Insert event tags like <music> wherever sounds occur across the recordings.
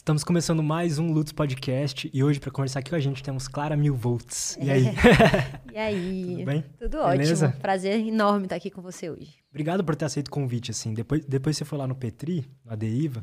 Estamos começando mais um Lutz Podcast e hoje para conversar aqui com a gente temos Clara Mil Volts. E aí? <laughs> e aí? Tudo bem? Tudo Beleza? ótimo. Prazer enorme estar aqui com você hoje. Obrigado por ter aceito o convite, assim. Depois, depois você foi lá no Petri, na Deiva,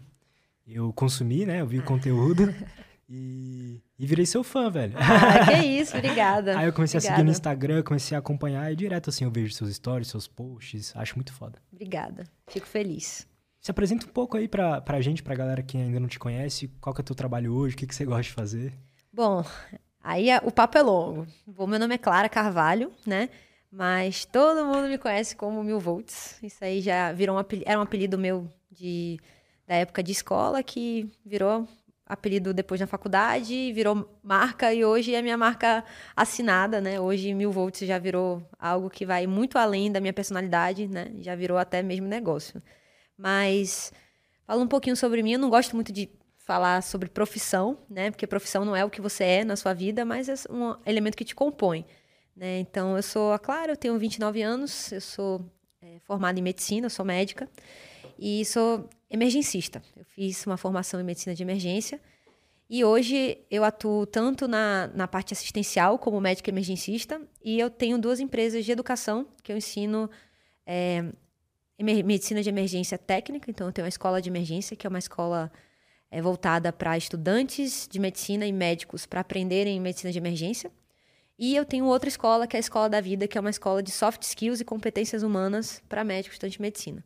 eu consumi, né? Eu vi o conteúdo <laughs> e, e virei seu fã, velho. Ah, que isso, obrigada. Aí eu comecei obrigada. a seguir no Instagram, comecei a acompanhar e direto assim eu vejo seus stories, seus posts, acho muito foda. Obrigada, fico feliz. Se apresenta um pouco aí pra, pra gente, pra galera que ainda não te conhece, qual que é o teu trabalho hoje, o que, que você gosta de fazer? Bom, aí é, o papo é longo. Bom, meu nome é Clara Carvalho, né? Mas todo mundo me conhece como Mil Volts. Isso aí já virou um apelido, era um apelido meu de, da época de escola que virou apelido depois na faculdade, virou marca e hoje é minha marca assinada, né? Hoje Mil Volts já virou algo que vai muito além da minha personalidade, né? Já virou até mesmo negócio. Mas fala um pouquinho sobre mim. Eu não gosto muito de falar sobre profissão, né? Porque profissão não é o que você é na sua vida, mas é um elemento que te compõe. Né? Então, eu sou a Clara, eu tenho 29 anos, eu sou é, formada em medicina, eu sou médica e sou emergencista. Eu fiz uma formação em medicina de emergência e hoje eu atuo tanto na, na parte assistencial como médica emergencista e eu tenho duas empresas de educação que eu ensino é, medicina de emergência técnica, então eu tenho uma escola de emergência, que é uma escola é, voltada para estudantes de medicina e médicos para aprenderem medicina de emergência. E eu tenho outra escola, que é a Escola da Vida, que é uma escola de soft skills e competências humanas para médicos estudantes de medicina.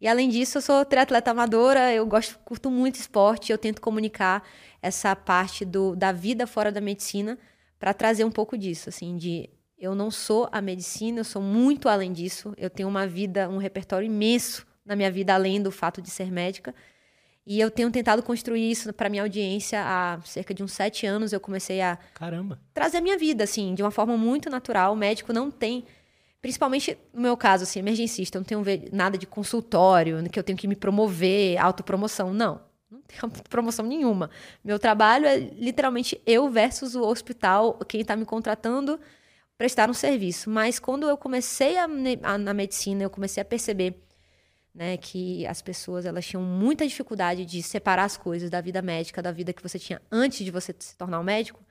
E além disso, eu sou triatleta amadora, eu gosto, curto muito esporte, eu tento comunicar essa parte do, da vida fora da medicina para trazer um pouco disso, assim, de eu não sou a medicina, eu sou muito além disso. Eu tenho uma vida, um repertório imenso na minha vida, além do fato de ser médica. E eu tenho tentado construir isso para minha audiência há cerca de uns sete anos. Eu comecei a Caramba. trazer a minha vida, assim, de uma forma muito natural. O médico não tem, principalmente no meu caso, assim, emergencista, eu não tenho nada de consultório, que eu tenho que me promover, autopromoção. Não, não tenho <laughs> promoção nenhuma. Meu trabalho é literalmente eu versus o hospital, quem está me contratando prestar um serviço. Mas quando eu comecei a, a, na medicina, eu comecei a perceber né, que as pessoas elas tinham muita dificuldade de separar as coisas da vida médica, da vida que você tinha antes de você se tornar um médico.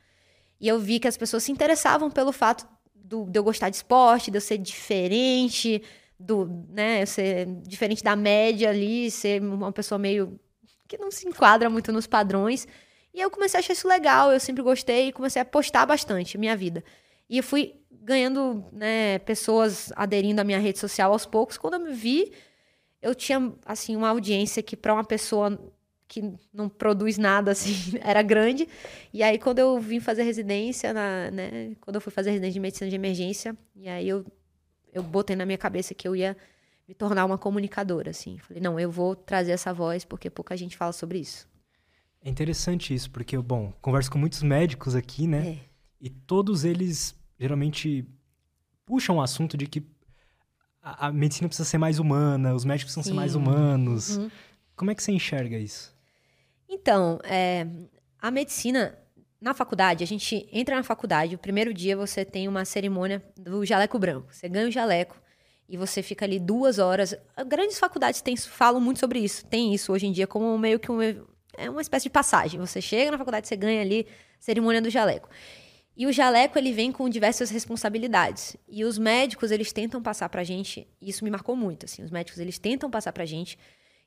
E eu vi que as pessoas se interessavam pelo fato do, de eu gostar de esporte, de eu ser diferente, do, né, eu ser diferente da média ali, ser uma pessoa meio que não se enquadra muito nos padrões. E eu comecei a achar isso legal, eu sempre gostei e comecei a postar bastante minha vida. E eu fui ganhando né, pessoas aderindo à minha rede social aos poucos. Quando eu me vi, eu tinha assim uma audiência que para uma pessoa que não produz nada assim <laughs> era grande. E aí quando eu vim fazer residência na, né, quando eu fui fazer residência de medicina de emergência, e aí eu eu botei na minha cabeça que eu ia me tornar uma comunicadora, assim. Falei, não, eu vou trazer essa voz porque pouca gente fala sobre isso. É interessante isso, porque, bom, converso com muitos médicos aqui, né? É. E todos eles geralmente puxam o assunto de que a, a medicina precisa ser mais humana, os médicos precisam Sim. ser mais humanos. Uhum. Como é que você enxerga isso? Então, é, a medicina, na faculdade, a gente entra na faculdade, o primeiro dia você tem uma cerimônia do jaleco branco. Você ganha o jaleco e você fica ali duas horas. Grandes faculdades têm, falam muito sobre isso. Tem isso hoje em dia como meio que um, é uma espécie de passagem. Você chega na faculdade, você ganha ali cerimônia do jaleco. E o jaleco ele vem com diversas responsabilidades. E os médicos eles tentam passar pra gente, e isso me marcou muito, assim, os médicos eles tentam passar pra gente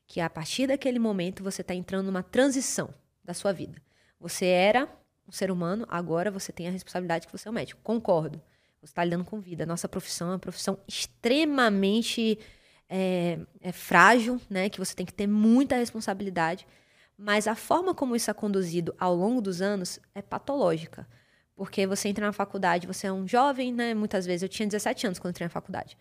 que a partir daquele momento você está entrando numa transição da sua vida. Você era um ser humano, agora você tem a responsabilidade que você é um médico. Concordo. Você está lidando com vida. Nossa profissão é uma profissão extremamente é, é frágil, né? Que você tem que ter muita responsabilidade. Mas a forma como isso é conduzido ao longo dos anos é patológica. Porque você entra na faculdade, você é um jovem, né? Muitas vezes eu tinha 17 anos quando entrei na faculdade.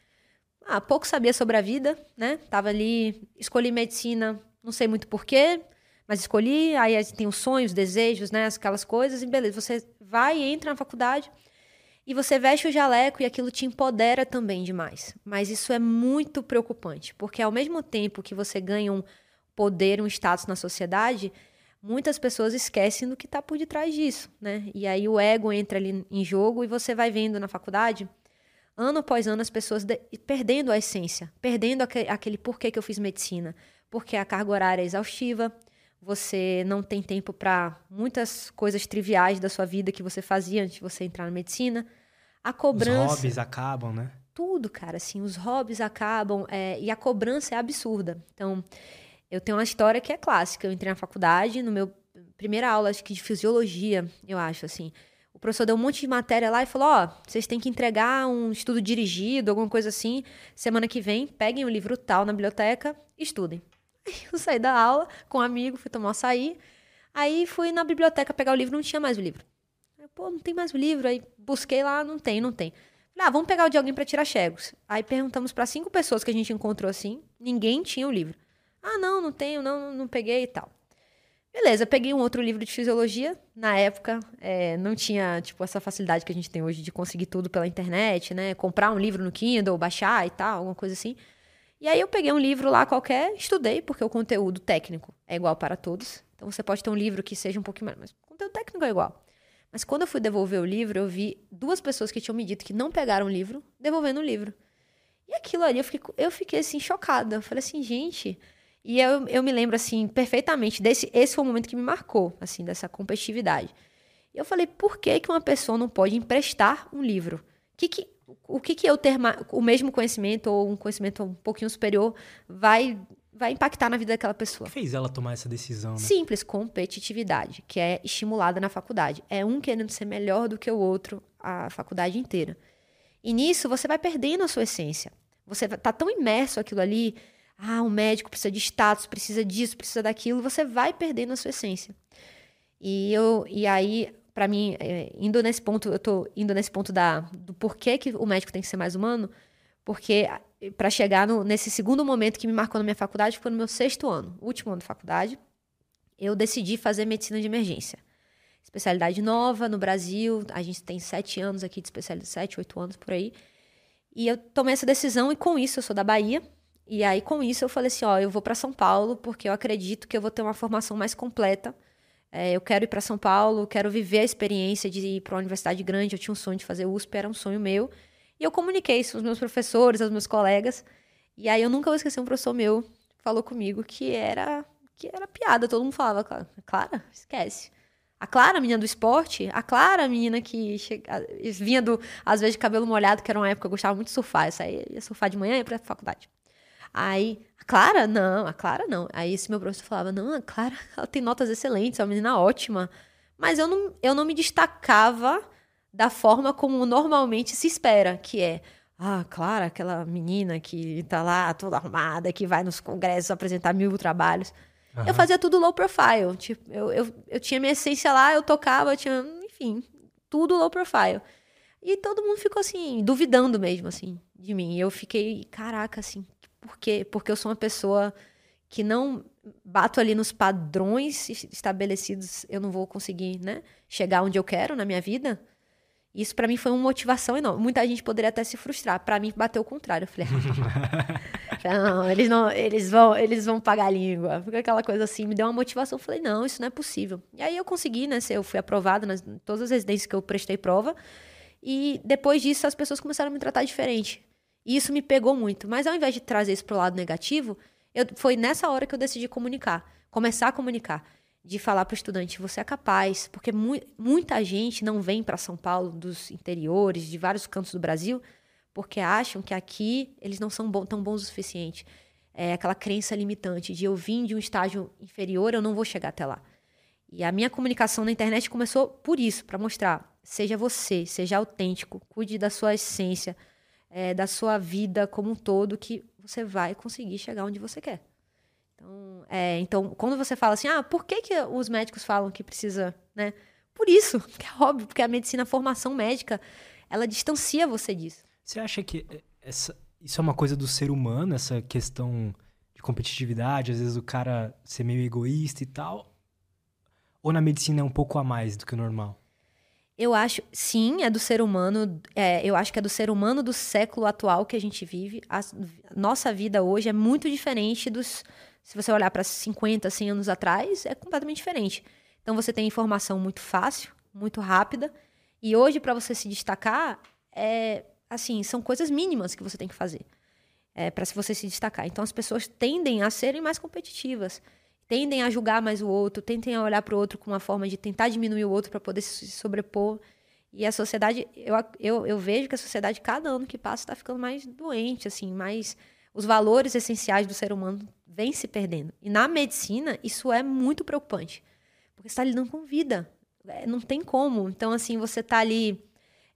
Ah, pouco sabia sobre a vida, né? Tava ali, escolhi medicina, não sei muito porquê, mas escolhi, aí tem os sonhos, os desejos, né? Aquelas coisas, e beleza, você vai entra na faculdade e você veste o jaleco e aquilo te empodera também demais. Mas isso é muito preocupante, porque ao mesmo tempo que você ganha um poder, um status na sociedade, muitas pessoas esquecem do que está por detrás disso, né? E aí o ego entra ali em jogo e você vai vendo na faculdade, ano após ano, as pessoas de, perdendo a essência, perdendo aquele, aquele porquê que eu fiz medicina. Porque a carga horária é exaustiva, você não tem tempo para muitas coisas triviais da sua vida que você fazia antes de você entrar na medicina. A cobrança. Os hobbies acabam, né? Tudo, cara, assim, os hobbies acabam é, e a cobrança é absurda. Então, eu tenho uma história que é clássica. Eu entrei na faculdade, no meu primeira aula acho que de fisiologia, eu acho, assim. O professor deu um monte de matéria lá e falou: Ó, oh, vocês têm que entregar um estudo dirigido, alguma coisa assim. Semana que vem, peguem o livro tal na biblioteca, estudem. <laughs> Eu saí da aula com um amigo, fui tomar um açaí. Aí fui na biblioteca pegar o livro, não tinha mais o livro. Aí, Pô, não tem mais o livro. Aí busquei lá, não tem, não tem. Falei, ah, vamos pegar o de alguém para tirar chegos. Aí perguntamos para cinco pessoas que a gente encontrou assim, ninguém tinha o livro. Ah, não, não tenho, não, não peguei e tal. Beleza, peguei um outro livro de fisiologia. Na época, é, não tinha, tipo, essa facilidade que a gente tem hoje de conseguir tudo pela internet, né? Comprar um livro no Kindle, baixar e tal, alguma coisa assim. E aí eu peguei um livro lá qualquer, estudei, porque o conteúdo técnico é igual para todos. Então você pode ter um livro que seja um pouquinho mais, mas o conteúdo técnico é igual. Mas quando eu fui devolver o livro, eu vi duas pessoas que tinham me dito que não pegaram o livro, devolvendo o livro. E aquilo ali, eu fiquei, eu fiquei assim, chocada. Eu falei assim, gente. E eu, eu me lembro, assim, perfeitamente desse. Esse foi o momento que me marcou, assim, dessa competitividade. E eu falei, por que, que uma pessoa não pode emprestar um livro? Que que, o que, que eu ter o mesmo conhecimento ou um conhecimento um pouquinho superior vai vai impactar na vida daquela pessoa. O que fez ela tomar essa decisão? Né? Simples, competitividade, que é estimulada na faculdade. É um querendo ser melhor do que o outro a faculdade inteira. E nisso você vai perdendo a sua essência. Você tá tão imerso aquilo ali, ah, o médico precisa de status, precisa disso, precisa daquilo, você vai perdendo a sua essência. E eu e aí para mim, é, indo nesse ponto, eu tô indo nesse ponto da do porquê que o médico tem que ser mais humano, porque para chegar no, nesse segundo momento que me marcou na minha faculdade, foi no meu sexto ano, último ano de faculdade, eu decidi fazer medicina de emergência. Especialidade nova no Brasil, a gente tem sete anos aqui de especialidade, sete, oito anos por aí. E eu tomei essa decisão e com isso eu sou da Bahia. E aí com isso eu falei assim, ó, eu vou para São Paulo porque eu acredito que eu vou ter uma formação mais completa. É, eu quero ir para São Paulo, quero viver a experiência de ir para uma universidade grande. Eu tinha um sonho de fazer USP, era um sonho meu. E eu comuniquei isso aos meus professores, aos meus colegas. E aí eu nunca vou esquecer um professor meu falou comigo que era que era piada. Todo mundo falava, Clara, esquece. A Clara, menina do esporte, a Clara, menina que vinha do, às vezes, de cabelo molhado, que era uma época que eu gostava muito de surfar. Eu saía, ia surfar de manhã e ia pra faculdade. Aí, a Clara? Não, a Clara não. Aí esse meu professor falava, não, a Clara, <laughs> ela tem notas excelentes, é uma menina ótima. Mas eu não, eu não me destacava da forma como normalmente se espera, que é ah, claro, aquela menina que tá lá toda arrumada, que vai nos congressos apresentar mil trabalhos. Uhum. Eu fazia tudo low profile. Tipo, eu, eu, eu tinha minha essência lá, eu tocava, eu tinha, enfim, tudo low profile. E todo mundo ficou assim, duvidando mesmo, assim, de mim. E eu fiquei, caraca, assim, por quê? Porque eu sou uma pessoa que não bato ali nos padrões estabelecidos, eu não vou conseguir, né, chegar onde eu quero na minha vida. Isso para mim foi uma motivação enorme. Muita gente poderia até se frustrar. Para mim bateu o contrário. Eu falei, <laughs> ah, não, eles não, eles vão, eles vão pagar a língua. Porque aquela coisa assim me deu uma motivação. Eu falei, não, isso não é possível. E aí eu consegui, né? Eu fui aprovada nas todas as residências que eu prestei prova. E depois disso as pessoas começaram a me tratar diferente. E isso me pegou muito. Mas ao invés de trazer isso pro lado negativo, eu, foi nessa hora que eu decidi comunicar, começar a comunicar de falar para o estudante, você é capaz, porque mu muita gente não vem para São Paulo dos interiores, de vários cantos do Brasil, porque acham que aqui eles não são tão bons o suficiente. É aquela crença limitante de eu vim de um estágio inferior, eu não vou chegar até lá. E a minha comunicação na internet começou por isso, para mostrar, seja você, seja autêntico, cuide da sua essência, é, da sua vida como um todo, que você vai conseguir chegar onde você quer. Então, é, então, quando você fala assim, ah, por que, que os médicos falam que precisa, né? Por isso, <laughs> que é óbvio, porque a medicina, a formação médica, ela distancia você disso. Você acha que essa, isso é uma coisa do ser humano, essa questão de competitividade, às vezes o cara ser meio egoísta e tal? Ou na medicina é um pouco a mais do que o normal? Eu acho, sim, é do ser humano. É, eu acho que é do ser humano do século atual que a gente vive. A nossa vida hoje é muito diferente dos se você olhar para 50, 100 anos atrás, é completamente diferente. Então você tem informação muito fácil, muito rápida, e hoje para você se destacar, é assim, são coisas mínimas que você tem que fazer. É, para você se destacar. Então as pessoas tendem a serem mais competitivas. Tendem a julgar mais o outro, tendem a olhar para o outro com uma forma de tentar diminuir o outro para poder se sobrepor. E a sociedade, eu, eu, eu vejo que a sociedade, cada ano que passa, está ficando mais doente, assim, mais. Os valores essenciais do ser humano vêm se perdendo. E na medicina, isso é muito preocupante. Porque você está lidando com vida. É, não tem como. Então, assim, você está ali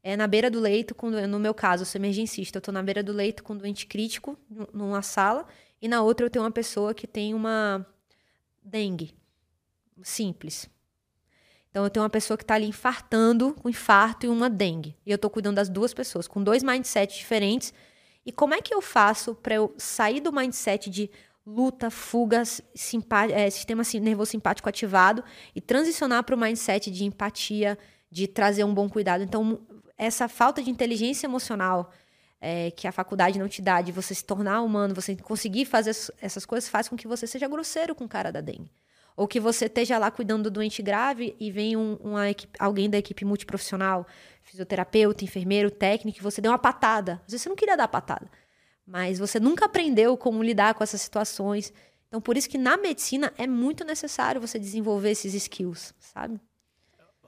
é, na beira do leito, com, no meu caso, eu sou emergencista, eu estou na beira do leito com um doente crítico, numa sala, e na outra eu tenho uma pessoa que tem uma dengue. Simples. Então eu tenho uma pessoa que está ali infartando, com infarto e uma dengue. E eu estou cuidando das duas pessoas, com dois mindsets diferentes. E como é que eu faço para eu sair do mindset de luta, fuga, é, sistema nervoso simpático ativado e transicionar para o mindset de empatia, de trazer um bom cuidado? Então, essa falta de inteligência emocional é, que a faculdade não te dá, de você se tornar humano, você conseguir fazer essas coisas, faz com que você seja grosseiro com o cara da dengue. Ou que você esteja lá cuidando do doente grave e vem um, uma equipe, alguém da equipe multiprofissional, fisioterapeuta, enfermeiro, técnico, e você deu uma patada. Às vezes você não queria dar patada, mas você nunca aprendeu como lidar com essas situações. Então, por isso que na medicina é muito necessário você desenvolver esses skills, sabe?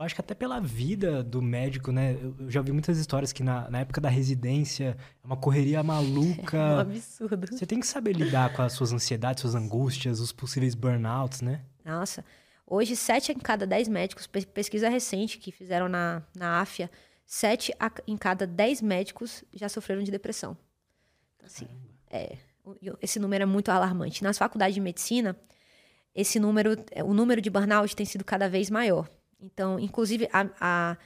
Acho que até pela vida do médico, né? Eu já vi muitas histórias que na, na época da residência é uma correria maluca. <laughs> É um absurdo. Você tem que saber lidar com as suas ansiedades, suas angústias, os possíveis burnouts, né? Nossa. Hoje, sete em cada dez médicos, pesquisa recente que fizeram na, na AFIA, sete em cada dez médicos já sofreram de depressão. Então, assim, é, esse número é muito alarmante. Nas faculdades de medicina, esse número, o número de burnout tem sido cada vez maior. Então, inclusive, a, a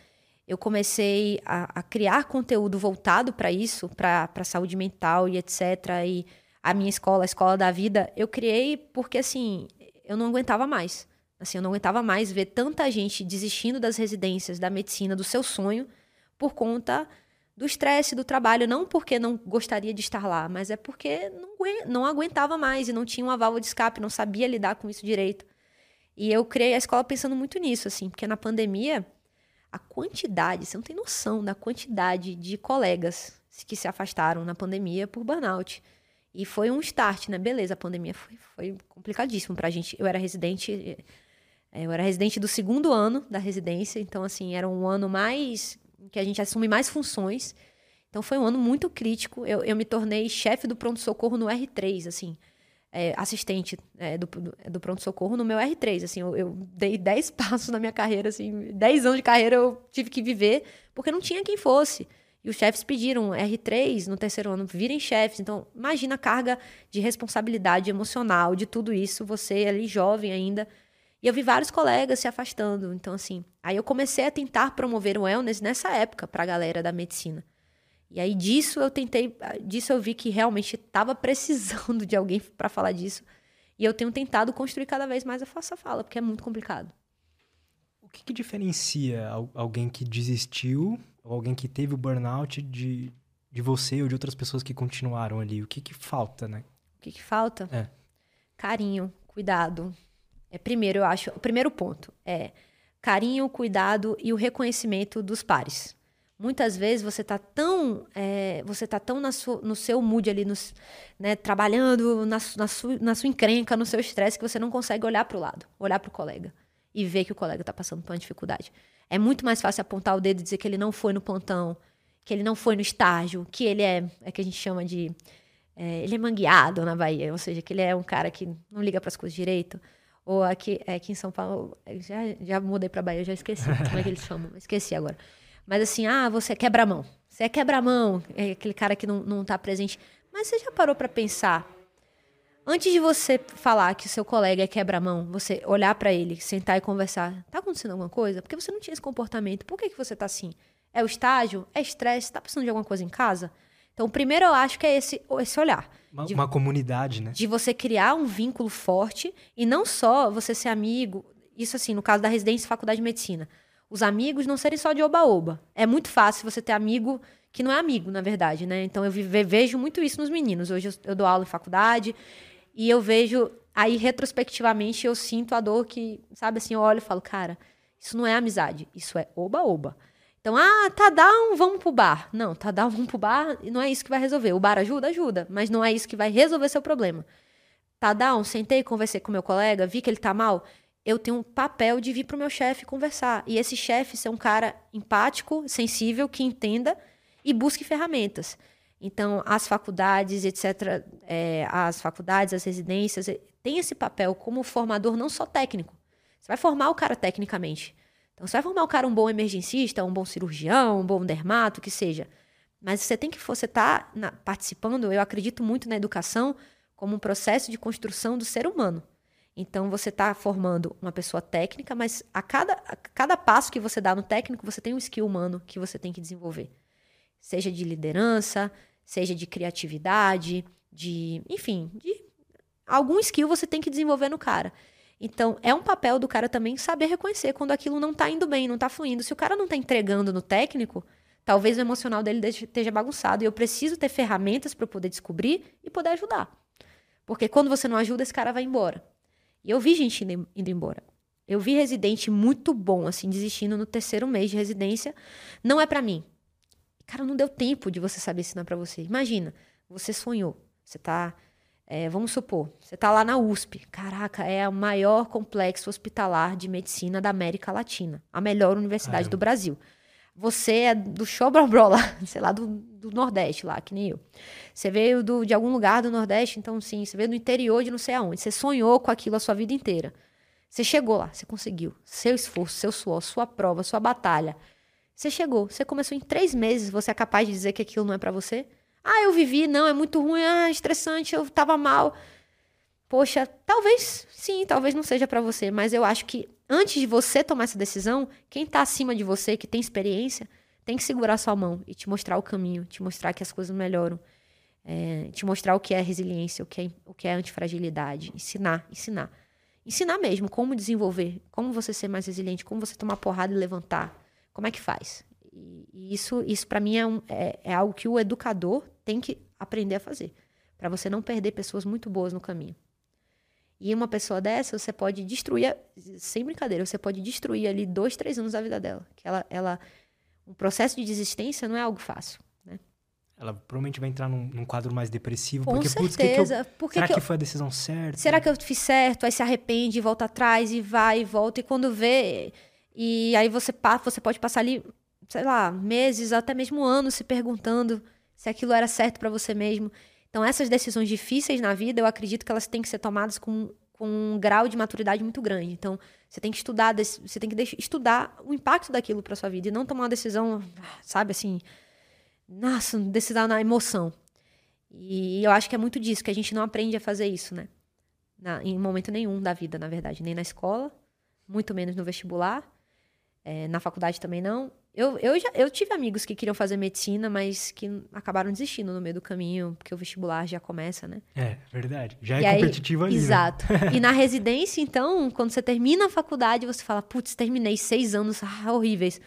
eu comecei a, a, criar conteúdo voltado para isso, para saúde mental e etc. E a minha escola, a escola da vida, eu criei porque assim eu não aguentava mais. Assim, eu não aguentava mais ver tanta gente desistindo das residências, da medicina, do seu sonho, por conta do estresse do trabalho. Não porque não gostaria de estar lá, mas é porque não, não aguentava mais e não tinha uma válvula de escape, não sabia lidar com isso direito. E eu criei a escola pensando muito nisso, assim, porque na pandemia, a quantidade, você não tem noção da quantidade de colegas que se afastaram na pandemia por burnout. E foi um start, né? Beleza, a pandemia foi, foi complicadíssimo pra gente. Eu era residente, eh, eu era residente do segundo ano da residência, então, assim, era um ano mais. que a gente assume mais funções. Então, foi um ano muito crítico. Eu, eu me tornei chefe do pronto-socorro no R3, assim é, assistente é, do, do pronto-socorro no meu R3. Assim, eu, eu, dei 10 <laughs> passos na minha carreira, assim, 10 anos de carreira eu tive que viver, porque não tinha quem fosse. E os chefes pediram R3 no terceiro ano, virem chefes. Então, imagina a carga de responsabilidade emocional de tudo isso, você ali jovem ainda. E eu vi vários colegas se afastando. Então, assim, aí eu comecei a tentar promover o wellness nessa época para a galera da medicina. E aí disso eu tentei, disso eu vi que realmente estava precisando de alguém para falar disso. E eu tenho tentado construir cada vez mais a falsa fala, porque é muito complicado. O que, que diferencia alguém que desistiu, ou alguém que teve o burnout de, de você ou de outras pessoas que continuaram ali? O que, que falta, né? O que, que falta? É. Carinho, cuidado. É primeiro, eu acho, o primeiro ponto é carinho, cuidado e o reconhecimento dos pares. Muitas vezes você está tão, é, você tá tão na no seu mood ali, nos, né, trabalhando na, na, sua, na sua encrenca, no seu estresse, que você não consegue olhar para o lado, olhar para o colega e ver que o colega está passando por uma dificuldade. É muito mais fácil apontar o dedo e dizer que ele não foi no plantão, que ele não foi no estágio, que ele é, é que a gente chama de, é, ele é mangueado na Bahia, ou seja, que ele é um cara que não liga para as coisas direito. Ou aqui, é, aqui em São Paulo, já, já mudei para Bahia, já esqueci como é que eles chamam, esqueci agora. Mas assim, ah, você é quebra-mão. Você é quebra-mão, é aquele cara que não, não tá presente. Mas você já parou para pensar? Antes de você falar que o seu colega é quebra-mão, você olhar para ele, sentar e conversar, tá acontecendo alguma coisa? Porque você não tinha esse comportamento. Por que, que você tá assim? É o estágio? É estresse? Tá precisando de alguma coisa em casa? Então, primeiro eu acho que é esse, esse olhar. Uma, de, uma comunidade, né? De você criar um vínculo forte e não só você ser amigo. Isso assim, no caso da residência e faculdade de medicina os amigos não serem só de oba-oba. É muito fácil você ter amigo que não é amigo, na verdade, né? Então eu vejo muito isso nos meninos. Hoje eu dou aula em faculdade e eu vejo aí retrospectivamente eu sinto a dor que, sabe assim, eu olho e falo, cara, isso não é amizade, isso é oba-oba. Então, ah, tá down, vamos pro bar. Não, tá down, vamos pro bar, e não é isso que vai resolver. O bar ajuda, ajuda, mas não é isso que vai resolver seu problema. Tá down, sentei, conversei com meu colega, vi que ele tá mal. Eu tenho um papel de vir pro meu chefe conversar. E esse chefe ser um cara empático, sensível, que entenda e busque ferramentas. Então, as faculdades, etc., é, as faculdades, as residências, tem esse papel como formador não só técnico. Você vai formar o cara tecnicamente. Então, você vai formar o cara um bom emergencista, um bom cirurgião, um bom dermato, que seja. Mas você tem que você tá participando, eu acredito muito na educação como um processo de construção do ser humano. Então você está formando uma pessoa técnica, mas a cada, a cada passo que você dá no técnico, você tem um skill humano que você tem que desenvolver. Seja de liderança, seja de criatividade, de, enfim, de algum skill você tem que desenvolver no cara. Então, é um papel do cara também saber reconhecer quando aquilo não está indo bem, não está fluindo. Se o cara não está entregando no técnico, talvez o emocional dele esteja bagunçado. E eu preciso ter ferramentas para poder descobrir e poder ajudar. Porque quando você não ajuda, esse cara vai embora. E eu vi gente indo, indo embora. Eu vi residente muito bom, assim, desistindo no terceiro mês de residência. Não é para mim. Cara, não deu tempo de você saber se não é pra você. Imagina, você sonhou. Você tá é, vamos supor, você está lá na USP. Caraca, é o maior complexo hospitalar de medicina da América Latina. A melhor universidade do Brasil. Você é do Xobrobro lá, <laughs> sei lá, do, do, Nordeste lá, que nem eu. Você veio do, de algum lugar do Nordeste, então sim, você veio do interior de não sei aonde. Você sonhou com aquilo a sua vida inteira. Você chegou lá, você conseguiu. Seu esforço, seu suor, sua prova, sua batalha. Você chegou, você começou em três meses, você é capaz de dizer que aquilo não é para você? Ah, eu vivi, não, é muito ruim, ah, estressante, eu tava mal. Poxa, talvez sim, talvez não seja para você, mas eu acho que antes de você tomar essa decisão, quem tá acima de você, que tem experiência, tem que segurar sua mão e te mostrar o caminho, te mostrar que as coisas melhoram, é, te mostrar o que é resiliência, o que é, o que é antifragilidade, ensinar, ensinar. Ensinar mesmo como desenvolver, como você ser mais resiliente, como você tomar porrada e levantar, como é que faz. E, e isso, isso para mim é, um, é, é algo que o educador tem que aprender a fazer, para você não perder pessoas muito boas no caminho. E uma pessoa dessa, você pode destruir, sem brincadeira, você pode destruir ali dois, três anos da vida dela. Que ela, ela, um processo de desistência não é algo fácil, né? Ela provavelmente vai entrar num, num quadro mais depressivo. Com porque, certeza. Putz, que que eu, porque será que, que, eu, foi a decisão certa? Será que eu fiz certo? Aí se arrepende, volta atrás e vai e volta. E quando vê... E aí você, você pode passar ali, sei lá, meses, até mesmo anos se perguntando se aquilo era certo para você mesmo. Então, essas decisões difíceis na vida, eu acredito que elas têm que ser tomadas com, com um grau de maturidade muito grande. Então, você tem que estudar, você tem que estudar o impacto daquilo para sua vida e não tomar uma decisão, sabe, assim, nossa, decisão na emoção. E eu acho que é muito disso, que a gente não aprende a fazer isso, né? Na, em momento nenhum da vida, na verdade. Nem na escola, muito menos no vestibular, é, na faculdade também não. Eu, eu, já, eu tive amigos que queriam fazer medicina, mas que acabaram desistindo no meio do caminho, porque o vestibular já começa, né? É, verdade. Já é e competitivo aí, ali. Né? Exato. Né? <laughs> e na residência, então, quando você termina a faculdade, você fala, putz, terminei seis anos ah, horríveis.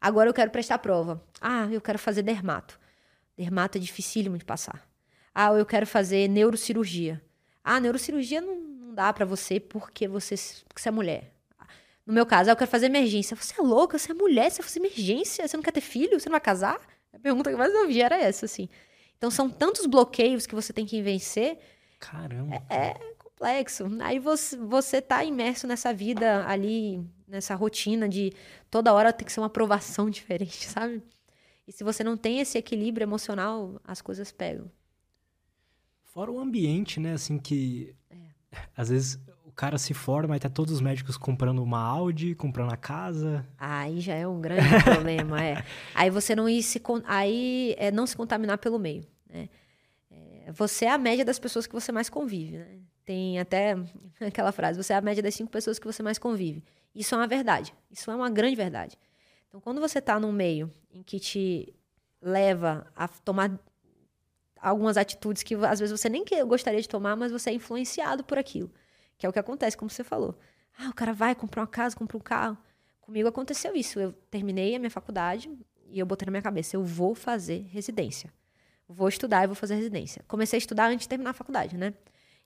Agora eu quero prestar prova. Ah, eu quero fazer dermato. Dermato é dificílimo de passar. Ah, eu quero fazer neurocirurgia. Ah, neurocirurgia não, não dá para você porque você, porque você é mulher. No meu caso, eu quero fazer emergência. Você é louca, você é mulher, você vai fazer emergência, você não quer ter filho, você não vai casar? A pergunta que mais eu ouvi era essa, assim. Então são tantos bloqueios que você tem que vencer. Caramba. É, é complexo. Aí você, você tá imerso nessa vida ali, nessa rotina de toda hora tem que ser uma aprovação <laughs> diferente, sabe? E se você não tem esse equilíbrio emocional, as coisas pegam. Fora o ambiente, né? Assim, que é. às vezes cara se forma e tá todos os médicos comprando uma Audi, comprando a casa. Aí já é um grande <laughs> problema, é. Aí você não ir se aí é não se contaminar pelo meio, né? É, você é a média das pessoas que você mais convive, né? Tem até <laughs> aquela frase, você é a média das cinco pessoas que você mais convive. Isso é uma verdade. Isso é uma grande verdade. Então, quando você está num meio em que te leva a tomar algumas atitudes que às vezes você nem gostaria de tomar, mas você é influenciado por aquilo. Que é o que acontece, como você falou. Ah, o cara vai comprar uma casa, compra um carro. Comigo aconteceu isso. Eu terminei a minha faculdade e eu botei na minha cabeça, eu vou fazer residência. Vou estudar e vou fazer residência. Comecei a estudar antes de terminar a faculdade, né?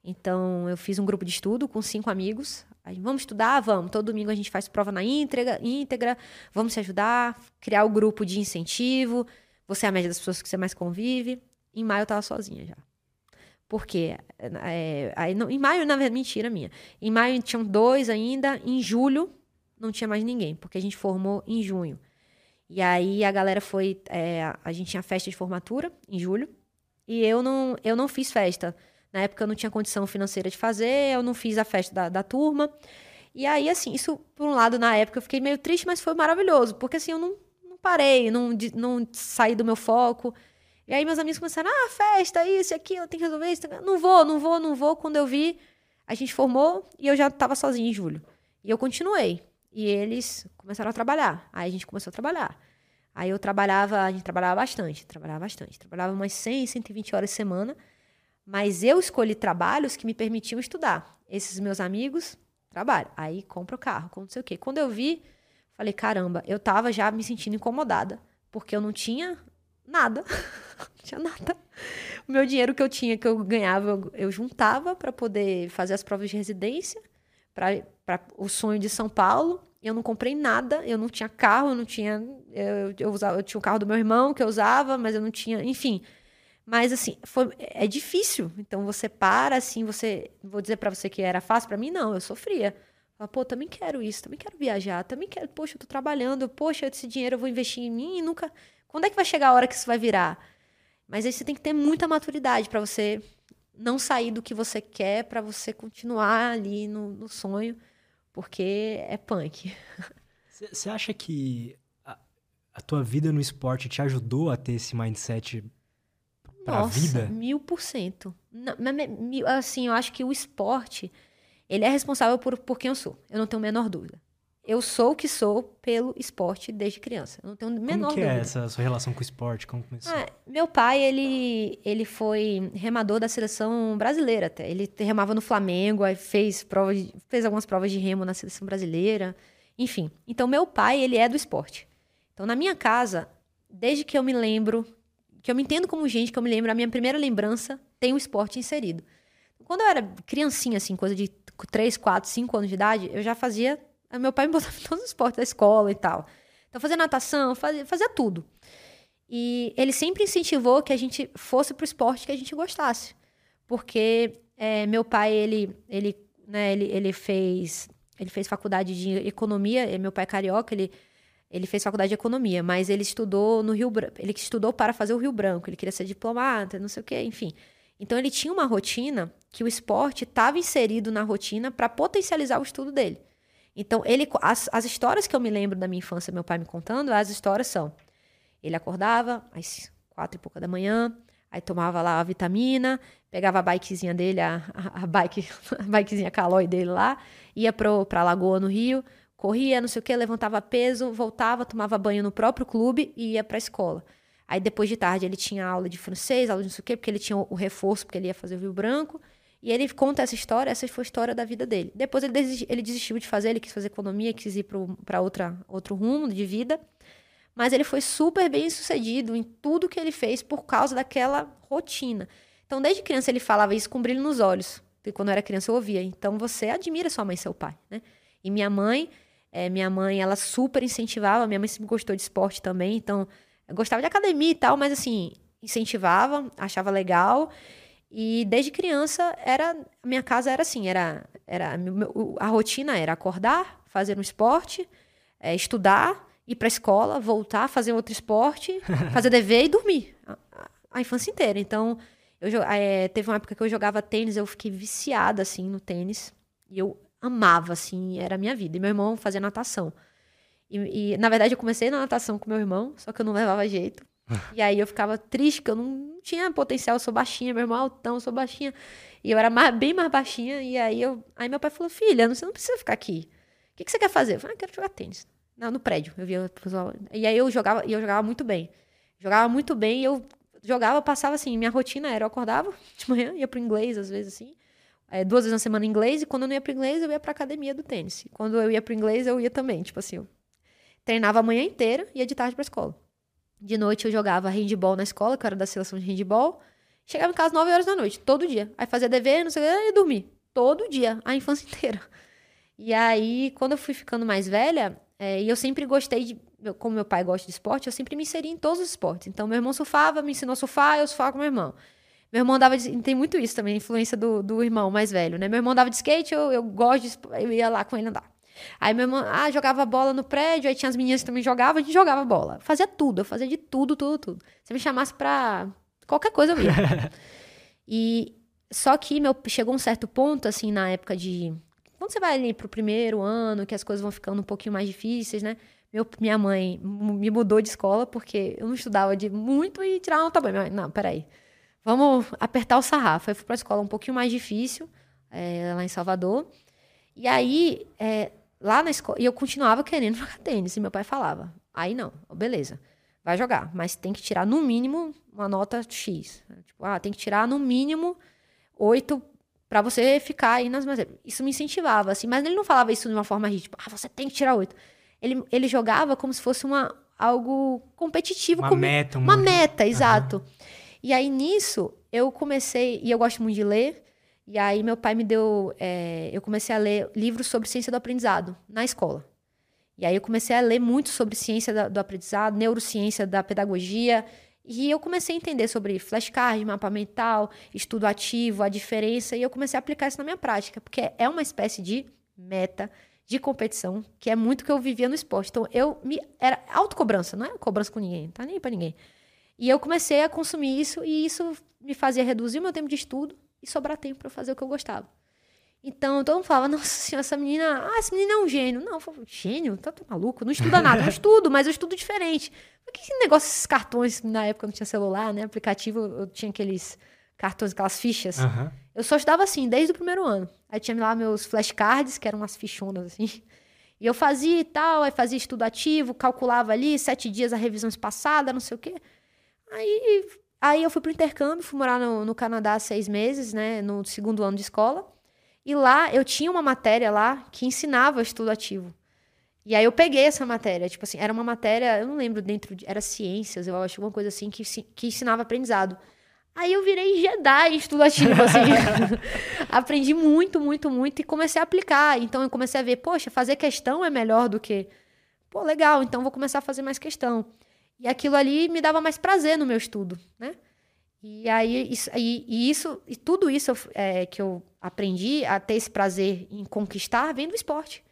Então, eu fiz um grupo de estudo com cinco amigos. Aí, vamos estudar? Vamos. Todo domingo a gente faz prova na íntegra, íntegra. Vamos se ajudar, criar o grupo de incentivo. Você é a média das pessoas que você mais convive. Em maio eu tava sozinha já. Por quê? É, aí, não, em maio, na verdade, mentira minha. Em maio tinham dois ainda, em julho não tinha mais ninguém, porque a gente formou em junho. E aí a galera foi. É, a gente tinha festa de formatura em julho. E eu não, eu não fiz festa. Na época eu não tinha condição financeira de fazer, eu não fiz a festa da, da turma. E aí, assim, isso, por um lado, na época eu fiquei meio triste, mas foi maravilhoso, porque assim, eu não, não parei, não, não saí do meu foco. E aí meus amigos começaram, ah, festa, isso, aquilo, tem que resolver isso. Não vou, não vou, não vou. Quando eu vi, a gente formou e eu já estava sozinha em julho. E eu continuei. E eles começaram a trabalhar. Aí a gente começou a trabalhar. Aí eu trabalhava, a gente trabalhava bastante, trabalhava bastante. Trabalhava umas 100, 120 horas por semana. Mas eu escolhi trabalhos que me permitiam estudar. Esses meus amigos, trabalho. Aí compro o carro, compro não sei o quê. Quando eu vi, falei, caramba, eu tava já me sentindo incomodada. Porque eu não tinha nada. <laughs> não tinha nada. O meu dinheiro que eu tinha, que eu ganhava, eu, juntava para poder fazer as provas de residência para o sonho de São Paulo. Eu não comprei nada, eu não tinha carro, eu não tinha. Eu, eu, usava, eu tinha o carro do meu irmão que eu usava, mas eu não tinha. Enfim. Mas assim, foi, é difícil. Então você para, assim, você. Vou dizer para você que era fácil, para mim não, eu sofria. Fala, pô, também quero isso, também quero viajar, também quero, poxa, eu tô trabalhando, poxa, esse dinheiro eu vou investir em mim e nunca. Quando é que vai chegar a hora que isso vai virar? Mas aí você tem que ter muita maturidade para você não sair do que você quer para você continuar ali no, no, sonho, porque é punk. Você acha que a, a, tua vida no esporte te ajudou a ter esse mindset para a vida? Mil por cento. Assim, eu acho que o esporte ele é responsável por, por quem eu sou. Eu não tenho a menor dúvida eu sou o que sou pelo esporte desde criança. Eu não tenho a menor Como que é dúvida. é essa sua relação com o esporte? Como começou? Ah, meu pai, ele, ele foi remador da seleção brasileira até. Ele remava no Flamengo, aí fez, prova de, fez algumas provas de remo na seleção brasileira. Enfim. Então, meu pai, ele é do esporte. Então, na minha casa, desde que eu me lembro, que eu me entendo como gente, que eu me lembro, a minha primeira lembrança tem o esporte inserido. Quando eu era criancinha, assim, coisa de 3, 4, 5 anos de idade, eu já fazia Meu pai me botava em todos os esportes da escola e tal. Então, fazia natação, fazia, fazia tudo. E ele sempre incentivou que a gente fosse pro esporte que a gente gostasse. Porque é, meu pai, ele, ele, né, ele, ele, fez, ele fez faculdade de economia, meu pai é carioca, ele, ele fez faculdade de economia, mas ele estudou no Rio Branco, ele estudou para fazer o Rio Branco, ele queria ser diplomata, não sei o quê, enfim. Então ele tinha uma rotina que o esporte estava inserido na rotina para potencializar o estudo dele. Então, ele, as, as histórias que eu me lembro da minha infância, meu pai me contando, as histórias são: ele acordava às quatro e pouca da manhã, aí tomava lá a vitamina, pegava a bikezinha dele, a, a, bike, <laughs> a bikezinha calói dele lá, ia pro, pra lagoa no Rio, corria, não sei o que, levantava peso, voltava, tomava banho no próprio clube e ia pra escola. Aí depois de tarde ele tinha aula de francês, aula de não sei o quê, porque ele tinha o, o reforço, porque ele ia fazer o Rio Branco. E ele conta essa história, essa foi a história da vida dele. Depois ele, desistiu, ele desistiu de fazer, ele quis fazer economia, quis ir para outro rumo de vida. Mas ele foi super bem sucedido em tudo que ele fez por causa daquela rotina. Então, desde criança, ele falava isso com brilho nos olhos. Quando eu era criança, eu ouvia. Então, você admira sua mãe e seu pai, né? E minha mãe, é, minha mãe, ela super incentivava. Minha mãe sempre gostou de esporte também. Então, gostava de academia e tal, mas assim, incentivava, achava legal. E desde criança era a minha casa era assim, era era a rotina era acordar, fazer um esporte, é, estudar, ir para a escola, voltar, fazer outro esporte, <laughs> fazer dever e dormir a, a infância inteira. Então eu é, teve uma época que eu jogava tênis, eu fiquei viciada assim no tênis e eu amava assim, era a minha vida. E meu irmão fazia natação. E, e, na verdade eu comecei na natação com meu irmão, só que eu não levava jeito. <laughs> e aí eu ficava triste, que eu não tinha potencial, eu sou baixinha, meu irmão é altão, eu sou baixinha. E eu era mais, bem mais baixinha, e aí eu. Aí meu pai falou, filha, você não precisa ficar aqui. O que, que você quer fazer? Eu falei, ah, quero jogar tênis. Não, no prédio. Eu via pessoal. E aí eu jogava, e eu jogava muito bem. Jogava muito bem e eu jogava, passava assim, minha rotina era, eu acordava <laughs> de manhã, ia pro inglês, às vezes, assim. É, duas vezes na semana em inglês, e quando eu não ia pro inglês, eu ia pra academia do tênis. Quando eu ia pro inglês, eu ia também, tipo assim, eu treinava a manhã inteira e ia de tarde pra escola. De noite eu jogava handball na escola, que eu era da seleção de handball. Chegava em casa 9 horas da noite, todo dia. Aí fazia dever, não sei o que, e dormir. Todo dia, a infância <laughs> inteira. E aí, quando eu fui ficando mais velha, é, e eu sempre gostei de. Como meu pai gosta de esporte, eu sempre me inseri em todos os esportes. Então, meu irmão surfava, me ensinou a surfar, eu surfava com meu irmão. Meu irmão dava de, tem muito isso também, influência do, do irmão mais velho, né? Meu irmão dava de skate, eu, eu gosto de, eu ia lá com ele andar. Aí meu irmão, ah, jogava bola no prédio, aí tinha as meninas que também jogavam, a gente jogava bola. Fazia tudo, eu fazia de tudo, tudo, tudo. Se me chamasse pra qualquer coisa, eu ia. <laughs> e só que meu, chegou um certo ponto, assim, na época de. Quando você vai ali pro primeiro ano, que as coisas vão ficando um pouquinho mais difíceis, né? Meu, minha mãe me mudou de escola porque eu não estudava de muito e tirava nota boa. Minha não, peraí. Vamos apertar o sarrafo. Eu fui pra escola um pouquinho mais difícil, é, lá em Salvador. E aí, é, lá na escola, e eu continuava querendo <laughs> jogar tênis. E meu pai falava, aí não, beleza, vai jogar. Mas tem que tirar no mínimo uma nota X. Tipo, ah, tem que tirar no mínimo oito para você ficar aí nas Isso me incentivava, assim. Mas ele não falava isso de uma forma rígida, tipo, ah, você tem que tirar oito. Ele, ele jogava como se fosse uma, algo competitivo. Uma meta. Uma meta, exato. Uhum. E aí, nisso, eu comecei... E eu gosto muito de ler. E aí, meu pai me deu... É, eu comecei a ler livros sobre ciência do aprendizado na escola. E aí, eu comecei a ler muito sobre ciência do, do aprendizado, neurociência da pedagogia... E eu comecei a entender sobre flashcard, mapa mental, estudo ativo, a diferença, e eu comecei a aplicar isso na minha prática, porque é uma espécie de meta de competição, que é muito que eu vivia no esporte. Então, eu me. Era autocobrança, não é cobrança com ninguém, tá nem para ninguém. E eu comecei a consumir isso, e isso me fazia reduzir o meu tempo de estudo e sobrar tempo para fazer o que eu gostava. Então, todo mundo falava, nossa senhora, essa menina, ah, essa menina é um gênio. Não, eu falava, gênio? Tá, tá maluco? Não estuda nada. Eu <laughs> estudo, mas eu estudo diferente. Por que esse negócio, esses cartões, na época não tinha celular, né? Aplicativo, eu tinha aqueles cartões, aquelas fichas. Uhum. Eu só estudava assim, desde o primeiro ano. Aí tinha lá meus flashcards, que eram umas fichonas assim. E eu fazia e tal, aí fazia estudo ativo, calculava ali, sete dias a revisão espaçada, não sei o quê. Aí, aí eu fui pro intercâmbio, fui morar no, no Canadá seis meses, né? No segundo ano de escola. E lá eu tinha uma matéria lá que ensinava estudo ativo. E aí eu peguei essa matéria, tipo assim, era uma matéria, eu não lembro dentro de, era ciências, eu acho, alguma coisa assim que que ensinava aprendizado. Aí eu virei Jedi estudativo, <laughs> assim. <laughs> Aprendi muito, muito, muito e comecei a aplicar. Então eu comecei a ver, poxa, fazer questão é melhor do que. Pô, legal, então vou começar a fazer mais questão. E aquilo ali me dava mais prazer no meu estudo, né? E aí, isso, e, e isso, e tudo isso é, que eu aprendi a ter esse prazer em conquistar vem do esporte.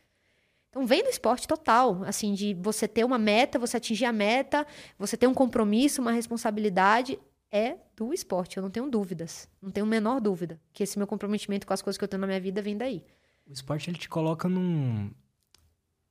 Então, vem do esporte total, assim, de você ter uma meta, você atingir a meta, você ter um compromisso, uma responsabilidade é do esporte, eu não tenho dúvidas. Não tenho a menor dúvida que esse meu comprometimento com as coisas que eu tenho na minha vida vem daí. O esporte, ele te coloca num...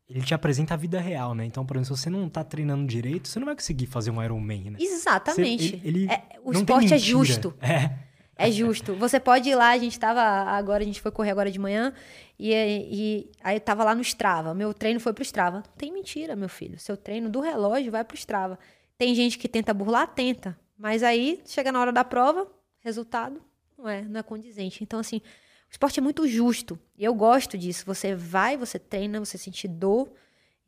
Ele te apresenta a vida real, né? Então, por exemplo, se você não tá treinando direito, você não vai conseguir fazer um Ironman, né? Exatamente. Você, ele, ele é, o esporte é justo. <laughs> É. É justo. Você pode ir lá, a gente tava agora, a gente foi correr agora de manhã, e, e aí tava lá no Strava. Meu treino foi pro Strava. Não tem mentira, meu filho. Seu treino do relógio vai pro Strava. Tem gente que tenta burlar, tenta. Mas aí, chega na hora da prova, resultado não é, não é condizente. Então, assim, o esporte é muito justo. E eu gosto disso. Você vai, você treina, você sente dor,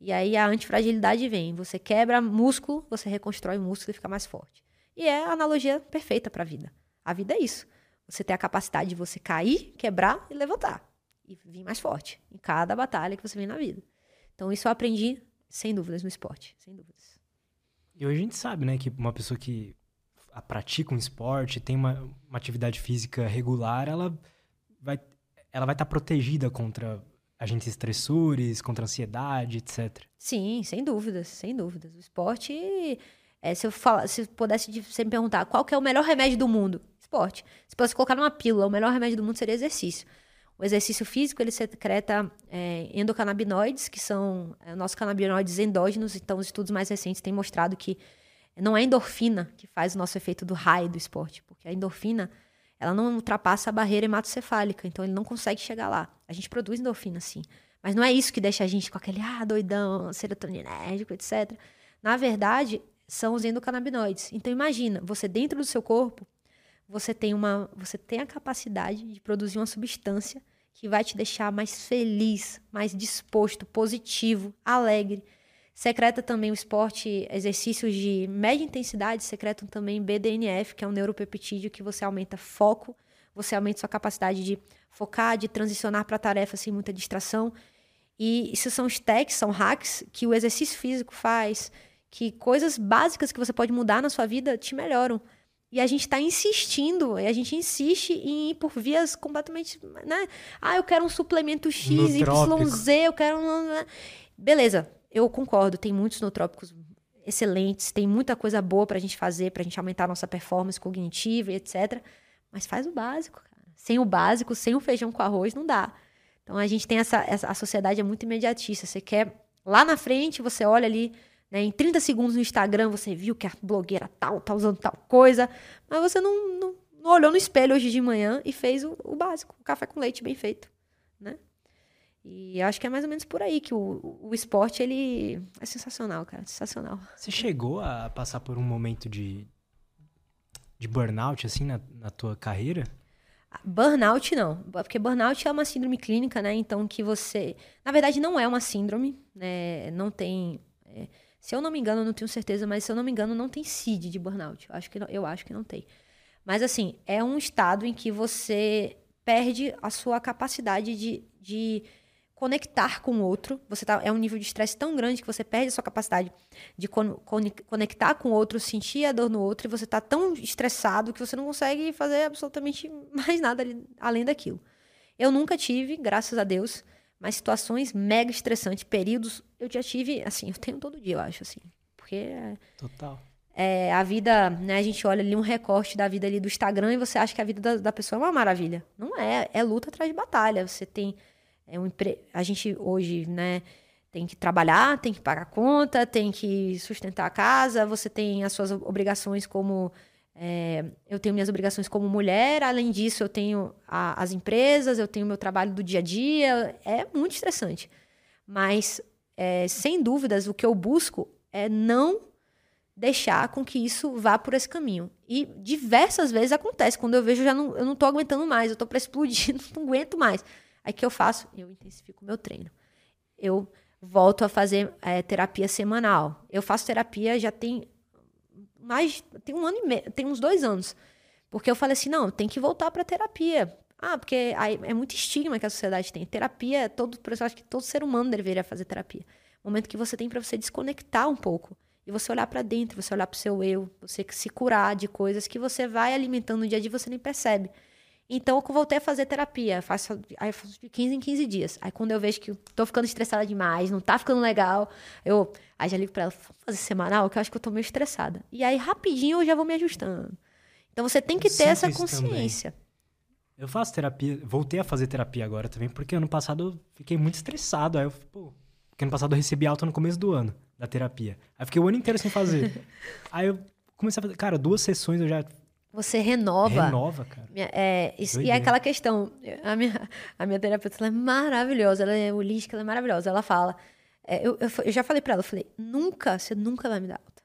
e aí a antifragilidade vem. Você quebra músculo, você reconstrói o músculo e fica mais forte. E é a analogia perfeita para a vida. A vida é isso. Você tem a capacidade de você cair, quebrar e levantar. E vir mais forte em cada batalha que você vem na vida. Então, isso eu aprendi, sem dúvidas, no esporte. Sem dúvidas. E hoje a gente sabe, né, que uma pessoa que pratica um esporte, tem uma, uma atividade física regular, ela vai ela vai estar tá protegida contra agentes estressores, contra ansiedade, etc. Sim, sem dúvidas, sem dúvidas. O esporte, é, se eu falar, se eu pudesse me perguntar qual é o melhor remédio do mundo, esporte. Se pudesse colocar numa pílula, o melhor remédio do mundo seria exercício. O exercício físico ele secreta é, endocannabinoides, que são é, nossos canabinoides endógenos. Então, os estudos mais recentes têm mostrado que não é a endorfina que faz o nosso efeito do high do esporte, porque a endorfina ela não ultrapassa a barreira hematocefálica, então ele não consegue chegar lá. A gente produz endorfina, sim. Mas não é isso que deixa a gente com aquele, ah, doidão, serotoninérgico, etc. Na verdade, são os endocannabinoides. Então imagina, você dentro do seu corpo, você tem uma, você tem a capacidade de produzir uma substância que vai te deixar mais feliz, mais disposto, positivo, alegre Secreta também o esporte, exercícios de média intensidade, secretam também BDNF, que é um neuropeptídeo que você aumenta foco, você aumenta sua capacidade de focar, de transicionar para tarefas sem muita distração. E isso são os techs, são hacks que o exercício físico faz, que coisas básicas que você pode mudar na sua vida te melhoram. E a gente está insistindo, e a gente insiste em ir por vias completamente. Né? Ah, eu quero um suplemento X, Y, Z, eu quero. Beleza, eu concordo, tem muitos nootrópicos excelentes, tem muita coisa boa para a gente fazer, para a gente aumentar a nossa performance cognitiva e etc. Mas faz o básico, cara. Sem o básico, sem o feijão com arroz, não dá. Então a gente tem essa, essa a sociedade é muito imediatista. Você quer lá na frente, você olha ali né? Em 30 segundos no Instagram você viu que a blogueira tal tá usando tal coisa, mas você não, não, não olhou no espelho hoje de manhã e fez o, o, básico, o café com leite bem feito? E acho que é mais ou menos por aí que o, o esporte ele é sensacional, cara, sensacional. Você chegou a passar por um momento de, de burnout assim na, na tua carreira? Burnout não, porque burnout é uma síndrome clínica, né? Então que você, na verdade, não é uma síndrome, né? Não tem é, se eu não me engano, não tenho certeza, mas se eu não me engano, não tem CID de burnout. Eu acho que não, eu acho que não tem. Mas assim, é um estado em que você perde a sua capacidade de, de conectar com o outro. Você tá, é um nível de estresse tão grande que você perde a sua capacidade de con, con, conectar com o outro, sentir a dor no outro, e você está tão estressado que você não consegue fazer absolutamente <laughs> mais nada ali, além daquilo. Eu nunca tive, graças a Deus, mas situações mega estressantes, períodos, eu já tive, assim, eu tenho todo dia, eu acho, assim. Porque. Total. É, a vida, né? A gente olha ali um recorte da vida ali do Instagram e você acha que a vida da, da pessoa é uma maravilha. Não é, é luta atrás de batalha. Você tem. É um, a gente hoje, né? Tem que trabalhar, tem que pagar conta, tem que sustentar a casa, você tem as suas obrigações como é, eu tenho minhas obrigações como mulher, além disso, eu tenho a, as empresas, eu tenho meu trabalho do dia a dia. É muito estressante. Mas, é, sem dúvidas, o que eu busco é não deixar com que isso vá por esse caminho. E diversas vezes acontece, quando eu vejo, já não, eu não aguentando mais, eu tô para explodir, <laughs> não aguento mais. Aí que eu faço? Eu intensifico o meu treino. Eu volto a fazer é, terapia semanal. Eu faço terapia já tem mais. Tem um ano e meio, tem uns dois anos. Porque eu falei assim: não, tem que voltar para terapia. Ah, porque aí é muito estigma que a sociedade tem. Terapia, todo, eu acho que todo ser humano deveria fazer terapia. Momento que você tem para você desconectar um pouco e você olhar para dentro, você olhar para o seu eu, você se curar de coisas que você vai alimentando no dia a dia e você nem percebe. Então eu voltei a fazer terapia, faço, aí faço de 15 em 15 dias. Aí quando eu vejo que tô ficando estressada demais, não tá ficando legal, eu aí já ligo para ela, vamos fazer semanal, que eu acho que eu tô meio estressada. E aí rapidinho eu já vou me ajustando. Então você tem que eu ter essa consciência. Também. Eu faço terapia, voltei a fazer terapia agora também, porque ano passado eu fiquei muito estressado. Aí eu, pô, porque ano passado eu recebi alta no começo do ano da terapia. Aí fiquei o ano inteiro sem fazer. <laughs> aí eu comecei a fazer, cara, duas sessões eu já você renova. Renova, cara. É, isso, e é aquela questão. A minha, a minha terapeuta é maravilhosa, ela é holística, ela é maravilhosa. Ela fala. É, eu, eu, eu, já falei pra ela, eu falei, nunca, você nunca vai me dar alta.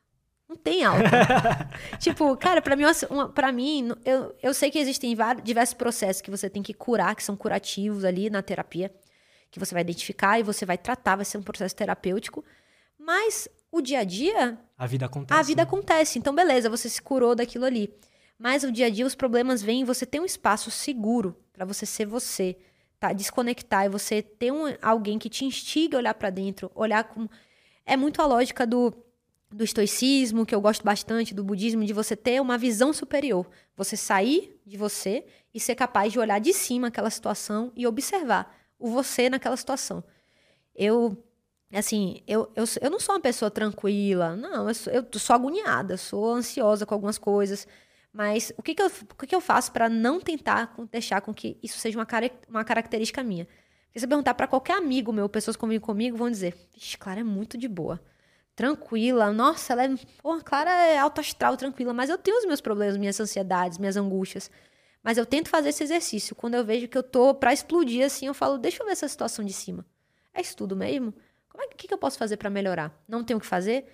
Não tem alta. <laughs> tipo, cara, pra mim, uma, pra mim eu, eu sei que existem vários, diversos processos que você tem que curar, que são curativos ali na terapia, que você vai identificar e você vai tratar, vai ser um processo terapêutico. Mas o dia a dia. A vida acontece. A vida né? acontece. Então, beleza, você se curou daquilo ali. Mas o dia a dia os problemas vêm e você tem um espaço seguro para você ser você, tá? Desconectar e você ter um, alguém que te instiga a olhar para dentro, olhar com é muito a lógica do do estoicismo, que eu gosto bastante, do budismo, de você ter uma visão superior. Você sair de você e ser capaz de olhar de cima aquela situação e observar o você naquela situação. Eu, assim, eu, eu, eu não sou uma pessoa tranquila, não, eu sou, eu sou agoniada, sou ansiosa com algumas coisas. Mas o que, que, eu, o que, que eu faço para não tentar deixar com que isso seja uma, uma característica minha? Porque se eu perguntar para qualquer amigo meu, pessoas que convivem comigo, vão dizer: Vixe, Clara é muito de boa. Tranquila. Nossa, ela é. Pô, Clara é alto astral, tranquila. Mas eu tenho os meus problemas, minhas ansiedades, minhas angústias. Mas eu tento fazer esse exercício. Quando eu vejo que eu tô para explodir assim, eu falo: Deixa eu ver essa situação de cima. É isso tudo mesmo? Como é que, que eu posso fazer para melhorar? Não tenho o que fazer?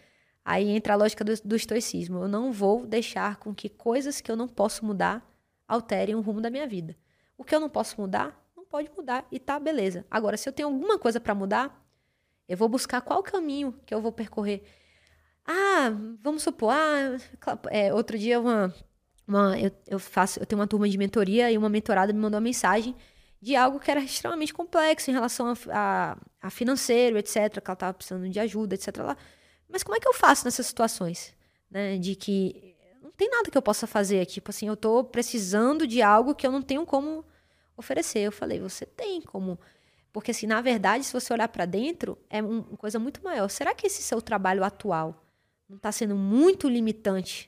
Aí entra a lógica do, do estoicismo. Eu não vou deixar com que coisas que eu não posso mudar alterem o rumo da minha vida. O que eu não posso mudar, não pode mudar e tá beleza. Agora, se eu tenho alguma coisa para mudar, eu vou buscar qual caminho que eu vou percorrer. Ah, vamos supor, ah, é, outro dia uma, uma eu, eu, faço, eu tenho uma turma de mentoria e uma mentorada me mandou uma mensagem de algo que era extremamente complexo em relação a, a, a financeiro, etc, que ela estava precisando de ajuda, etc. Mas como é que eu faço nessas situações? Né? De que tem nada que eu possa fazer. Tipo assim, eu tô precisando de algo que eu não tenho como oferecer. Eu falei, você tem como. Porque, assim, na verdade, se você olhar para dentro, é uma coisa muito maior. Será que esse seu trabalho atual não está sendo muito limitante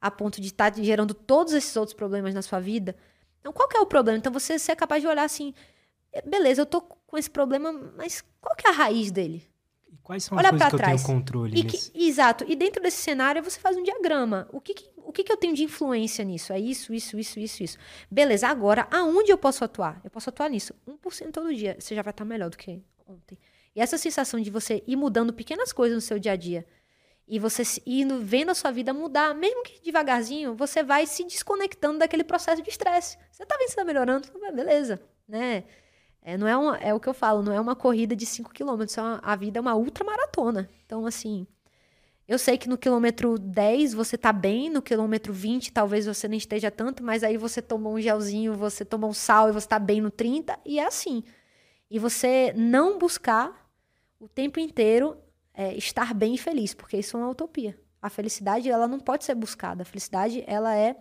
a ponto de estar tá gerando todos esses outros problemas na sua vida? Então, qual que é o problema? Então, você ser capaz de olhar assim, é, beleza, eu tô com esse problema, mas qual que é a raiz dele? E quais são as Olha coisas que trás. eu tenho controle e que, Exato. E dentro desse cenário, você faz um diagrama. O que, que o que, que eu tenho de influência nisso? É isso, isso, isso, isso, isso. Beleza, agora, aonde eu posso atuar? Eu posso atuar nisso. 1% todo dia. Você já vai estar melhor do que ontem. E essa sensação de você ir mudando pequenas coisas no seu dia a dia e você ir vendo a sua vida mudar, mesmo que devagarzinho, você vai se desconectando daquele processo de estresse. Você tá vendo se tá melhorando? Beleza, né? É, não é, uma, é o que eu falo, não é uma corrida de 5 quilômetros, é a vida é uma ultramaratona. Então, assim, eu sei que no quilômetro 10 você tá bem, no quilômetro 20 talvez você não esteja tanto, mas aí você tomou um gelzinho, você tomou um sal e você tá bem no 30, e é assim. E você não buscar o tempo inteiro é, estar bem e feliz, porque isso é uma utopia. A felicidade, ela não pode ser buscada. A felicidade, ela é,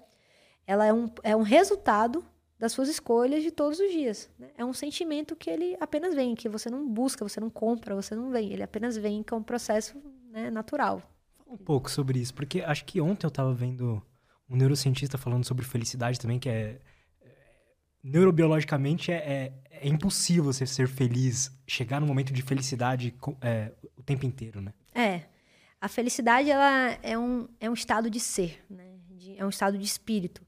ela é, um, é um resultado das suas escolhas de todos os dias. Né? É um sentimento que ele apenas vem, que você não busca, você não compra, você não vem. Ele apenas vem, que é um processo né, natural. Um pouco sobre isso, porque acho que ontem eu estava vendo um neurocientista falando sobre felicidade também, que é, é neurobiologicamente é, é, é, impossível você ser feliz, chegar num momento de felicidade é, o tempo inteiro, né? É. A felicidade ela é um, é um estado de ser, né? De, é um estado de espírito.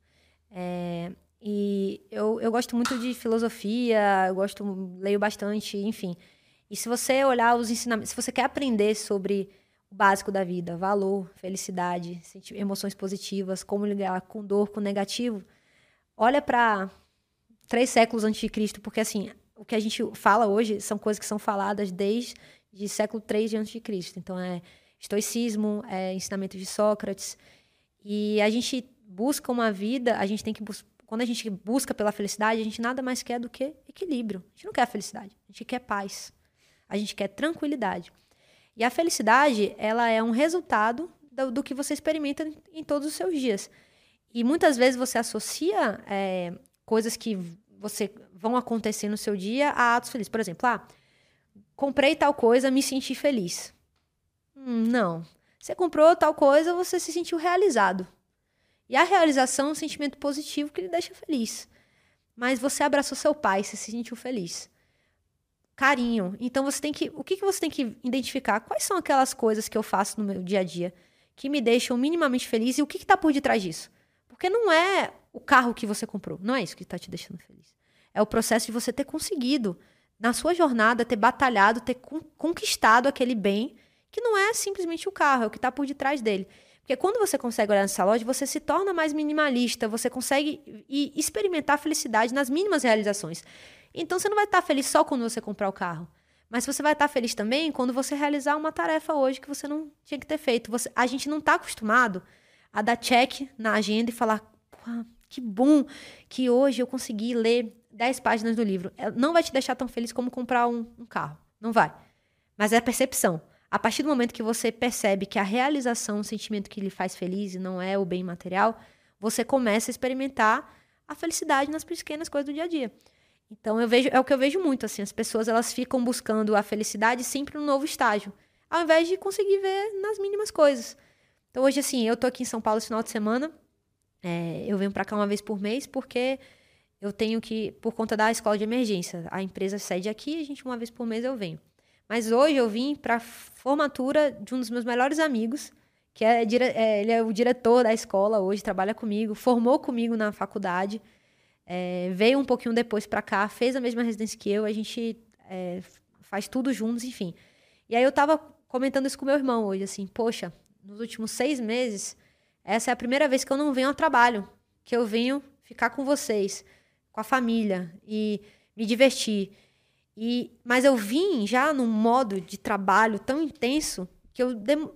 É, e eu, eu gosto muito de filosofia, eu gosto, leio bastante, enfim. E se você olhar os ensinamentos, se você quer aprender sobre o básico da vida, valor, felicidade, emoções positivas, como ligar com dor, com negativo, olha para três séculos antes de Cristo, porque assim, o que a gente fala hoje são coisas que são faladas desde de século 3 de antes de Cristo. Então é estoicismo, é ensinamento de Sócrates. E a gente busca uma vida, a gente tem que buscar quando a gente busca pela felicidade, a gente nada mais quer do que equilíbrio. A gente não quer felicidade, a gente quer paz. A gente quer tranquilidade. E a felicidade, ela é um resultado do, do que você experimenta em todos os seus dias. E muitas vezes você associa é, coisas que você vão acontecer no seu dia a atos felizes. Por exemplo, ah, comprei tal coisa, me senti feliz. Hum, não. Você comprou tal coisa, você se sentiu realizado. E a realização é um sentimento positivo que lhe deixa feliz. Mas você abraçou seu pai, você se sentiu feliz. Carinho. Então você tem que. O que, que você tem que identificar? Quais são aquelas coisas que eu faço no meu dia a dia que me deixam minimamente feliz e o que está por detrás disso? Porque não é o carro que você comprou. Não é isso que está te deixando feliz. É o processo de você ter conseguido, na sua jornada, ter batalhado, ter conquistado aquele bem que não é simplesmente o carro, é o que está por detrás dele. Porque quando você consegue olhar nessa loja, você se torna mais minimalista, você consegue experimentar felicidade nas mínimas realizações. Então você não vai estar feliz só quando você comprar o carro. Mas você vai estar feliz também quando você realizar uma tarefa hoje que você não tinha que ter feito. Você, a gente não está acostumado a dar check na agenda e falar: que bom que hoje eu consegui ler 10 páginas do livro. É, não vai te deixar tão feliz como comprar um, um carro. Não vai. Mas é a percepção. A partir do momento que você percebe que a realização é um sentimento que lhe faz feliz e não é o bem material, você começa a experimentar a felicidade nas pequenas coisas do dia a dia. Então eu vejo, é o que eu vejo muito assim, as pessoas elas ficam buscando a felicidade sempre no novo estágio, ao invés de conseguir ver nas mínimas coisas. Então hoje assim, eu tô aqui em São Paulo esse final de semana, é, eu venho para cá uma vez por mês porque eu tenho que, por conta da escola de emergência, a empresa sede aqui, a gente uma vez por mês eu venho. Mas hoje eu vim para formatura de um dos meus melhores amigos, que é, é, ele é o diretor da escola hoje, trabalha comigo, formou comigo na faculdade, é, veio um pouquinho depois para cá, fez a mesma residência que eu, a gente é, faz tudo juntos, enfim. E aí eu estava comentando isso com meu irmão hoje, assim, poxa, nos últimos seis meses, essa é a primeira vez que eu não venho ao trabalho, que eu venho ficar com vocês, com a família e me divertir. E, mas eu vim já num modo de trabalho tão intenso que eu,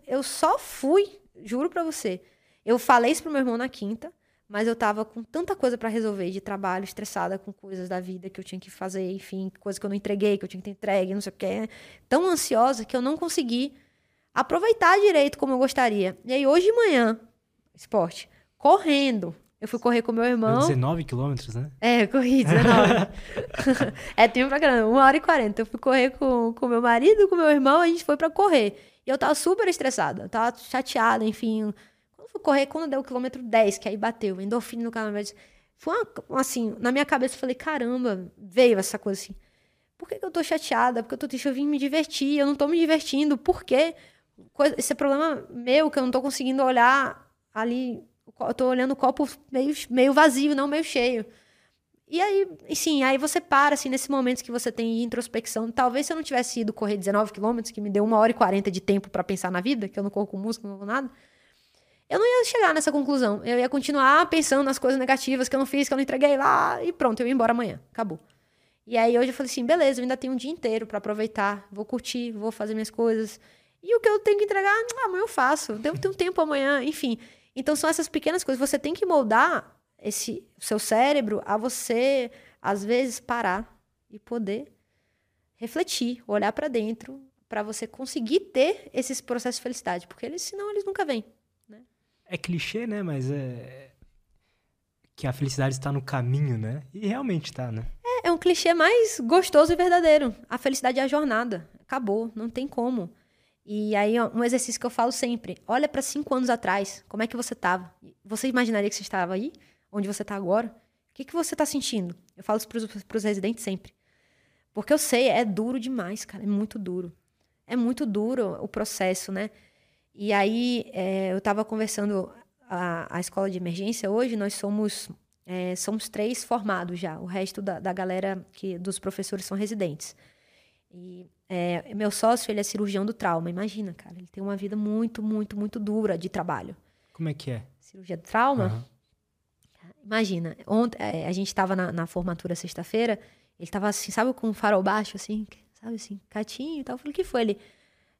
eu só fui, juro para você. Eu falei isso pro meu irmão na quinta, mas eu tava com tanta coisa para resolver de trabalho, estressada com coisas da vida que eu tinha que fazer, enfim, coisas que eu não entreguei, que eu tinha que ter entregue, não sei o que, tão ansiosa que eu não consegui aproveitar direito como eu gostaria. E aí hoje de manhã, esporte, correndo. Eu fui correr com meu irmão. 19 quilômetros, né? É, eu corri 19. <laughs> <laughs> é tempo pra caramba, uma hora e quarenta. Eu fui correr com, com meu marido, com meu irmão, a gente foi pra correr. E eu tava super estressada, eu tava chateada, enfim. Quando eu fui correr, quando deu o quilômetro 10, que aí bateu, endorfina no canal, foi uma, assim, na minha cabeça eu falei, caramba, veio essa coisa assim. Por que, que eu tô chateada? Porque eu tô triste, eu vim me divertir, eu não tô me divertindo. Por quê? Esse é problema meu, que eu não tô conseguindo olhar ali. Eu tô olhando o copo meio, meio vazio, não meio cheio. E aí, sim, aí você para, assim, nesses momentos que você tem introspecção. Talvez se eu não tivesse ido correr 19 quilômetros, que me deu uma hora e 40 de tempo para pensar na vida, que eu não corro com música, não corro nada, eu não ia chegar nessa conclusão. Eu ia continuar pensando nas coisas negativas que eu não fiz, que eu não entreguei lá, e pronto, eu ia embora amanhã. Acabou. E aí hoje eu falei assim, beleza, eu ainda tenho um dia inteiro para aproveitar, vou curtir, vou fazer minhas coisas. E o que eu tenho que entregar, ah, amanhã eu faço. Devo ter um tempo amanhã, enfim. Então são essas pequenas coisas. Você tem que moldar esse seu cérebro a você às vezes parar e poder refletir, olhar para dentro, para você conseguir ter esses processos de felicidade, porque eles senão eles nunca vêm, né? É clichê, né, mas é que a felicidade está no caminho, né? E realmente está, né? É, é um clichê mais gostoso e verdadeiro. A felicidade é a jornada. Acabou, não tem como. E aí, um exercício que eu falo sempre: olha para cinco anos atrás, como é que você estava? Você imaginaria que você estava aí? Onde você está agora? O que, que você está sentindo? Eu falo isso para os residentes sempre. Porque eu sei, é duro demais, cara. É muito duro. É muito duro o processo, né? E aí, é, eu estava conversando a, a escola de emergência hoje, nós somos é, somos três formados já. O resto da, da galera que dos professores são residentes. E é, meu sócio, ele é cirurgião do trauma. Imagina, cara, ele tem uma vida muito, muito, muito dura de trabalho. Como é que é? Cirurgia do trauma? Uhum. Imagina, ontem, é, a gente estava na, na, formatura sexta-feira, ele estava assim, sabe, com um farol baixo, assim, sabe, assim, catinho e tal. Eu falei, o que foi? Ele,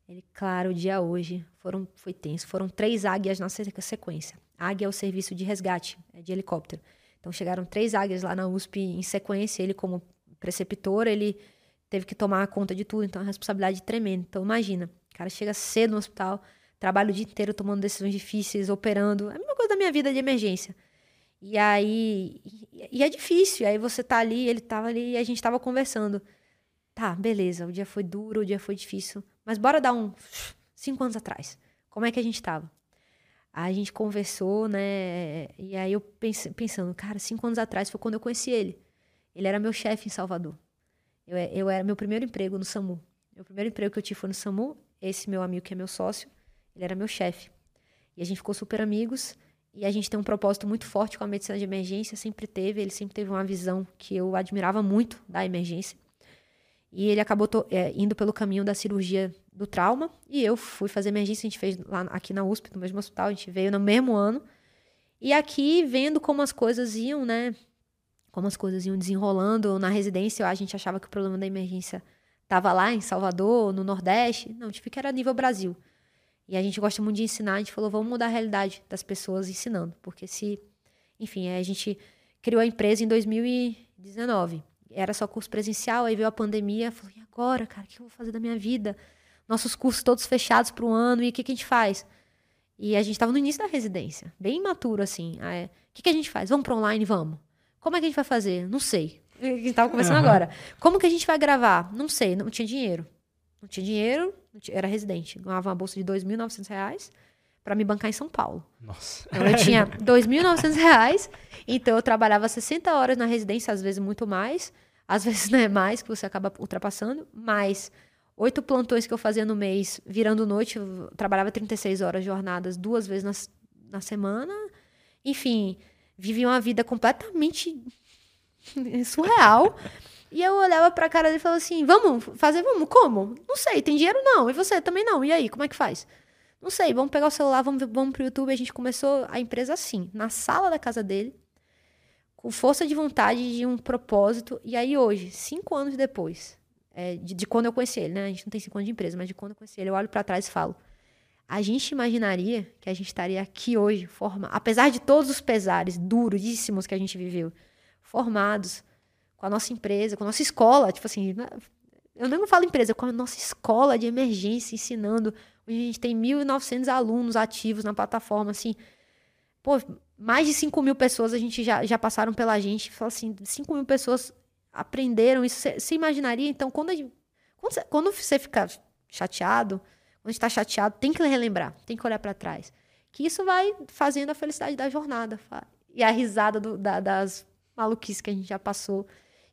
ele, claro, o dia hoje foram, foi tenso. Foram três águias na sequência. Águia é o serviço de resgate, é de helicóptero. Então chegaram três águias lá na USP em sequência. Ele, como preceptor, ele teve que tomar conta de tudo. Então, é uma responsabilidade tremenda. Então, imagina, o cara chega cedo no hospital, trabalha o dia inteiro tomando decisões difíceis, operando. É a mesma coisa da minha vida de emergência. E aí. E é difícil. E aí você tá ali, ele tava ali e a gente tava conversando. Tá, beleza, o dia foi duro, o dia foi difícil. Mas bora dar um cinco anos atrás. Como é que a gente tava? Aí a gente conversou, né? E aí eu pensando, cara, cinco anos atrás foi quando eu conheci ele. Ele era meu chefe em Salvador. Eu, eu era meu primeiro emprego no SAMU. Meu primeiro emprego que eu tive foi no SAMU. Esse meu amigo que é meu sócio, ele era meu chefe. E a gente ficou super amigos. E a gente tem um propósito muito forte com a medicina de emergência, sempre teve. Ele sempre teve uma visão que eu admirava muito da emergência. E ele acabou é, indo pelo caminho da cirurgia do trauma. E eu fui fazer emergência, a gente fez lá aqui na USP, no mesmo hospital, a gente veio no mesmo ano. E aqui, vendo como as coisas iam, né? Como as coisas iam desenrolando na residência, a gente achava que o problema da emergência estava lá em Salvador, no Nordeste. Não, tive que era nível Brasil. E a gente gosta muito de ensinar, a gente falou, vamos mudar a realidade das pessoas ensinando. Porque se. Enfim, a gente criou a empresa em 2019 era só curso presencial, aí veio a pandemia, falei, e agora, cara, o que eu vou fazer da minha vida? Nossos cursos todos fechados para o ano, e o que, que a gente faz? E a gente estava no início da residência, bem imaturo, assim. Aí, o que, que a gente faz? Vamos para online? Vamos. Como é que a gente vai fazer? Não sei. A gente estava conversando uhum. agora. Como que a gente vai gravar? Não sei, não tinha dinheiro. Não tinha dinheiro, não tinha, era residente. Ganhava uma bolsa de R$ 2.900 para me bancar em São Paulo. Nossa. Então eu tinha <laughs> R$ 2.900, então eu trabalhava 60 horas na residência, às vezes muito mais, às <laughs> vezes não é mais, que você acaba ultrapassando, mas oito plantões que eu fazia no mês, virando noite, eu trabalhava 36 horas jornadas duas vezes na, na semana. Enfim, vivia uma vida completamente <laughs> surreal. E eu olhava pra cara dele e falava assim: vamos fazer, vamos, como? Não sei, tem dinheiro não. E você também não. E aí, como é que faz? Não sei, vamos pegar o celular, vamos, vamos pro YouTube. A gente começou a empresa assim, na sala da casa dele, com força de vontade, de um propósito. E aí hoje, cinco anos depois, é, de, de, quando eu conheci ele, né? A gente não tem cinco anos de empresa, mas de quando eu conheci ele, eu olho para trás e falo: a gente imaginaria que a gente estaria aqui hoje, forma, apesar de todos os pesares duríssimos que a gente viveu, formados com a nossa empresa, com a nossa escola, tipo assim, né? eu não falo empresa, com a nossa escola de emergência ensinando Hoje a gente tem 1.900 alunos ativos na plataforma, assim. Pô, mais de 5 mil pessoas a gente já, já passaram pela gente. Fala assim, 5 mil pessoas aprenderam isso. Você imaginaria? Então, quando, gente, quando, quando você fica chateado, quando está chateado, tem que relembrar, tem que olhar para trás. Que isso vai fazendo a felicidade da jornada. E a risada do, da, das maluquices que a gente já passou.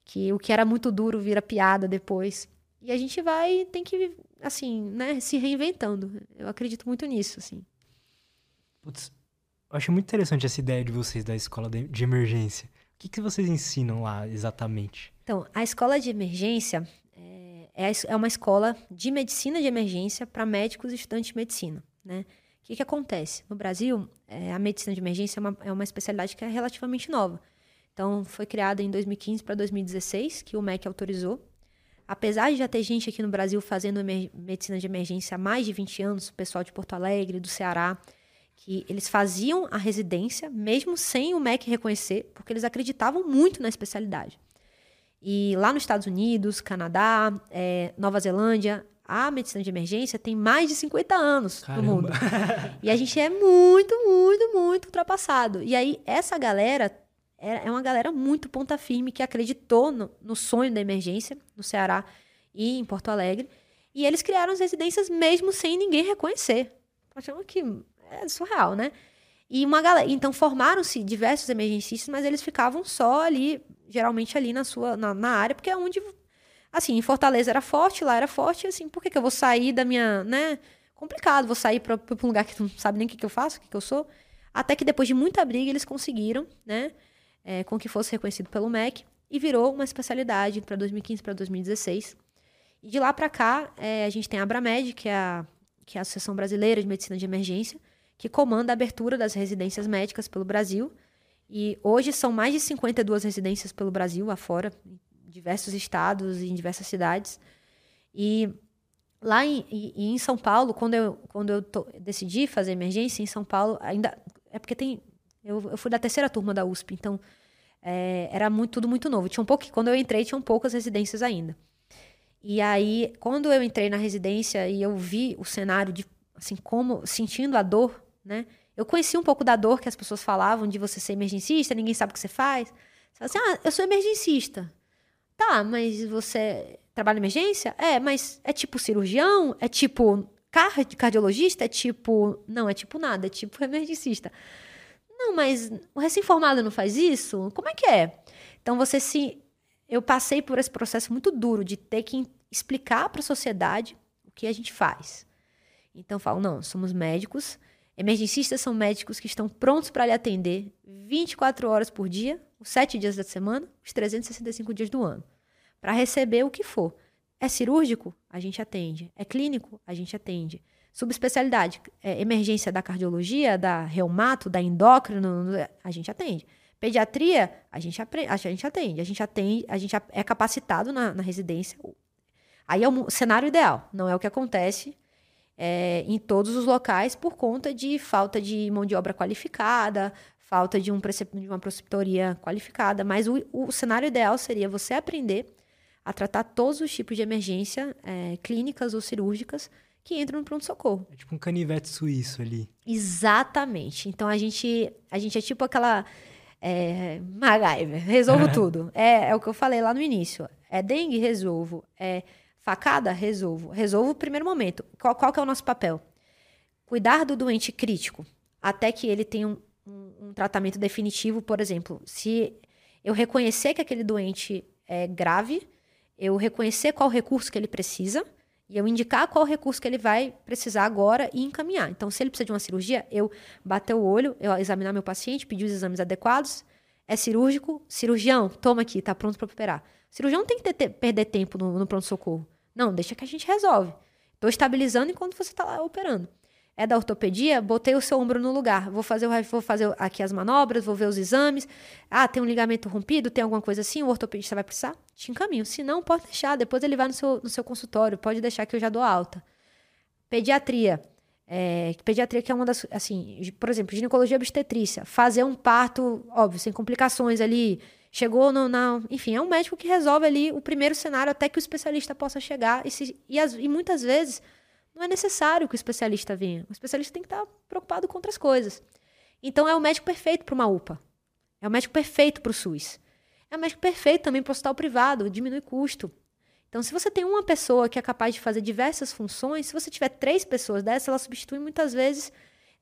Que o que era muito duro vira piada depois. E a gente vai, tem que, assim, né, se reinventando. Eu acredito muito nisso, assim. Putz, eu acho muito interessante essa ideia de vocês da escola de emergência. O que, que vocês ensinam lá exatamente? Então, a escola de emergência é, é uma escola de medicina de emergência para médicos e estudantes de medicina, né? O que, que acontece? No Brasil, é, a medicina de emergência é uma, é uma especialidade que é relativamente nova. Então, foi criada em 2015 para 2016, que o MEC autorizou. Apesar de já ter gente aqui no Brasil fazendo medicina de emergência há mais de 20 anos, o pessoal de Porto Alegre, do Ceará, que eles faziam a residência mesmo sem o MEC reconhecer, porque eles acreditavam muito na especialidade. E lá nos Estados Unidos, Canadá, é, Nova Zelândia, a medicina de emergência tem mais de 50 anos Caramba. no mundo. E a gente é muito, muito, muito ultrapassado. E aí, essa galera é, é uma galera muito ponta firme que acreditou no, no sonho da emergência no Ceará e em Porto Alegre. E eles criaram as residências mesmo sem ninguém reconhecer. Achando que é surreal, né? E uma galera. Então formaram-se diversos emergencistas, mas eles ficavam só ali, geralmente ali na sua na, na, área, porque é onde. Assim, em Fortaleza era forte, lá era forte, assim, por que, que eu vou sair da minha. né? Complicado, vou sair para um lugar que não sabe nem o que, que eu faço, o que, que eu sou. Até que depois de muita briga, eles conseguiram, né? É, com que fosse reconhecido pelo MEC e virou uma especialidade para 2015 para 2016. E de lá para cá, é, a gente tem a Abramed, que é a, que é a Associação Brasileira de Medicina de Emergência, que comanda a abertura das residências médicas pelo Brasil. E hoje são mais de 52 residências pelo Brasil, afora, em diversos estados e em diversas cidades. E lá em, em São Paulo, quando eu, quando eu decidi fazer emergência em São Paulo, ainda. É porque tem. Eu, eu fui da terceira turma da USP, então é, era muito, tudo muito novo. Tinha um pouco, quando eu entrei, tinham poucas residências ainda. E aí, quando eu entrei na residência e eu vi o cenário de, assim, como, sentindo a dor né? Eu conheci um pouco da dor que as pessoas falavam de você ser emergencista, ninguém sabe o que você faz. Você fala assim, ah, eu sou emergencista. Tá, mas você trabalha em emergência? É, mas é tipo cirurgião? É tipo cardiologista? É tipo. Não, é tipo nada, é tipo <laughs> emergencista. Não, mas o recém-formado não faz isso? Como é que é? Então você se. Eu passei por esse processo muito duro de ter que explicar para a sociedade o que a gente faz. Então eu falo, não, somos médicos, Emergencistas são médicos que estão prontos para lhe atender 24 horas por dia, os 7 dias da semana, os 365 dias do ano, para receber o que for. É cirúrgico? A gente atende. É clínico? A gente atende. Subespecialidade, é emergência da cardiologia, da reumato, da endócrino, a gente atende. Pediatria, a gente, a gente atende. A gente atende, a gente é capacitado na, na residência. Aí é o cenário ideal, não é o que acontece é, em todos os locais por conta de falta de mão de obra qualificada, falta de, um de uma preceptoria qualificada. Mas o, o, cenário ideal seria você aprender a tratar todos os tipos de emergência, é, clínicas ou cirúrgicas, que entram no pronto-socorro. É tipo um canivete suíço ali. Exatamente. Então a gente, a gente é tipo aquela. É, MacGyver, resolvo <laughs> tudo. É, é o que eu falei lá no início. É dengue, resolvo. É Facada, resolvo. Resolvo o primeiro momento. Qual, qual que é o nosso papel? Cuidar do doente crítico até que ele tenha um, um, um tratamento definitivo. Por exemplo, se eu reconhecer que aquele doente é grave, eu reconhecer qual recurso que ele precisa e eu indicar qual recurso que ele vai precisar agora e encaminhar. Então, se ele precisa de uma cirurgia, eu bater o olho, eu examinar meu paciente, pedir os exames adequados. É cirúrgico? Cirurgião, toma aqui, tá pronto para operar. O cirurgião não tem que ter, perder tempo no, no pronto-socorro. Não, deixa que a gente resolve. Estou estabilizando enquanto você está lá operando. É da ortopedia? Botei o seu ombro no lugar. Vou fazer, vou fazer aqui as manobras, vou ver os exames. Ah, tem um ligamento rompido, tem alguma coisa assim? O ortopedista vai precisar? Te encaminho. Se não, pode deixar. Depois ele vai no seu, no seu consultório. Pode deixar que eu já dou alta. Pediatria. É, pediatria que é uma das, assim, por exemplo, ginecologia obstetrícia. Fazer um parto, óbvio, sem complicações ali chegou no, na. Enfim, é um médico que resolve ali o primeiro cenário até que o especialista possa chegar. E, se, e, as, e muitas vezes não é necessário que o especialista venha. O especialista tem que estar preocupado com outras coisas. Então é o médico perfeito para uma UPA. É o médico perfeito para o SUS. É o médico perfeito também para o hospital privado, diminui custo. Então, se você tem uma pessoa que é capaz de fazer diversas funções, se você tiver três pessoas dessas, ela substitui muitas vezes,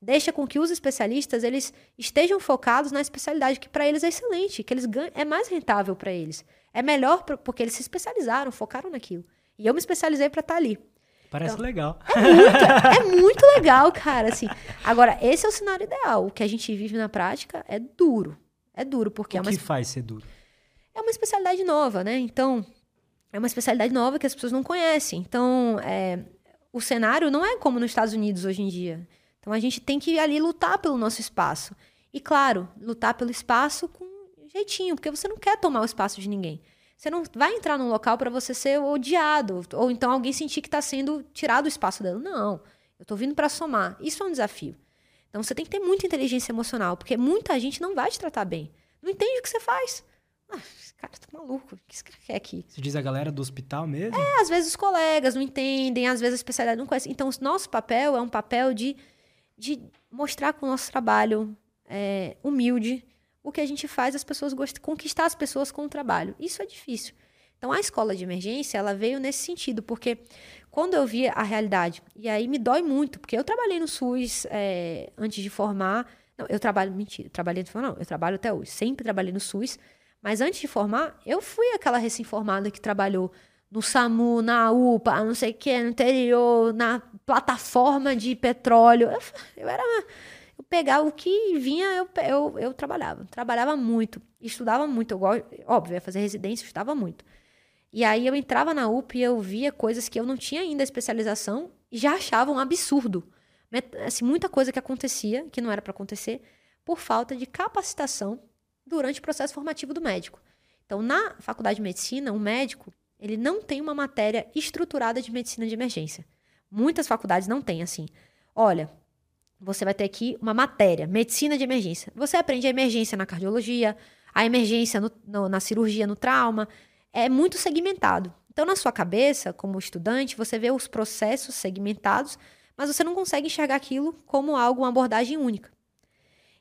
deixa com que os especialistas eles estejam focados na especialidade que para eles é excelente, que eles ganham, é mais rentável para eles. É melhor porque eles se especializaram, focaram naquilo. E eu me especializei para estar tá ali. Parece então, legal. É muito, é muito legal, cara. Assim. Agora, esse é o cenário ideal. O que a gente vive na prática é duro. É duro, porque o é uma. O que faz ser duro? É uma especialidade nova, né? Então, é uma especialidade nova que as pessoas não conhecem. Então, é, o cenário não é como nos Estados Unidos hoje em dia. Então, a gente tem que ali lutar pelo nosso espaço. E, claro, lutar pelo espaço com jeitinho, porque você não quer tomar o espaço de ninguém. Você não vai entrar num local para você ser odiado, ou então alguém sentir que está sendo tirado o espaço dela. Não, eu estou vindo para somar. Isso é um desafio. Então você tem que ter muita inteligência emocional, porque muita gente não vai te tratar bem. Não entende o que você faz. Ah, esse cara tá maluco. O que esse cara quer aqui? Você diz a galera do hospital mesmo? É, às vezes os colegas não entendem, às vezes a especialidade não conhece. Então, o nosso papel é um papel de, de mostrar com o nosso trabalho é, humilde, o que a gente faz as pessoas gostam, conquistar as pessoas com o trabalho. Isso é difícil. Então a escola de emergência, ela veio nesse sentido, porque quando eu vi a realidade, e aí me dói muito, porque eu trabalhei no SUS é, antes de formar, não, eu trabalho, mentira, trabalhei, não, eu trabalhei até hoje, sempre trabalhei no SUS, mas antes de formar, eu fui aquela recém-formada que trabalhou no SAMU, na UPA, não sei o que, no interior, na plataforma de petróleo. Eu, eu era eu pegava o que vinha, eu, eu, eu trabalhava. Trabalhava muito, estudava muito. Eu, óbvio, ia fazer residência, estudava muito. E aí eu entrava na UP e eu via coisas que eu não tinha ainda especialização e já achava um absurdo. Assim, muita coisa que acontecia, que não era para acontecer, por falta de capacitação durante o processo formativo do médico. Então, na faculdade de medicina, o médico, ele não tem uma matéria estruturada de medicina de emergência. Muitas faculdades não têm assim. Olha, você vai ter aqui uma matéria, medicina de emergência. Você aprende a emergência na cardiologia, a emergência no, no, na cirurgia, no trauma. É muito segmentado. Então, na sua cabeça, como estudante, você vê os processos segmentados, mas você não consegue enxergar aquilo como algo, uma abordagem única.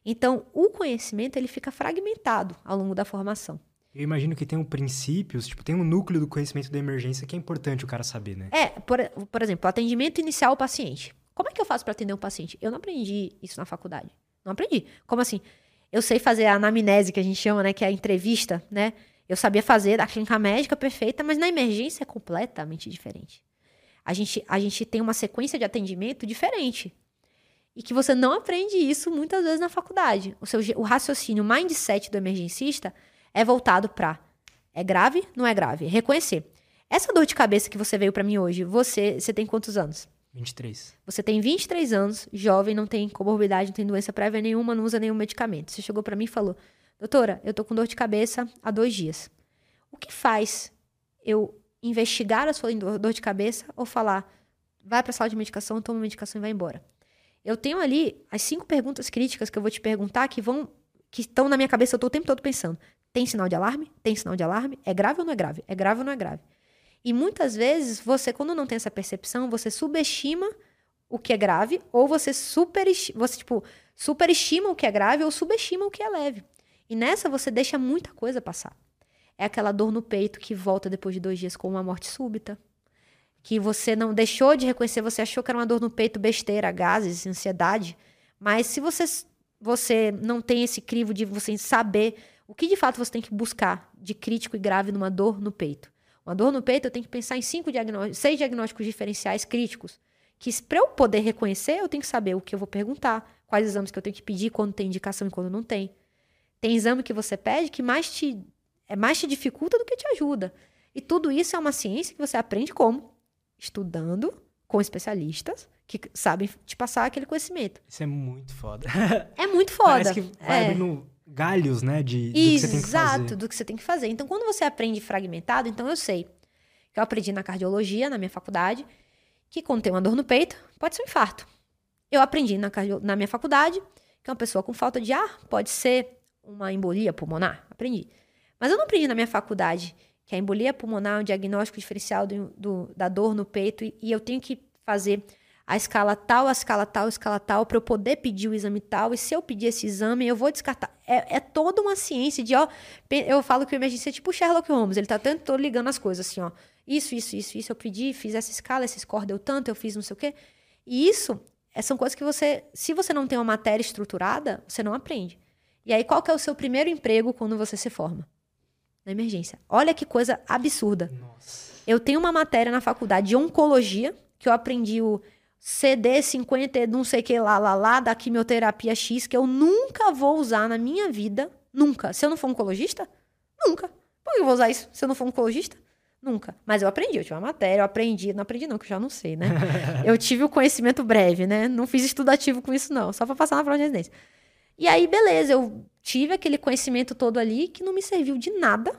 Então, o conhecimento ele fica fragmentado ao longo da formação. Eu imagino que tem um princípios, tipo, tem um núcleo do conhecimento da emergência que é importante o cara saber, né? É, por, por exemplo, atendimento inicial ao paciente. Como é que eu faço para atender um paciente? Eu não aprendi isso na faculdade. Não aprendi. Como assim? Eu sei fazer a anamnese, que a gente chama, né? Que é a entrevista, né? Eu sabia fazer da clínica médica perfeita, mas na emergência é completamente diferente. A gente, a gente tem uma sequência de atendimento diferente. E que você não aprende isso muitas vezes na faculdade. O, seu, o raciocínio, o mindset do emergencista é voltado para é grave, não é grave? Reconhecer. Essa dor de cabeça que você veio para mim hoje, você, você tem quantos anos? 23. Você tem 23 anos, jovem, não tem comorbidade, não tem doença prévia nenhuma, não usa nenhum medicamento. Você chegou para mim e falou: Doutora, eu tô com dor de cabeça há dois dias. O que faz eu investigar a sua dor de cabeça ou falar, vai para a sala de medicação, toma medicação e vai embora? Eu tenho ali as cinco perguntas críticas que eu vou te perguntar que vão que estão na minha cabeça, eu tô o tempo todo pensando. Tem sinal de alarme? Tem sinal de alarme? É grave ou não é grave? É grave ou não é grave? E muitas vezes, você, quando não tem essa percepção, você subestima o que é grave, ou você super, você, tipo, superestima o que é grave ou subestima o que é leve. E nessa você deixa muita coisa passar. É aquela dor no peito que volta depois de dois dias com uma morte súbita. Que você não deixou de reconhecer, você achou que era uma dor no peito besteira, gases, ansiedade. Mas se você, você não tem esse crivo de você saber o que de fato você tem que buscar de crítico e grave numa dor no peito. Uma dor no peito, eu tenho que pensar em cinco diagnósticos, seis diagnósticos diferenciais críticos. Que para eu poder reconhecer, eu tenho que saber o que eu vou perguntar, quais exames que eu tenho que pedir, quando tem indicação e quando não tem. Tem exame que você pede que mais te, é mais te dificulta do que te ajuda. E tudo isso é uma ciência que você aprende como? Estudando com especialistas que sabem te passar aquele conhecimento. Isso é muito foda. É muito foda. Parece que vai é. abrindo galhos, né, de, do que você tem que fazer. Exato, do que você tem que fazer. Então, quando você aprende fragmentado, então eu sei que eu aprendi na cardiologia, na minha faculdade, que quando tem uma dor no peito, pode ser um infarto. Eu aprendi na, na minha faculdade que uma pessoa com falta de ar pode ser uma embolia pulmonar. Aprendi. Mas eu não aprendi na minha faculdade que a embolia pulmonar é um diagnóstico diferencial do, do, da dor no peito e, e eu tenho que fazer a escala tal, a escala tal, a escala tal, para eu poder pedir o exame tal, e se eu pedir esse exame, eu vou descartar. É, é toda uma ciência de, ó, eu falo que o emergência é tipo Sherlock Holmes, ele tá tanto ligando as coisas assim, ó, isso, isso, isso, isso, eu pedi, fiz essa escala, esse score deu tanto, eu fiz não sei o quê. E isso é, são coisas que você, se você não tem uma matéria estruturada, você não aprende. E aí, qual que é o seu primeiro emprego quando você se forma? Na emergência. Olha que coisa absurda. Nossa. Eu tenho uma matéria na faculdade de oncologia, que eu aprendi o CD50, não sei o que lá, lá, lá, da quimioterapia X, que eu nunca vou usar na minha vida. Nunca. Se eu não for oncologista, nunca. Por que eu vou usar isso se eu não for oncologista? Nunca. Mas eu aprendi, eu tive uma matéria, eu aprendi. Não aprendi, não, que eu já não sei, né? <laughs> eu tive o conhecimento breve, né? Não fiz estudo ativo com isso, não. Só pra passar na prova de residência. E aí, beleza, eu tive aquele conhecimento todo ali que não me serviu de nada.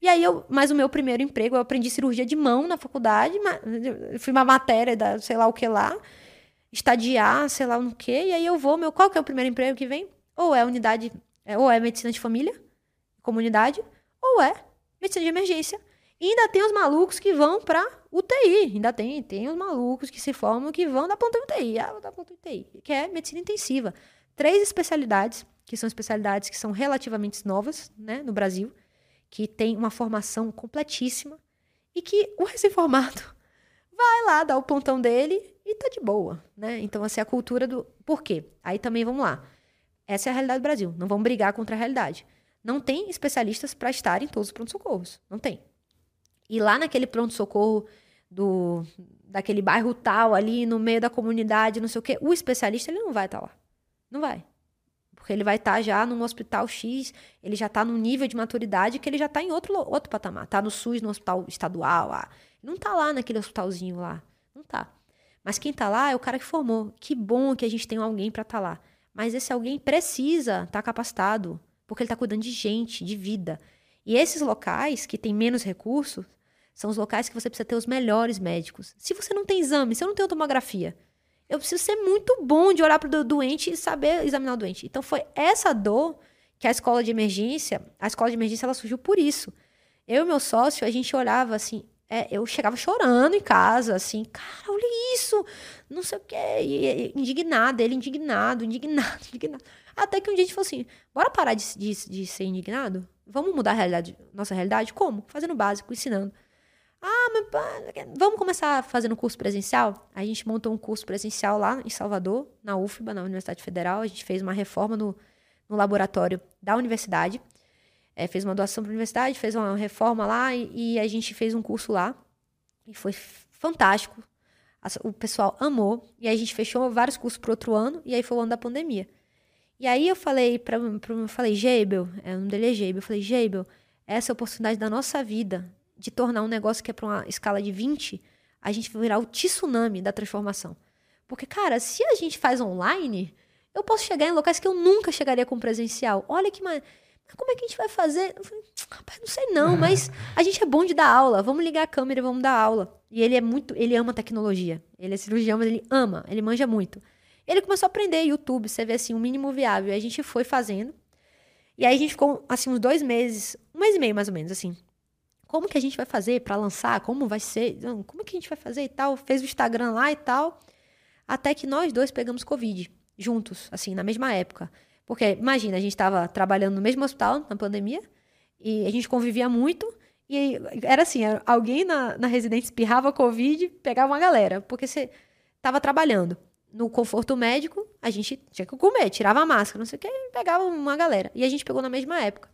E aí, eu, mas o meu primeiro emprego, eu aprendi cirurgia de mão na faculdade, fui uma matéria da sei lá o que lá, estadiar, sei lá o que, e aí eu vou, meu, qual que é o primeiro emprego que vem? Ou é unidade, é, ou é medicina de família, comunidade, ou é medicina de emergência. E ainda tem os malucos que vão pra UTI, ainda tem, tem os malucos que se formam que vão da ponta UTI, ah, da ponta UTI, que é medicina intensiva. Três especialidades, que são especialidades que são relativamente novas, né, no Brasil, que tem uma formação completíssima e que o recém-formado <laughs> vai lá dar o pontão dele e tá de boa, né? Então, assim, a cultura do. Por quê? Aí também vamos lá. Essa é a realidade do Brasil. Não vamos brigar contra a realidade. Não tem especialistas para estar em todos os pronto-socorros. Não tem. E lá naquele pronto-socorro do daquele bairro tal ali no meio da comunidade, não sei o quê, o especialista ele não vai estar tá lá. Não vai. Porque ele vai estar tá já num hospital X, ele já está num nível de maturidade que ele já está em outro, outro patamar. Está no SUS, no hospital estadual lá. Não está lá naquele hospitalzinho lá. Não está. Mas quem está lá é o cara que formou. Que bom que a gente tem alguém para estar tá lá. Mas esse alguém precisa estar tá capacitado, porque ele está cuidando de gente, de vida. E esses locais que têm menos recursos são os locais que você precisa ter os melhores médicos. Se você não tem exame, se eu não tenho tomografia, eu preciso ser muito bom de olhar para o doente e saber examinar o doente. Então foi essa dor que a escola de emergência, a escola de emergência ela surgiu por isso. Eu e meu sócio, a gente olhava assim, é, eu chegava chorando em casa, assim, cara, olha isso, não sei o quê, indignada, ele indignado, indignado, <laughs> indignado. Até que um dia a gente falou assim, bora parar de, de, de ser indignado? Vamos mudar a realidade, nossa realidade? Como? Fazendo básico, ensinando. Ah, mas vamos começar fazendo curso presencial? A gente montou um curso presencial lá em Salvador, na UFBA, na Universidade Federal. A gente fez uma reforma no, no laboratório da universidade. É, fez uma doação para a universidade, fez uma reforma lá e, e, a gente fez um curso lá. E foi fantástico. O pessoal amou. E aí a gente fechou vários cursos para outro ano. E aí foi o ano da pandemia. E aí eu falei para eu falei, Geibel, é, o nome dele é Geibel. Eu falei, Geibel, essa é a oportunidade da nossa vida de tornar um negócio que é para uma escala de 20, a gente vai virar o tsunami da transformação. Porque, cara, se a gente faz online, eu posso chegar em locais que eu nunca chegaria com presencial. Olha que mais. Como é que a gente vai fazer? Falei, rapaz, não sei não, <laughs> mas a gente é bom de dar aula. Vamos ligar a câmera e vamos dar aula. E ele é muito, ele ama tecnologia. Ele é cirurgião, mas ele ama, ele manja muito. Ele começou a aprender YouTube, você vê assim, o um mínimo viável. E a gente foi fazendo. E aí a gente ficou, assim, uns dois meses, um mês e meio mais ou menos, assim, como que a gente vai fazer para lançar? Como vai ser? Como que a gente vai fazer e tal? Fez o Instagram lá e tal. Até que nós dois pegamos Covid juntos, assim, na mesma época. Porque, imagina, a gente estava trabalhando no mesmo hospital na pandemia e a gente convivia muito. E era assim: alguém na, na residência espirrava Covid, pegava uma galera, porque você estava trabalhando. No conforto médico, a gente tinha que comer, tirava a máscara, não sei o que, pegava uma galera. E a gente pegou na mesma época.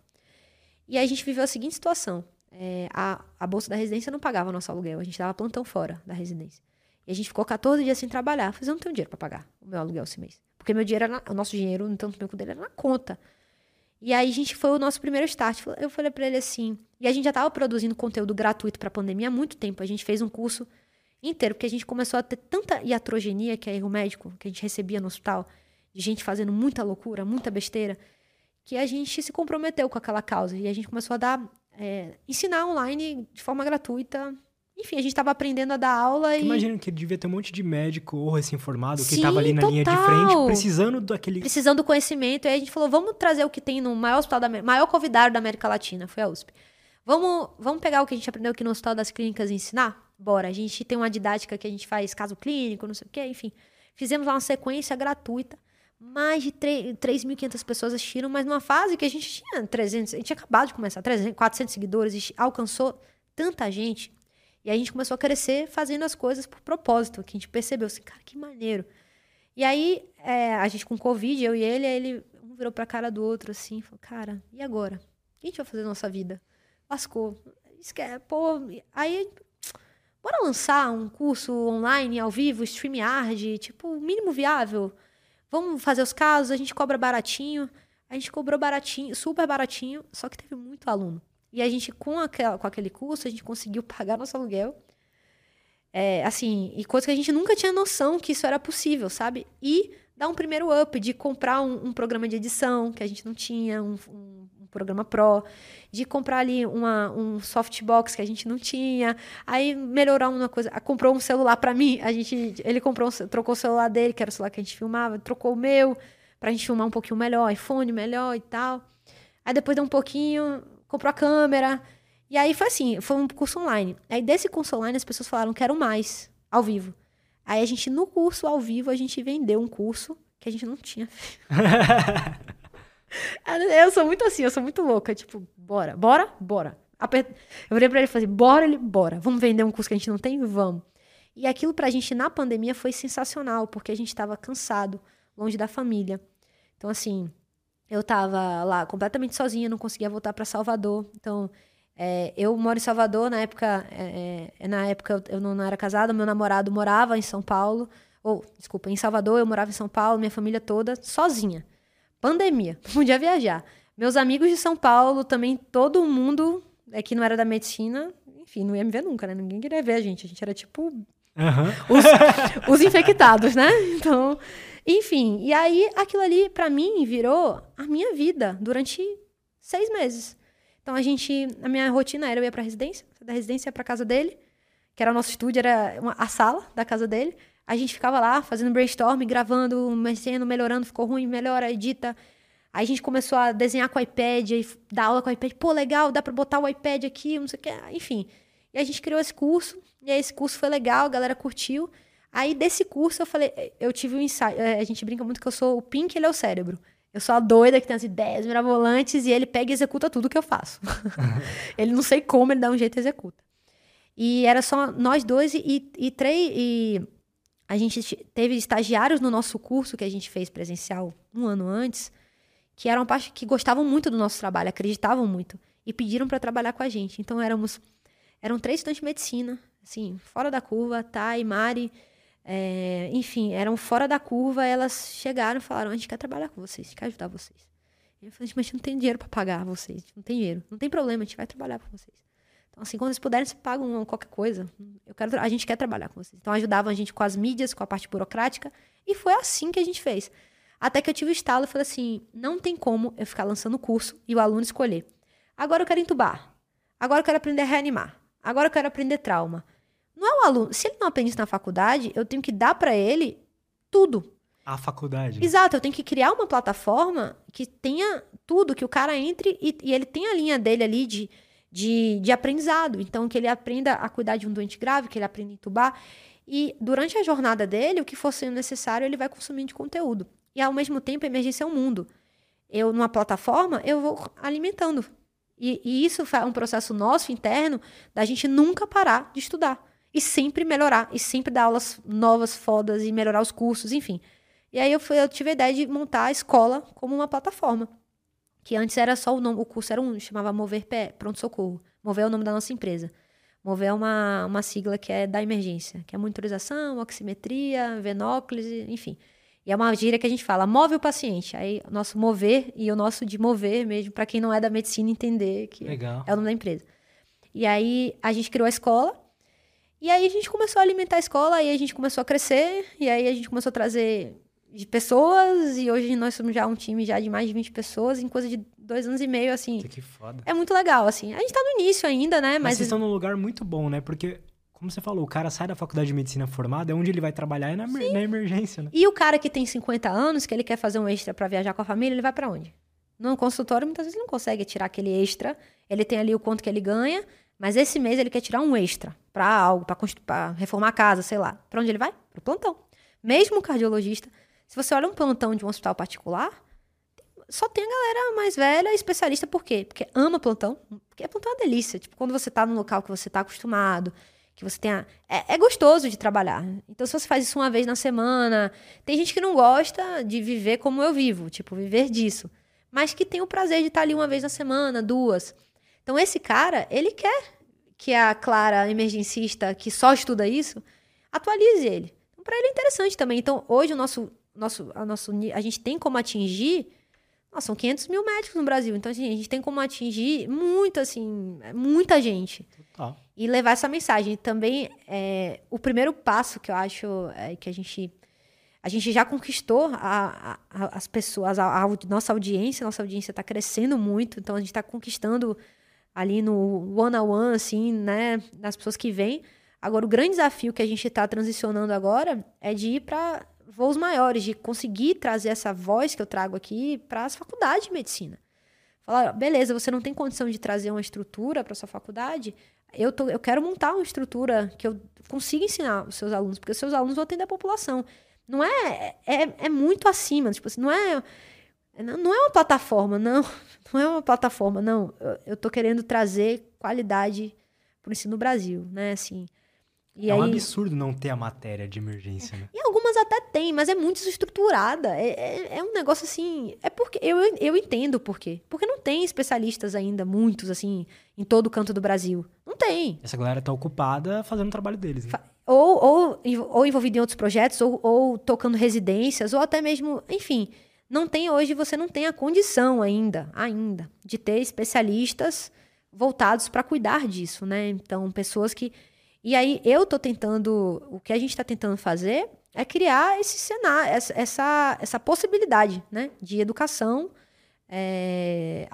E a gente viveu a seguinte situação é, a, a bolsa da residência não pagava nosso aluguel. A gente dava plantão fora da residência. E a gente ficou 14 dias sem trabalhar. Falei, eu não tenho dinheiro para pagar o meu aluguel esse mês. Porque meu dinheiro na, o nosso dinheiro, no tanto tempo dele, era na conta. E aí a gente foi o nosso primeiro start. Eu falei para ele assim. E a gente já estava produzindo conteúdo gratuito para pandemia há muito tempo. A gente fez um curso inteiro, porque a gente começou a ter tanta iatrogenia, que é erro médico, que a gente recebia no hospital, de gente fazendo muita loucura, muita besteira, que a gente se comprometeu com aquela causa. E a gente começou a dar é, ensinar online de forma gratuita. Enfim, a gente estava aprendendo a dar aula e. Imagino que devia ter um monte de médico ou recém-formado que estava ali na total. linha de frente, precisando daquele. Precisando do conhecimento. E aí a gente falou: vamos trazer o que tem no maior hospital da maior convidado da América Latina, foi a USP. Vamos, vamos pegar o que a gente aprendeu aqui no Hospital das Clínicas e ensinar? bora. A gente tem uma didática que a gente faz caso clínico, não sei o quê, enfim. Fizemos lá uma sequência gratuita. Mais de 3.500 pessoas assistiram, mas numa fase que a gente tinha 300, a gente tinha acabado de começar, 300, 400 seguidores, alcançou tanta gente. E a gente começou a crescer fazendo as coisas por propósito, que a gente percebeu assim, cara, que maneiro. E aí, é, a gente com Covid, eu e ele, ele um virou pra cara do outro assim, falou, cara, e agora? O que a gente vai fazer na nossa vida? Lascou. Esquece, pô, aí bora lançar um curso online, ao vivo, StreamYard, tipo, mínimo viável. Vamos fazer os casos, a gente cobra baratinho. A gente cobrou baratinho, super baratinho, só que teve muito aluno. E a gente, com, aquela, com aquele curso, a gente conseguiu <laughs> pagar nosso aluguel. É, assim, e coisa que a gente nunca tinha noção que isso era possível, sabe? E dar um primeiro up de comprar um, um programa de edição que a gente não tinha, um, um, um programa pro, de comprar ali uma, um softbox que a gente não tinha, aí melhorar uma coisa, comprou um celular para mim, a gente, ele comprou, trocou o celular dele, que era o celular que a gente filmava, trocou o meu pra gente filmar um pouquinho melhor, iPhone melhor e tal. Aí depois de um pouquinho, comprou a câmera. E aí foi assim, foi um curso online. Aí desse curso online as pessoas falaram, quero mais, ao vivo. Aí a gente, no curso ao vivo, a gente vendeu um curso que a gente não tinha. <laughs> eu sou muito assim, eu sou muito louca. Tipo, bora, bora, bora. Eu virei pra ele e falei, bora, ele, bora. Vamos vender um curso que a gente não tem? Vamos. E aquilo pra gente na pandemia foi sensacional, porque a gente tava cansado, longe da família. Então, assim, eu tava lá completamente sozinha, não conseguia voltar para Salvador. Então, é, eu moro em Salvador, na época, é, é, na época eu não, não, era casada, meu namorado morava em São Paulo, ou, desculpa, em Salvador, eu morava em São Paulo, minha família toda, sozinha. Pandemia, não <laughs> podia viajar. Meus amigos de São Paulo, também todo mundo, é que não era da medicina, enfim, não ia me ver nunca, né? Ninguém queria ver a gente, a gente era tipo Uhum. Os, <laughs> os, infectados, né? Então, enfim, e aí aquilo ali para mim virou a minha vida durante seis meses. Então a gente, a minha rotina era eu ia para residência, da residência para casa dele, que era o nosso estúdio, era uma, a sala da casa dele. A gente ficava lá fazendo brainstorm, gravando, mexendo, melhorando, ficou ruim, melhora, edita. Aí a gente começou a desenhar com o iPad, aí dar aula com o iPad. Pô, legal, dá para botar o iPad aqui, não sei o que. Enfim. E a gente criou esse curso, e aí esse curso foi legal, a galera curtiu. Aí desse curso eu falei, eu tive um ensaio. É, a gente brinca muito que eu sou o Pink, ele é o cérebro. Eu sou a doida que tem as ideias mirabolantes e ele pega e executa tudo que eu faço. <laughs> <laughs> ele não sei como, ele dá um jeito e executa. E era só nós dois e, e, e três. E a gente teve estagiários no nosso curso que a gente fez presencial um ano antes, que eram parte que gostavam muito do nosso trabalho, acreditavam muito e pediram para trabalhar com a gente. Então éramos eram três estudantes de medicina, assim, fora da curva, Thay, Mari, é, enfim, eram fora da curva, elas chegaram e falaram: a gente quer trabalhar com vocês, a gente quer ajudar vocês. Eu falei, mas a gente não tem dinheiro para pagar vocês, não tem dinheiro, não tem problema, a gente vai trabalhar com vocês. Então, assim, quando vocês puderem, vocês pagam qualquer coisa. Eu quero, a gente quer trabalhar com vocês. Então, ajudavam a gente com as mídias, com a parte burocrática, e foi assim que a gente fez. Até que eu tive o estalo e falei assim: não tem como eu ficar lançando curso e o aluno escolher. Agora eu quero entubar. Agora eu quero aprender a reanimar. Agora eu quero aprender trauma. Não é o aluno. Se ele não aprende isso na faculdade, eu tenho que dar para ele tudo. A faculdade. Exato, eu tenho que criar uma plataforma que tenha tudo, que o cara entre e, e ele tenha a linha dele ali de, de, de, aprendizado. Então, que ele aprenda a cuidar de um doente grave, que ele aprenda a entubar. E durante a jornada dele, o que for sendo necessário, ele vai consumindo de conteúdo. E ao mesmo tempo, a emergência é um mundo. Eu, numa plataforma, eu vou alimentando. E, e isso é um processo nosso interno da gente nunca parar de estudar e sempre melhorar, e sempre dar aulas novas, fodas, e melhorar os cursos, enfim. E aí eu, fui, eu tive a ideia de montar a escola como uma plataforma. Que antes era só o nome, o curso era um, chamava Mover Pé, Pronto Socorro. Mover é o nome da nossa empresa. Mover é uma, uma sigla que é da emergência, que é monitorização, oximetria, venóclise, enfim. E é uma gíria que a gente fala, move o paciente. Aí, o nosso mover e o nosso de mover mesmo, para quem não é da medicina entender que Legal. é o nome da empresa. E aí, a gente criou a escola, e aí a gente começou a alimentar a escola, aí a gente começou a crescer, e aí a gente começou a trazer de pessoas, e hoje nós somos já um time já de mais de 20 pessoas, em coisa de dois anos e meio, assim. Que foda. É muito legal, assim. A gente tá no início ainda, né? Mas, Mas vocês estão num lugar muito bom, né? Porque, como você falou, o cara sai da faculdade de medicina formada, é onde ele vai trabalhar é na, na emergência, né? E o cara que tem 50 anos, que ele quer fazer um extra para viajar com a família, ele vai para onde? No consultório, muitas vezes ele não consegue tirar aquele extra. Ele tem ali o quanto que ele ganha, Mas esse mês ele quer tirar um extra para algo, para reformar a casa, sei lá. Para onde ele vai? Para o plantão. Mesmo cardiologista, se você olha um plantão de um hospital particular, só tem a galera mais velha, especialista, por quê? Porque ama plantão, porque plantão é uma delícia. Tipo, quando você tá num local que você tá acostumado, que você tenha. É, é, gostoso de trabalhar. Então, se você faz isso uma vez na semana, tem gente que não gosta de viver como eu vivo, tipo, viver disso. Mas que tem o prazer de estar ali uma vez na semana, duas. Então, esse cara, ele quer que a Clara emergencista, que só estuda isso, atualize ele. Então, para ele é interessante também. Então, hoje, o nosso, nosso, a, nosso, a gente tem como atingir. Nossa, são 500 mil médicos no Brasil. Então, assim, a gente tem como atingir muito, assim, muita gente. Total e levar essa mensagem. Também, é, o primeiro passo que eu acho é que a gente a gente já conquistou a, a, as pessoas, a, a, nossa audiência, nossa audiência está crescendo muito, então a gente está conquistando ali no one on one, assim, né, das pessoas que vêm. Agora, o grande desafio que a gente está transicionando agora é de ir para voos maiores, de conseguir trazer essa voz que eu trago aqui para as faculdades de medicina. Falar, beleza, você não tem condição de trazer uma estrutura para sua faculdade, eu, tô, eu quero montar uma estrutura que eu consiga ensinar os seus alunos, porque os seus alunos vão atender a população. Não é, é, é muito acima, tipo assim, não é, não é uma plataforma, não, <laughs> não é uma plataforma, não. Eu, tô querendo trazer qualidade para o ensino no Brasil, né, assim. E é aí, um absurdo não ter a matéria de emergência, né? E algumas até tem, mas é muito desestruturada. É, é, é, um negócio assim. É porque. Eu, eu entendo por quê. Porque não tem especialistas ainda, muitos, assim, em todo o canto do Brasil. Não tem. Essa galera tá ocupada fazendo o trabalho deles, né? Ou, ou, ou envolvida em outros projetos, ou, ou tocando residências, ou até mesmo. Enfim. Não tem hoje, você não tem a condição ainda, ainda, de ter especialistas voltados para cuidar disso, né? Então, pessoas que e aí eu tô tentando, o que a gente está tentando fazer é criar esse cenário, essa, essa, essa possibilidade, né, de educação, é,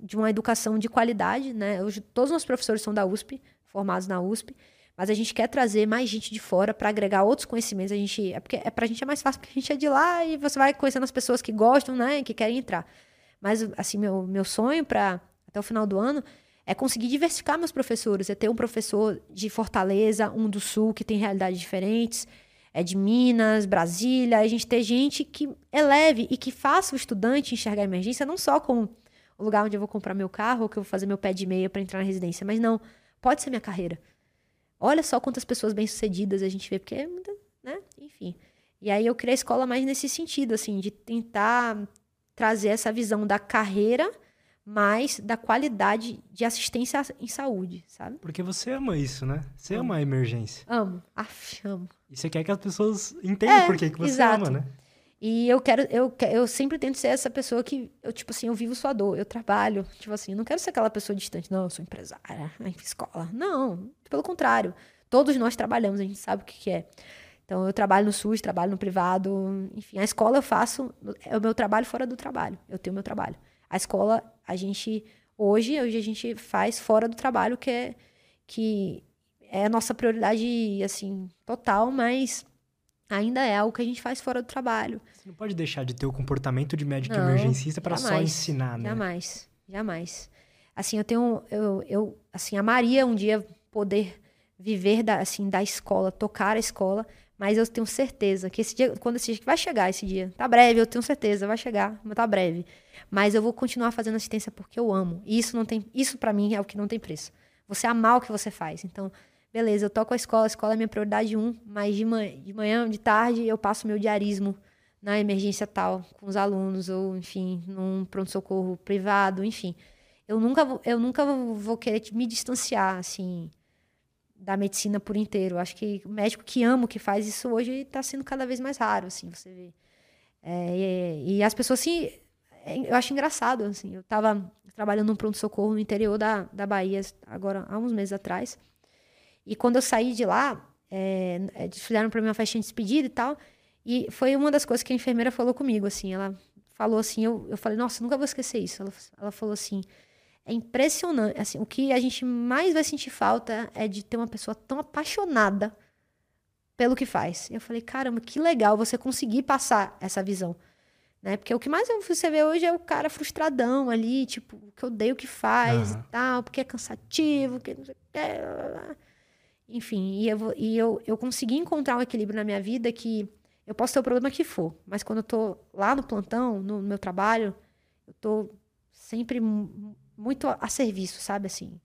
de uma educação de qualidade, né? Hoje todos os nossos professores são da USP, formados na USP, mas a gente quer trazer mais gente de fora para agregar outros conhecimentos. A gente é porque é pra gente é mais fácil porque a gente é de lá e você vai conhecendo as pessoas que gostam, né, que querem entrar. Mas assim, meu meu sonho para até o final do ano é conseguir diversificar meus professores, é ter um professor de Fortaleza, um do Sul, que tem realidades diferentes, é de Minas, Brasília, a gente ter gente que eleve e que faça o estudante enxergar a emergência não só como o lugar onde eu vou comprar meu carro ou que eu vou fazer meu pé de meia para entrar na residência, mas não, pode ser minha carreira. Olha só quantas pessoas bem-sucedidas a gente vê, porque, é né, enfim. E aí eu criei a escola mais nesse sentido, assim, de tentar trazer essa visão da carreira mas da qualidade de assistência em saúde, sabe? Porque você ama isso, né? Você amo. ama a emergência. Amo. Aff, amo. E você quer que as pessoas entendam é, por que, que você exato. ama, né? E eu quero, eu, eu sempre tento ser essa pessoa que, eu, tipo assim, eu vivo sua dor, eu trabalho, tipo assim, não quero ser aquela pessoa distante, não, eu sou empresária, em escola. Não, pelo contrário. Todos nós trabalhamos, a gente sabe o que, que é. Então, eu trabalho no SUS, trabalho no privado, enfim, a escola eu faço, é o meu trabalho fora do trabalho. Eu tenho o meu trabalho. A escola, a gente hoje, hoje a gente faz fora do trabalho, que é que é a nossa prioridade assim total, mas ainda é algo que a gente faz fora do trabalho. Você não pode deixar de ter o comportamento de médico não, emergencista para só ensinar, né? Jamais, jamais. Assim, eu tenho eu, eu assim, amaria um dia poder viver da assim da escola, tocar a escola, mas eu tenho certeza que esse dia, quando esse dia vai chegar esse dia, tá breve, eu tenho certeza, vai chegar, mas tá breve. Mas eu vou continuar fazendo assistência porque eu amo. E isso não tem, isso para mim é o que não tem preço. Você amar o que você faz. Então, beleza, eu toco a escola, a escola é minha prioridade um, mas de manhã, de manhã, de tarde eu passo meu diarismo na emergência tal com os alunos ou, enfim, num pronto socorro privado, enfim. Eu nunca vou, eu nunca vou querer me distanciar assim da medicina por inteiro. Acho que o médico que ama o que faz isso hoje está sendo cada vez mais raro, assim, você vê. É, e, e, as pessoas é, eu acho engraçado, assim. Eu estava trabalhando num pronto-socorro no interior da, da Bahia, agora, há uns meses atrás. E quando eu saí de lá, é, eles fizeram para mim uma festinha de despedida e tal. E foi uma das coisas que a enfermeira falou comigo, assim. Ela falou assim, eu, eu falei, nossa, nunca vou esquecer isso. Ela, ela falou assim, é impressionante. Assim, o que a gente mais vai sentir falta é de ter uma pessoa tão apaixonada pelo que faz. Eu falei, caramba, que legal você conseguir passar essa visão. Né? Porque o que mais você vê hoje é o cara frustradão ali, tipo, que odeia o que faz uhum. e tal, porque é cansativo, que não sei o que. Enfim, e, eu, e eu, eu consegui encontrar um equilíbrio na minha vida que eu posso ter o problema que for, mas quando eu tô lá no plantão, no, no meu trabalho, eu tô sempre muito a serviço, sabe assim?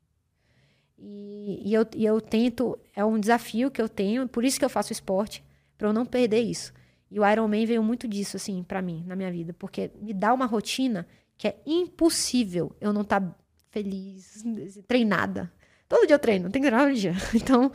E, e, eu, e eu tento, é um desafio que eu tenho, por isso que eu faço esporte, para eu não perder isso. E o Iron Man veio muito disso, assim, para mim, na minha vida, porque me dá uma rotina que é impossível eu não estar tá feliz, treinada. Todo dia eu treino, tem que treinar todo dia. <laughs> Então,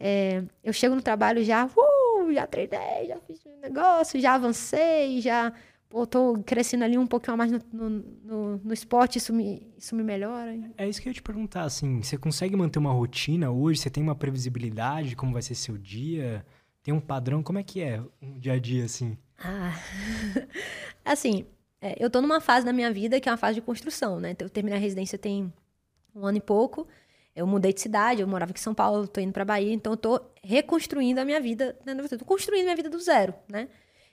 é, eu chego no trabalho já, uh, já treinei, já fiz um negócio, já avancei, já pô, tô crescendo ali um pouquinho mais no, no, no, no, esporte, isso me, isso me melhora. É isso que eu ia te perguntar, assim, você consegue manter uma rotina hoje? Você tem uma previsibilidade de como vai ser seu dia? Tem um padrão? Como é que é um dia a dia, assim? Ah, <laughs> assim, é, eu tô numa fase da minha vida que é uma fase de construção, né? Eu terminei a residência tem um ano e pouco, eu mudei de cidade, eu morava aqui em São Paulo, tô indo pra Bahia, então eu tô reconstruindo a minha vida, né? tô construindo minha vida do zero, né?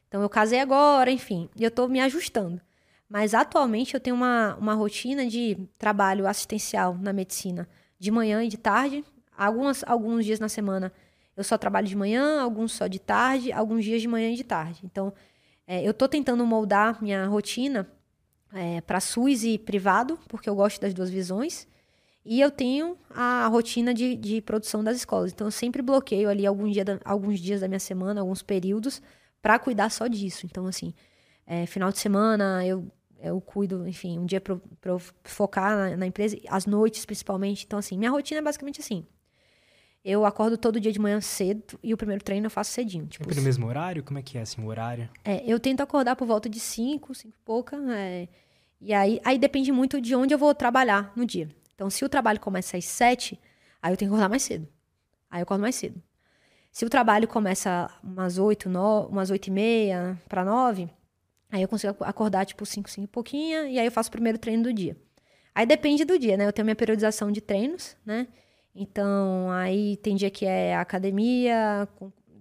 Então eu casei agora, enfim, e eu tô me ajustando. Mas atualmente eu tenho uma, uma rotina de trabalho assistencial na medicina, de manhã e de tarde. Algumas, alguns dias na semana eu só trabalho de manhã, alguns só de tarde, alguns dias de manhã e de tarde. Então é, eu tô tentando moldar minha rotina é, para SUS e privado, porque eu gosto das duas visões. E eu tenho a rotina de, de produção das escolas. Então, eu sempre bloqueio ali algum dia da, alguns dias da minha semana, alguns períodos, para cuidar só disso. Então, assim, é, final de semana eu, eu cuido, enfim, um dia para eu focar na, na, empresa, as noites principalmente. Então, assim, minha rotina é basicamente assim. Eu acordo todo dia de manhã cedo e o primeiro treino eu faço cedinho. Tipo, no mesmo horário? Como é que é, assim, o horário? É, eu tento acordar por volta de 5, 5 e pouca. É, e aí, aí depende muito de onde eu vou trabalhar no dia. Então, se o trabalho começa às sete, aí eu tenho que acordar mais cedo. Aí eu acordo mais cedo. Se o trabalho começa umas oito, no, umas oito e meia para nove, aí eu consigo acordar tipo cinco, cinco e pouquinho, e aí eu faço o primeiro treino do dia. Aí depende do dia, né? Eu tenho minha periodização de treinos, né? Então, aí tem dia que é academia,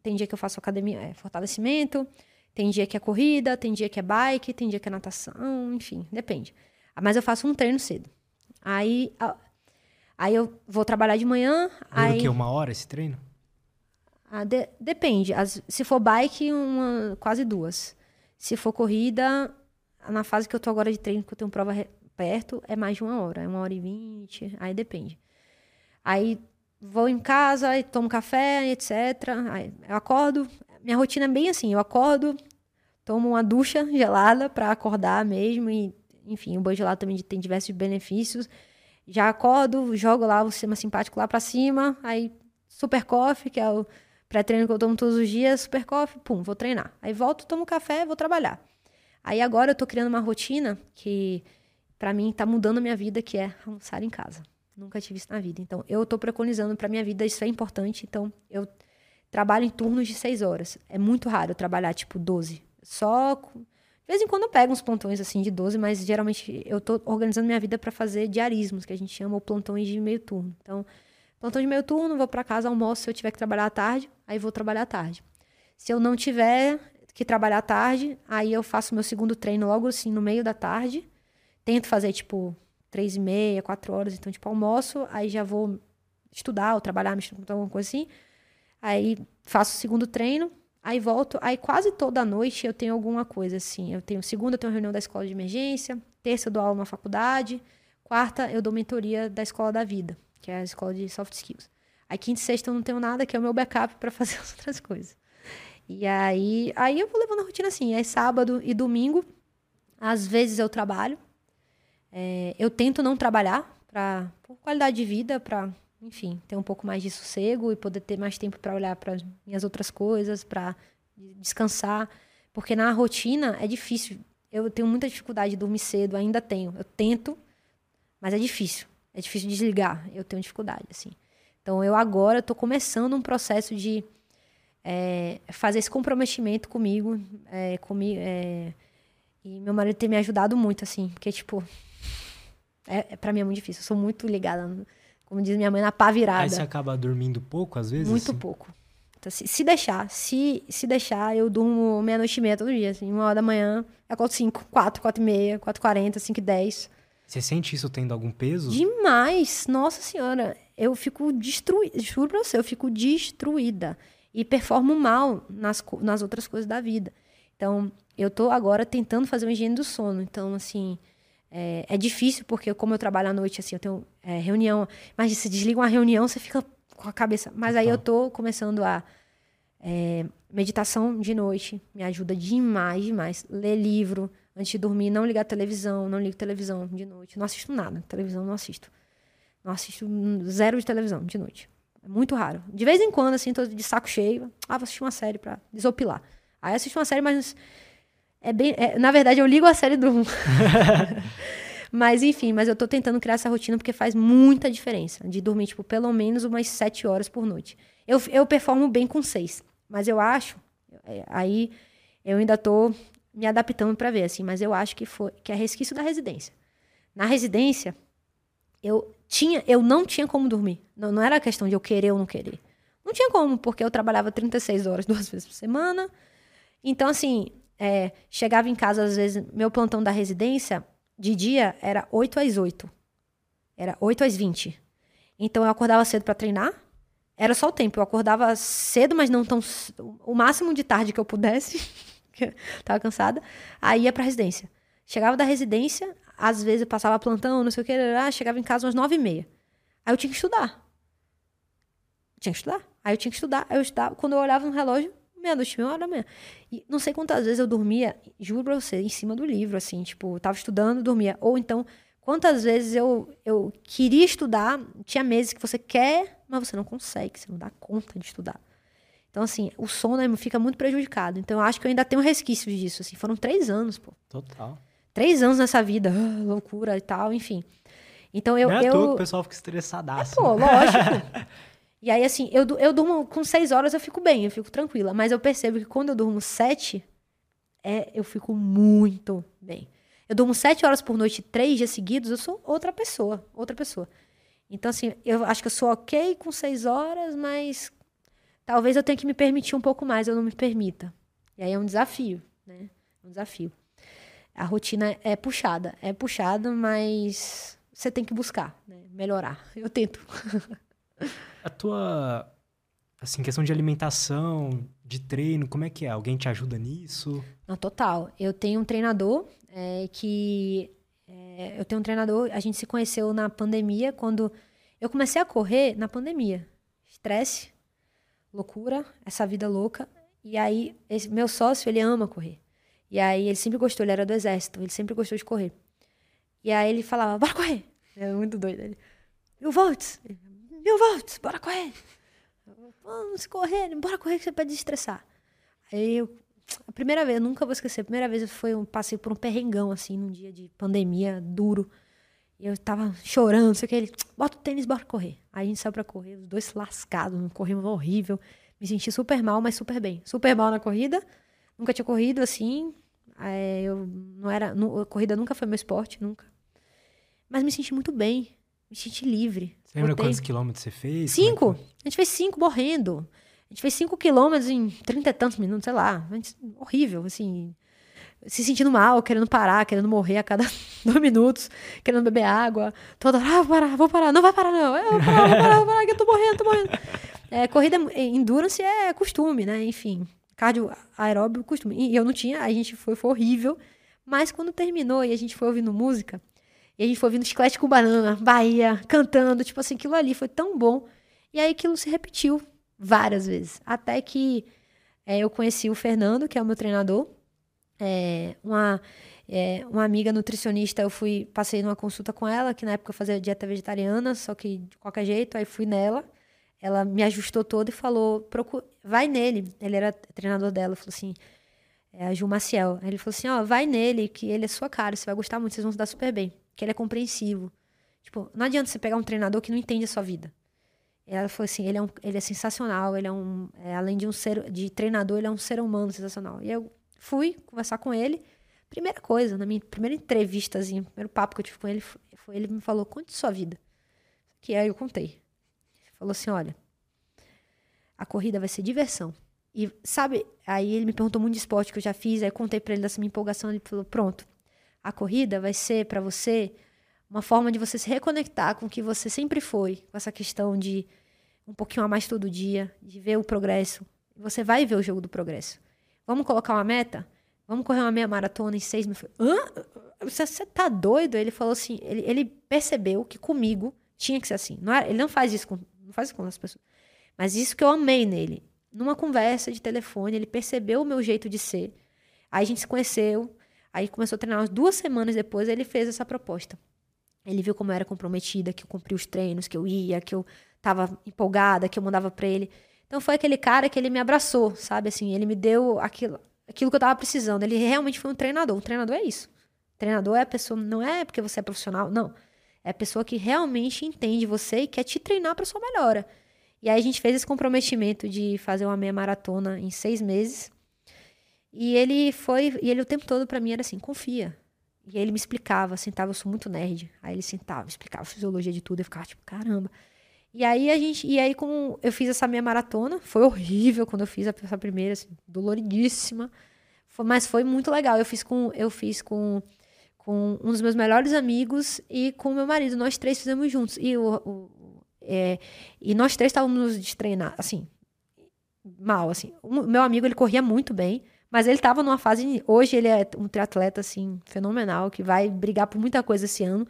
tem dia que eu faço academia, é, fortalecimento, tem dia que é corrida, tem dia que é bike, tem dia que é natação, enfim, depende. Mas eu faço um treino cedo. Aí, aí eu vou trabalhar de manhã. Dura aí... o quê? Uma hora esse treino? Ah, de, depende. As, se for bike, uma, quase duas. Se for corrida, na fase que eu tô agora de treino, que eu tenho prova perto, é mais de uma hora. É uma hora e vinte, aí depende. Aí vou em casa, aí tomo café, etc. Aí eu acordo. Minha rotina é bem assim, eu acordo, tomo uma ducha gelada para acordar mesmo e enfim, o banho gelado também tem diversos benefícios. Já acordo, jogo lá o sistema simpático lá para cima, aí super coffee, que é o pré-treino que eu tomo todos os dias, super coffee, pum, vou treinar. Aí volto, tomo café, vou trabalhar. Aí agora eu tô criando uma rotina que para mim tá mudando a minha vida, que é almoçar em casa. Nunca tive isso na vida. Então, eu tô preconizando para minha vida, isso é importante. Então, eu trabalho em turnos de seis horas. É muito raro eu trabalhar, tipo, 12. Só de vez em quando eu pego uns plantões assim de 12, mas geralmente eu tô organizando minha vida para fazer diarismos, que a gente chama, ou plantões de meio turno. Então, plantão de meio turno, vou para casa, almoço se eu tiver que trabalhar à tarde, aí vou trabalhar à tarde. Se eu não tiver que trabalhar à tarde, aí eu faço meu segundo treino logo assim no meio da tarde. Tento fazer tipo três e meia, quatro horas, então tipo almoço, aí já vou estudar ou trabalhar, mexer com alguma coisa assim. Aí faço o segundo treino, Aí volto, aí quase toda noite eu tenho alguma coisa assim. Eu tenho segunda eu tenho reunião da escola de emergência, terça eu dou aula na faculdade, quarta eu dou mentoria da escola da vida, que é a escola de soft skills. Aí quinta e sexta eu não tenho nada, que é o meu backup para <laughs> fazer as outras coisas. E aí, aí eu vou levando a rotina assim. Aí sábado e domingo, às vezes eu trabalho. É, eu tento não trabalhar para por qualidade de vida, para enfim, ter um pouco mais de sossego e poder ter mais tempo para olhar para minhas outras coisas, para descansar, porque na rotina é difícil. Eu tenho muita dificuldade de dormir cedo, ainda tenho. Eu tento, mas é difícil. É difícil desligar. Eu tenho dificuldade, assim. Então, eu agora estou começando um processo de é, fazer esse comprometimento comigo, é, comigo é, e meu marido tem me ajudado muito, assim, porque, tipo, é, é para mim é muito difícil. Eu sou muito ligada como diz minha mãe, na pá virada. Aí você acaba dormindo pouco, às vezes? Muito assim? pouco. Então, se, se, deixar, se, se deixar, eu durmo meia-noite e meia todo dia, assim, uma hora da manhã, acordo 5, 4, 4 e meia, 4 e 40, 5 e 10. Você sente isso tendo algum peso? Demais! Nossa senhora, eu fico destruída, juro pra você, eu fico destruída. E performo mal nas, nas outras coisas da vida. Então, eu tô agora tentando fazer uma higiene do sono. Então, assim, é, é difícil, porque como eu trabalho à noite, assim, eu tenho é, reunião. Mas se desliga uma reunião, você fica com a cabeça. Mas aí eu tô começando a. É, meditação de noite me ajuda demais, demais. Ler livro antes de dormir, não ligar televisão, não ligo televisão de noite. Não assisto nada, televisão não assisto. Não assisto zero de televisão de noite. É muito raro. De vez em quando, assim, tô de saco cheio. Ah, vou assistir uma série pra desopilar. Aí assisto uma série, mas. É bem. É, na verdade, eu ligo a série do. <laughs> Mas enfim, mas eu tô tentando criar essa rotina porque faz muita diferença. De dormir, tipo, pelo menos umas sete horas por noite. Eu, eu performo bem com seis. Mas eu acho. É, aí eu ainda tô me adaptando para ver, assim, mas eu acho que foi que é resquício da residência. Na residência, eu tinha, eu não tinha como dormir. Não, não era questão de eu querer ou não querer. Não tinha como, porque eu trabalhava 36 horas <laughs> duas vezes por semana. Então, assim, é, chegava em casa, às vezes, meu plantão da residência, de dia era 8 às 8. Era 8 às 20. Então eu acordava cedo para treinar. Era só o tempo. Eu acordava cedo, mas não tão. O máximo de tarde que eu pudesse. <laughs> tava cansada. Aí ia pra residência. Chegava da residência, às vezes eu passava plantão, não sei o que, chegava em casa umas nove e meia. Aí eu tinha que estudar. Tinha que estudar. Aí eu tinha que estudar. Aí eu estudava. Quando eu olhava no relógio, meia-noite, meia hora da manhã. E não sei quantas vezes eu dormia, juro pra você, em cima do livro, assim, tipo, tava estudando, dormia. Ou então, quantas vezes eu, eu queria estudar, tinha meses que você quer, mas você não consegue, você não dá conta de estudar. Então, assim, o sono fica muito prejudicado. Então, eu acho que eu ainda tenho resquícios disso, assim. Foram três anos, pô. Total. Três anos nessa vida, ah, loucura e tal, enfim. Então, eu... Não é eu... à toa que o pessoal fica estressadaço. É, pô, lógico. <laughs> E aí, assim, eu, eu durmo com seis horas, eu fico bem, eu fico tranquila. Mas eu percebo que quando eu durmo sete, é, eu fico muito bem. Eu durmo sete horas por noite, três dias seguidos, eu sou outra pessoa, outra pessoa. Então, assim, eu acho que eu sou ok com seis horas, mas talvez eu tenha que me permitir um pouco mais, eu não me permita. E aí é um desafio, né? É um desafio. A rotina é puxada, é puxada, mas você tem que buscar, né? melhorar. Eu tento. <laughs> A tua, assim, questão de alimentação, de treino, como é que é? Alguém te ajuda nisso? Não, total. Eu tenho um treinador é, que... É, eu tenho um treinador, a gente se conheceu na pandemia, quando eu comecei a correr na pandemia. Estresse, loucura, essa vida louca. E aí, esse, meu sócio, ele ama correr. E aí, ele sempre gostou, ele era do exército, ele sempre gostou de correr. E aí, ele falava, bora correr. É muito doido. Ele, mil volts mil volts, bora correr. Vamos correr, bora correr que você pode desestressar. Aí eu, a primeira vez, eu nunca vou esquecer, a primeira vez foi um, passei por um perrengão, assim, num dia de pandemia duro. E eu tava chorando, não sei o que. Ele, bota o tênis, bora correr. Aí a gente saiu pra correr, os dois lascados, corremos horrível. Me senti super mal, mas super bem. Super mal na corrida. Nunca tinha corrido assim. É, eu não era. a corrida nunca foi meu esporte, nunca. Mas me senti muito bem. Me senti livre. Você lembra quantos quilômetros você fez? É cinco. É a gente fez cinco morrendo. A gente fez cinco quilômetros em trinta e tantos minutos, sei lá. Gente, horrível, assim. Se sentindo mal, querendo parar, querendo morrer a cada <laughs> dois minutos, querendo beber água. Toda hora, ah, vou parar, vou parar. Não vai parar, não. Eu vou parar, vou parar, vou parar, que eu tô morrendo, tô morrendo. É, corrida, endurance é costume, né? Enfim, cardio aeróbio, costume. E eu não tinha, a gente foi, foi horrível. Mas quando terminou e a gente foi ouvindo música, e a gente foi ouvindo chiclete com banana, Bahia, cantando, tipo assim, aquilo ali foi tão bom. E aí aquilo se repetiu várias vezes. Até que é, eu conheci o Fernando, que é o meu treinador. É, uma, é, uma amiga nutricionista, eu fui, passei numa consulta com ela, que na época eu fazia dieta vegetariana, só que de qualquer jeito, aí fui nela. Ela me ajustou toda e falou: vai nele. Ele era treinador dela, falou assim: é a Ju Maciel. Aí ele falou assim: ó, vai nele, que ele é sua cara, você vai gostar muito, vocês vão se dar super bem que ele é compreensivo. Tipo, não adianta você pegar um treinador que não entende a sua vida. Ela falou assim, ele é, um, ele é sensacional, ele é um, é, além de um ser, de treinador, ele é um ser humano sensacional. E eu fui conversar com ele. Primeira coisa, na minha primeira entrevistazinha, primeiro papo que eu tive com ele, foi, ele me falou, conte sua vida. Que aí eu contei. Ele falou assim, olha, a corrida vai ser diversão. E sabe, aí ele me perguntou muito de esporte que eu já fiz, aí eu contei para ele dessa minha empolgação, ele falou: "Pronto. A corrida vai ser para você uma forma de você se reconectar com o que você sempre foi, com essa questão de um pouquinho a mais todo dia, de ver o progresso. Você vai ver o jogo do progresso. Vamos colocar uma meta? Vamos correr uma meia maratona em seis meses. Hã? Você, você tá doido? Ele falou assim, ele, ele percebeu que comigo tinha que ser assim. Não era, ele não faz isso com, não faz isso com as pessoas. Mas isso que eu amei nele. Numa conversa de telefone, ele percebeu o meu jeito de ser. Aí a gente se conheceu. Aí começou a treinar umas duas semanas depois, ele fez essa proposta. Ele viu como eu era comprometida, que eu cumpria os treinos, que eu ia, que eu tava empolgada, que eu mandava para ele. Então foi aquele cara que ele me abraçou, sabe? Assim, ele me deu aquilo, aquilo que eu tava precisando. Ele realmente foi um treinador. Um treinador é isso. Treinador é a pessoa, não é porque você é profissional, não. É a pessoa que realmente entende você e quer te treinar para sua melhora. E aí a gente fez esse comprometimento de fazer uma meia maratona em seis meses. E ele foi, e ele o tempo todo para mim era assim, confia. E aí ele me explicava, sentava, eu sou muito nerd. Aí ele sentava, explicava fisiologia de tudo, eu ficava tipo, caramba. E aí a gente, e aí como eu fiz essa minha maratona, foi horrível quando eu fiz essa primeira, assim, doloridíssima. Foi, mas foi muito legal. Eu fiz com eu fiz com com um dos meus melhores amigos e com meu marido. Nós três fizemos juntos. E, o, o é, e nós três estávamos treinar, assim, mal, assim. O meu amigo, ele corria muito bem. Mas ele estava numa fase. Hoje ele é um triatleta, assim, fenomenal, que vai brigar por muita coisa esse ano.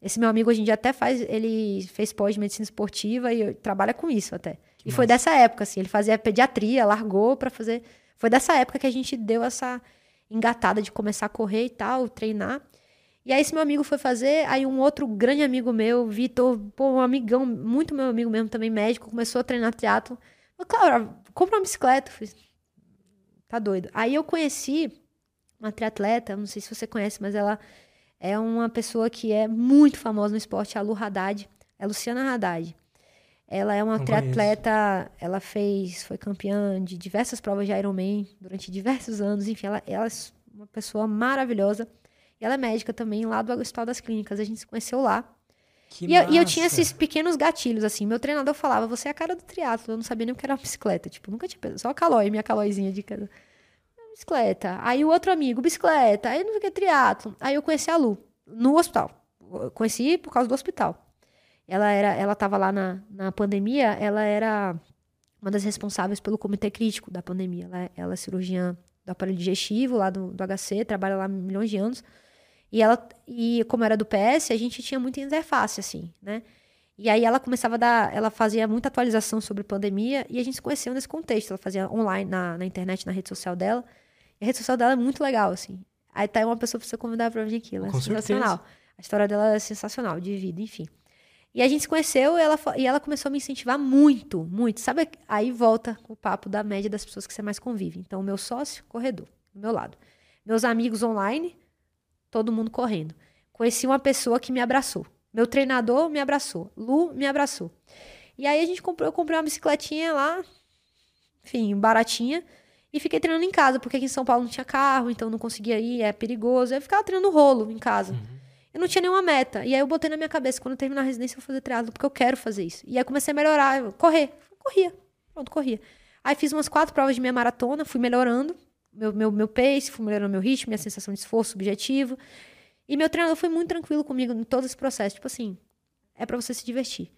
Esse meu amigo hoje em dia até faz. Ele fez pós-medicina esportiva e trabalha com isso até. Que e massa. foi dessa época, assim. Ele fazia pediatria, largou para fazer. Foi dessa época que a gente deu essa engatada de começar a correr e tal, treinar. E aí esse meu amigo foi fazer, aí um outro grande amigo meu, Vitor, pô, um amigão, muito meu amigo mesmo, também médico, começou a treinar teatro. Falei, claro, compra uma bicicleta. Falei, Tá doido. Aí eu conheci uma triatleta, não sei se você conhece, mas ela é uma pessoa que é muito famosa no esporte, a Lu Haddad. É Luciana Haddad. Ela é uma não triatleta, conheço. ela fez, foi campeã de diversas provas de Ironman durante diversos anos. Enfim, ela, ela é uma pessoa maravilhosa. E ela é médica também, lá do Hospital das Clínicas. A gente se conheceu lá. E eu, e, eu, tinha esses pequenos gatilhos, assim. Meu treinador falava, você é a cara do triatlo. Eu não sabia nem o que era uma bicicleta. Tipo, nunca tinha pensado. Só a calói, minha calóizinha de cada. Bicicleta. Aí o outro amigo, bicicleta. Aí não que, triatlo. Aí eu conheci a Lu, no hospital. Eu conheci por causa do hospital. Ela era, ela tava lá na, na pandemia, ela era uma das responsáveis pelo comitê crítico da pandemia. Ela, ela é cirurgiã do aparelho digestivo lá do, do HC, trabalha lá milhões de anos. E ela, e como era do PS, a gente tinha muita interface, assim, né? E aí ela começava a dar, ela fazia muita atualização sobre pandemia e a gente se conheceu nesse contexto. Ela fazia online na, na internet, na rede social dela. E a rede social dela é muito legal, assim. Aí tá uma pessoa pra você convidar pra vir aqui. Ela é Com sensacional. Certeza. A história dela é sensacional, de vida, enfim. E a gente se conheceu e ela, e ela começou a me incentivar muito, muito. Sabe, aí volta o papo da média das pessoas que você mais convive. Então, o meu sócio, corredor, do meu lado. Meus amigos online, todo mundo correndo. Conheci uma pessoa que me abraçou. Meu treinador me abraçou. Lu me abraçou. E aí a gente comprou, eu comprei uma bicicletinha lá, enfim, baratinha, e fiquei treinando em casa, porque aqui em São Paulo não tinha carro, então não conseguia ir, é perigoso. Eu ficava treinando rolo em casa. Uhum. Eu não tinha nenhuma meta. E aí eu botei na minha cabeça, quando eu terminar a residência, eu vou fazer triatlo, porque eu quero fazer isso. E aí comecei a melhorar, correr. Corria. Pronto, corria. Aí fiz umas quatro provas de meia maratona, fui melhorando meu, meu, meu pace, fui melhorando meu ritmo, minha sensação de esforço, objetivo. E meu treinador foi muito tranquilo comigo em todo esse processo. Tipo assim, é para você se divertir.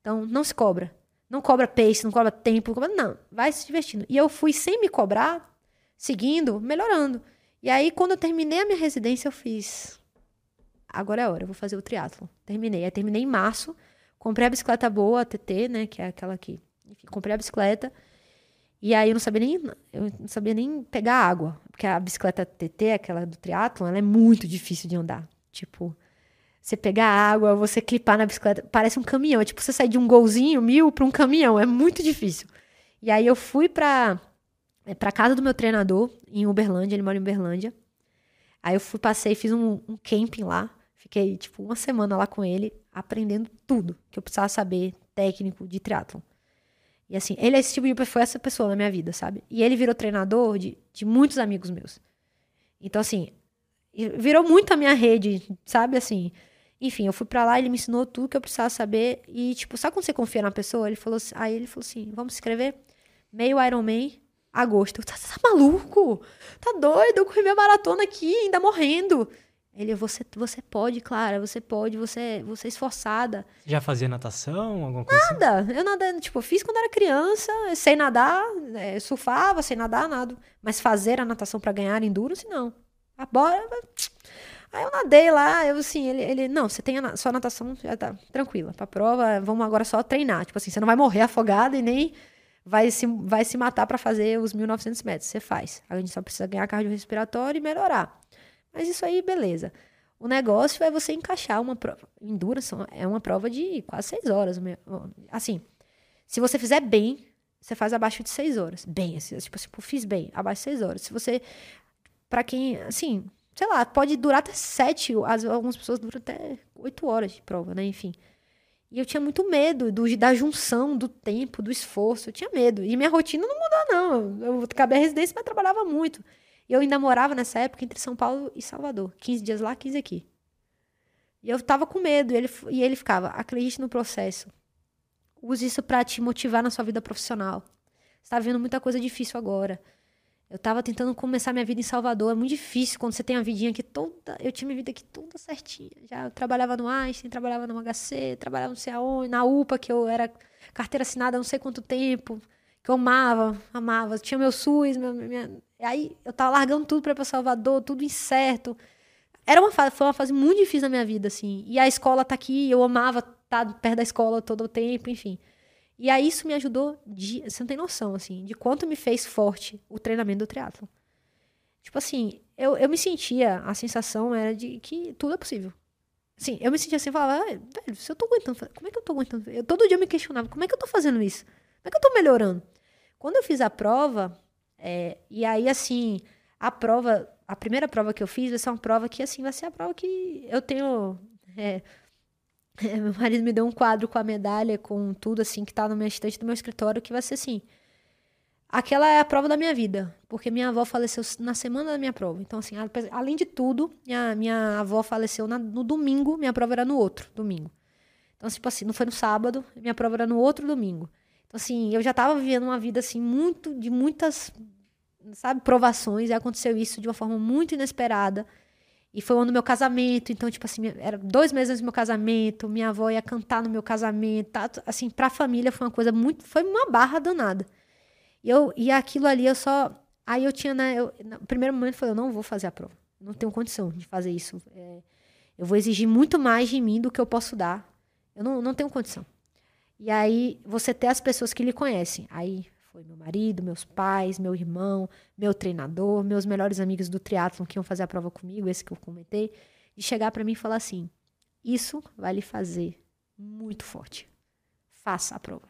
Então, não se cobra. Não cobra pace, não cobra tempo, não, cobra, não, vai se divertindo. E eu fui sem me cobrar, seguindo, melhorando. E aí, quando eu terminei a minha residência, eu fiz. Agora é a hora, eu vou fazer o triatlo. Terminei. Aí terminei em março. Comprei a bicicleta boa, a TT, né? Que é aquela aqui. Enfim, comprei a bicicleta. E aí eu não sabia nem, eu não sabia nem pegar água, porque a bicicleta TT, aquela do triatlon, ela é muito difícil de andar. Tipo, você pegar água, você clipar na bicicleta, parece um caminhão. É tipo você sair de um golzinho mil para um caminhão, é muito difícil. E aí eu fui para é, para casa do meu treinador em Uberlândia, ele mora em Uberlândia. Aí eu fui, passei, fiz um, um camping lá. Fiquei, tipo, uma semana lá com ele, aprendendo tudo que eu precisava saber técnico de triatlon. E assim, ele é esse tipo de foi essa pessoa na minha vida, sabe? E ele virou treinador de, de muitos amigos meus. Então, assim, virou muito a minha rede, sabe? Assim, enfim, eu fui para lá, ele me ensinou tudo que eu precisava saber. E, tipo, sabe quando você confia na pessoa? Ele falou, aí ele falou assim: vamos escrever? Meio Ironman, agosto. Tá, tá maluco? Tá doido? Eu corri minha maratona aqui, ainda morrendo. Ele, você, você pode, Clara, você pode, você, você é esforçada. Já fazia natação, alguma coisa assim? Nada. Assim? Eu nada, tipo, fiz quando era criança, sei nadar, é, surfava, sei nadar, nada. Mas fazer a natação para ganhar endurance, não. Ah, bora. Aí eu nadei lá, eu assim, ele, ele não, você tem a, só natação, já tá tranquila. Pra prova, vamos agora só treinar. Tipo assim, você não vai morrer afogado e nem vai se, vai se matar para fazer os 1900 metros. Você faz. A gente só precisa ganhar cardiorrespiratório e melhorar. Mas isso aí, beleza. O negócio é você encaixar uma prova. Endurance é uma prova de quase seis horas. Assim, se você fizer bem, você faz abaixo de seis horas. Bem, assim, tipo assim, fiz bem, abaixo de seis horas. Se você, para quem, assim, sei lá, pode durar até sete, algumas pessoas duram até oito horas de prova, né? Enfim. E eu tinha muito medo do, da junção do tempo, do esforço. Eu tinha medo. E minha rotina não mudou, não. Eu acabei a residência, mas trabalhava muito. E eu ainda morava nessa época entre São Paulo e Salvador. 15 dias lá, 15 aqui. E eu tava com medo. E ele, e ele ficava: acredite no processo. Use isso para te motivar na sua vida profissional. Você tá vendo muita coisa difícil agora. Eu tava tentando começar minha vida em Salvador. É muito difícil quando você tem a vidinha aqui toda. Eu tinha minha vida aqui toda certinha. Já eu trabalhava no Einstein, trabalhava no HC, trabalhava não sei aonde, na UPA, que eu era carteira assinada há não sei quanto tempo. Que eu amava, amava. Tinha meu SUS, minha, Aí eu tava largando tudo pra ir pra Salvador, tudo incerto. Era uma fase, foi uma fase muito difícil na minha vida, assim. E a escola tá aqui, eu amava estar tá perto da escola todo o tempo, enfim. E aí isso me ajudou, de, você não tem noção, assim, de quanto me fez forte o treinamento do triatlo. Tipo assim, eu, eu me sentia, a sensação era de que tudo é possível. Assim, eu me sentia assim, falava, velho, se eu tô aguentando, como é que eu tô aguentando? Eu, todo dia eu me questionava, como é que eu tô fazendo isso? Como é que eu tô melhorando? Quando eu fiz a prova, é, e aí, assim, a prova, a primeira prova que eu fiz vai ser uma prova que, assim, vai ser a prova que eu tenho. É, é, <laughs> meu marido me deu um quadro com a medalha, com tudo, assim, que tá no meu estante do meu escritório, que vai ser assim. Aquela é a prova da minha vida, porque minha avó faleceu na semana da minha prova. Então, assim, além de tudo, minha, minha avó faleceu na, no domingo, minha prova era no outro domingo. Então, tipo assim, não foi no sábado, minha prova era no outro domingo. Assim, eu já estava vivendo uma vida, assim, muito, de muitas, sabe, provações, e aconteceu isso de uma forma muito inesperada. E foi o ano do meu casamento, então, tipo assim, era dois meses antes do meu casamento, minha avó ia cantar no meu casamento, tá? assim, pra família foi uma coisa muito, foi uma barra danada. E, eu, e aquilo ali, eu só, aí eu tinha, né, eu, no primeiro momento falei, eu não vou fazer a prova, não tenho condição de fazer isso. É, eu vou exigir muito mais de mim do que eu posso dar, eu não, não tenho condição. E aí você ter as pessoas que lhe conhecem. Aí foi meu marido, meus pais, meu irmão, meu treinador, meus melhores amigos do triatlon que iam fazer a prova comigo, esse que eu comentei, de chegar para mim e falar assim: "Isso vai lhe fazer muito forte. Faça a prova".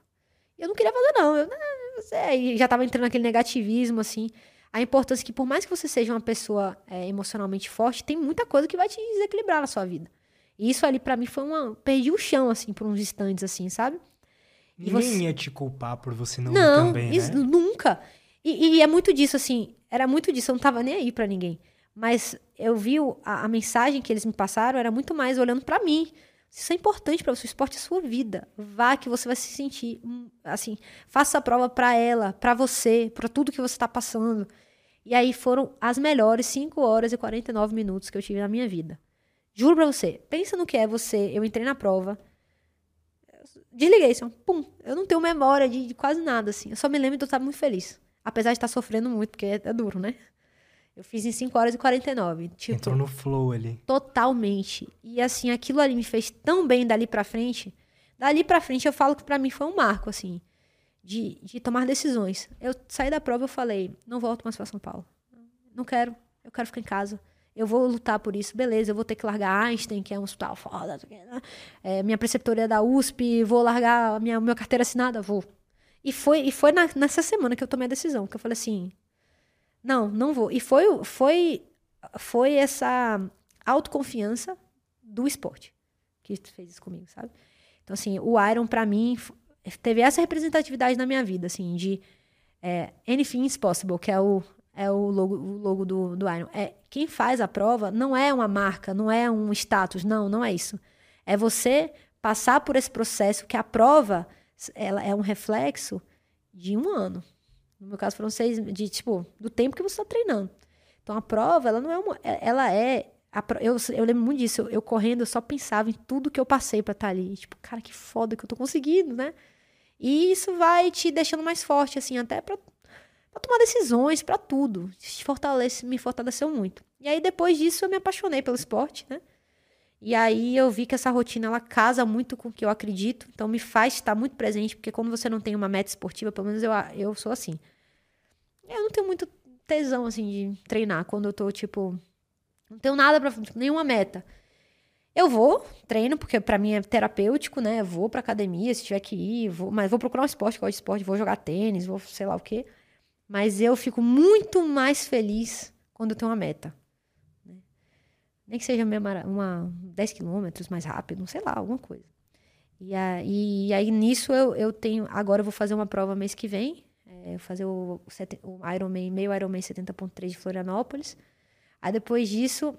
E eu não queria fazer não, eu né, já estava entrando naquele negativismo assim. A importância que por mais que você seja uma pessoa é, emocionalmente forte, tem muita coisa que vai te desequilibrar na sua vida. E isso ali para mim foi uma perdi o chão assim por uns instantes assim, sabe? Ninguém você... ia te culpar por você não, não também, isso, né? nunca. E, e, é muito disso, assim, era muito disso, eu não tava nem aí para ninguém. Mas eu vi a, a, mensagem que eles me passaram, era muito mais olhando para mim. Isso é importante para você, o esporte é sua vida. Vá que você vai se sentir, hum, assim, faça a prova para ela, para você, para tudo que você está passando. E aí foram as melhores 5 horas e 49 minutos que eu tive na minha vida. Juro pra você, pensa no que é você, eu entrei na prova, desliguei, assim, pum. Eu não tenho memória de, de, quase nada, assim. Eu só me lembro de eu estar muito feliz. Apesar de estar sofrendo muito, porque é, é duro, né? Eu fiz em 5 horas e 49. Tipo, Entrou no flow ali. Totalmente. E assim, aquilo ali me fez tão bem dali pra frente. Dali pra frente eu falo que pra mim foi um marco, assim, de, de tomar decisões. Eu saí da prova e falei, não volto mais pra São Paulo. Não quero. Eu quero ficar em casa eu vou lutar por isso, beleza, eu vou ter que largar Einstein, que é um hospital foda, né? é, minha preceptoria é da USP, vou largar minha, minha carteira assinada, vou. E foi, e foi na, nessa semana que eu tomei a decisão, que eu falei assim, não, não vou. E foi, foi, foi essa autoconfiança do esporte que fez isso comigo, sabe? Então, assim, o Iron, para mim, teve essa representatividade na minha vida, assim, de é, anything is possible, que é o, é o logo, o logo do, do Iron. É, quem faz a prova não é uma marca, não é um status, não, não é isso. É você passar por esse processo que a prova ela é um reflexo de um ano. No meu caso, foram seis de tipo do tempo que você está treinando. Então a prova, ela não é uma, é, ela é a, eu, eu lembro muito disso. Eu, eu, correndo, eu só pensava em tudo que eu passei para estar tá ali. Tipo, cara, que foda que eu tô conseguindo, né? E isso vai te deixando mais forte, assim, até pra, pra tomar decisões, para tudo. Fortalece, me fortaleceu muito. E aí, depois disso, eu me apaixonei pelo esporte, né? E aí eu vi que essa rotina ela casa muito com o que eu acredito, então me faz estar muito presente, porque quando você não tem uma meta esportiva, pelo menos eu, eu sou assim. Eu não tenho muito tesão assim de treinar quando eu tô tipo não tenho nada para nenhuma meta. Eu vou, treino, porque para mim é terapêutico, né? vou pra academia se tiver que ir, vou, mas vou procurar um esporte, gosto de esporte, vou jogar tênis, vou sei lá o quê. Mas eu fico muito mais feliz quando eu tenho uma meta. Né? Nem que seja uma, uma 10 quilômetros mais rápido, sei lá, alguma coisa. E aí, e aí nisso eu, eu tenho. Agora eu vou fazer uma prova mês que vem. É, fazer o, o Ironman, meio Ironman 70.3 de Florianópolis. Aí depois disso,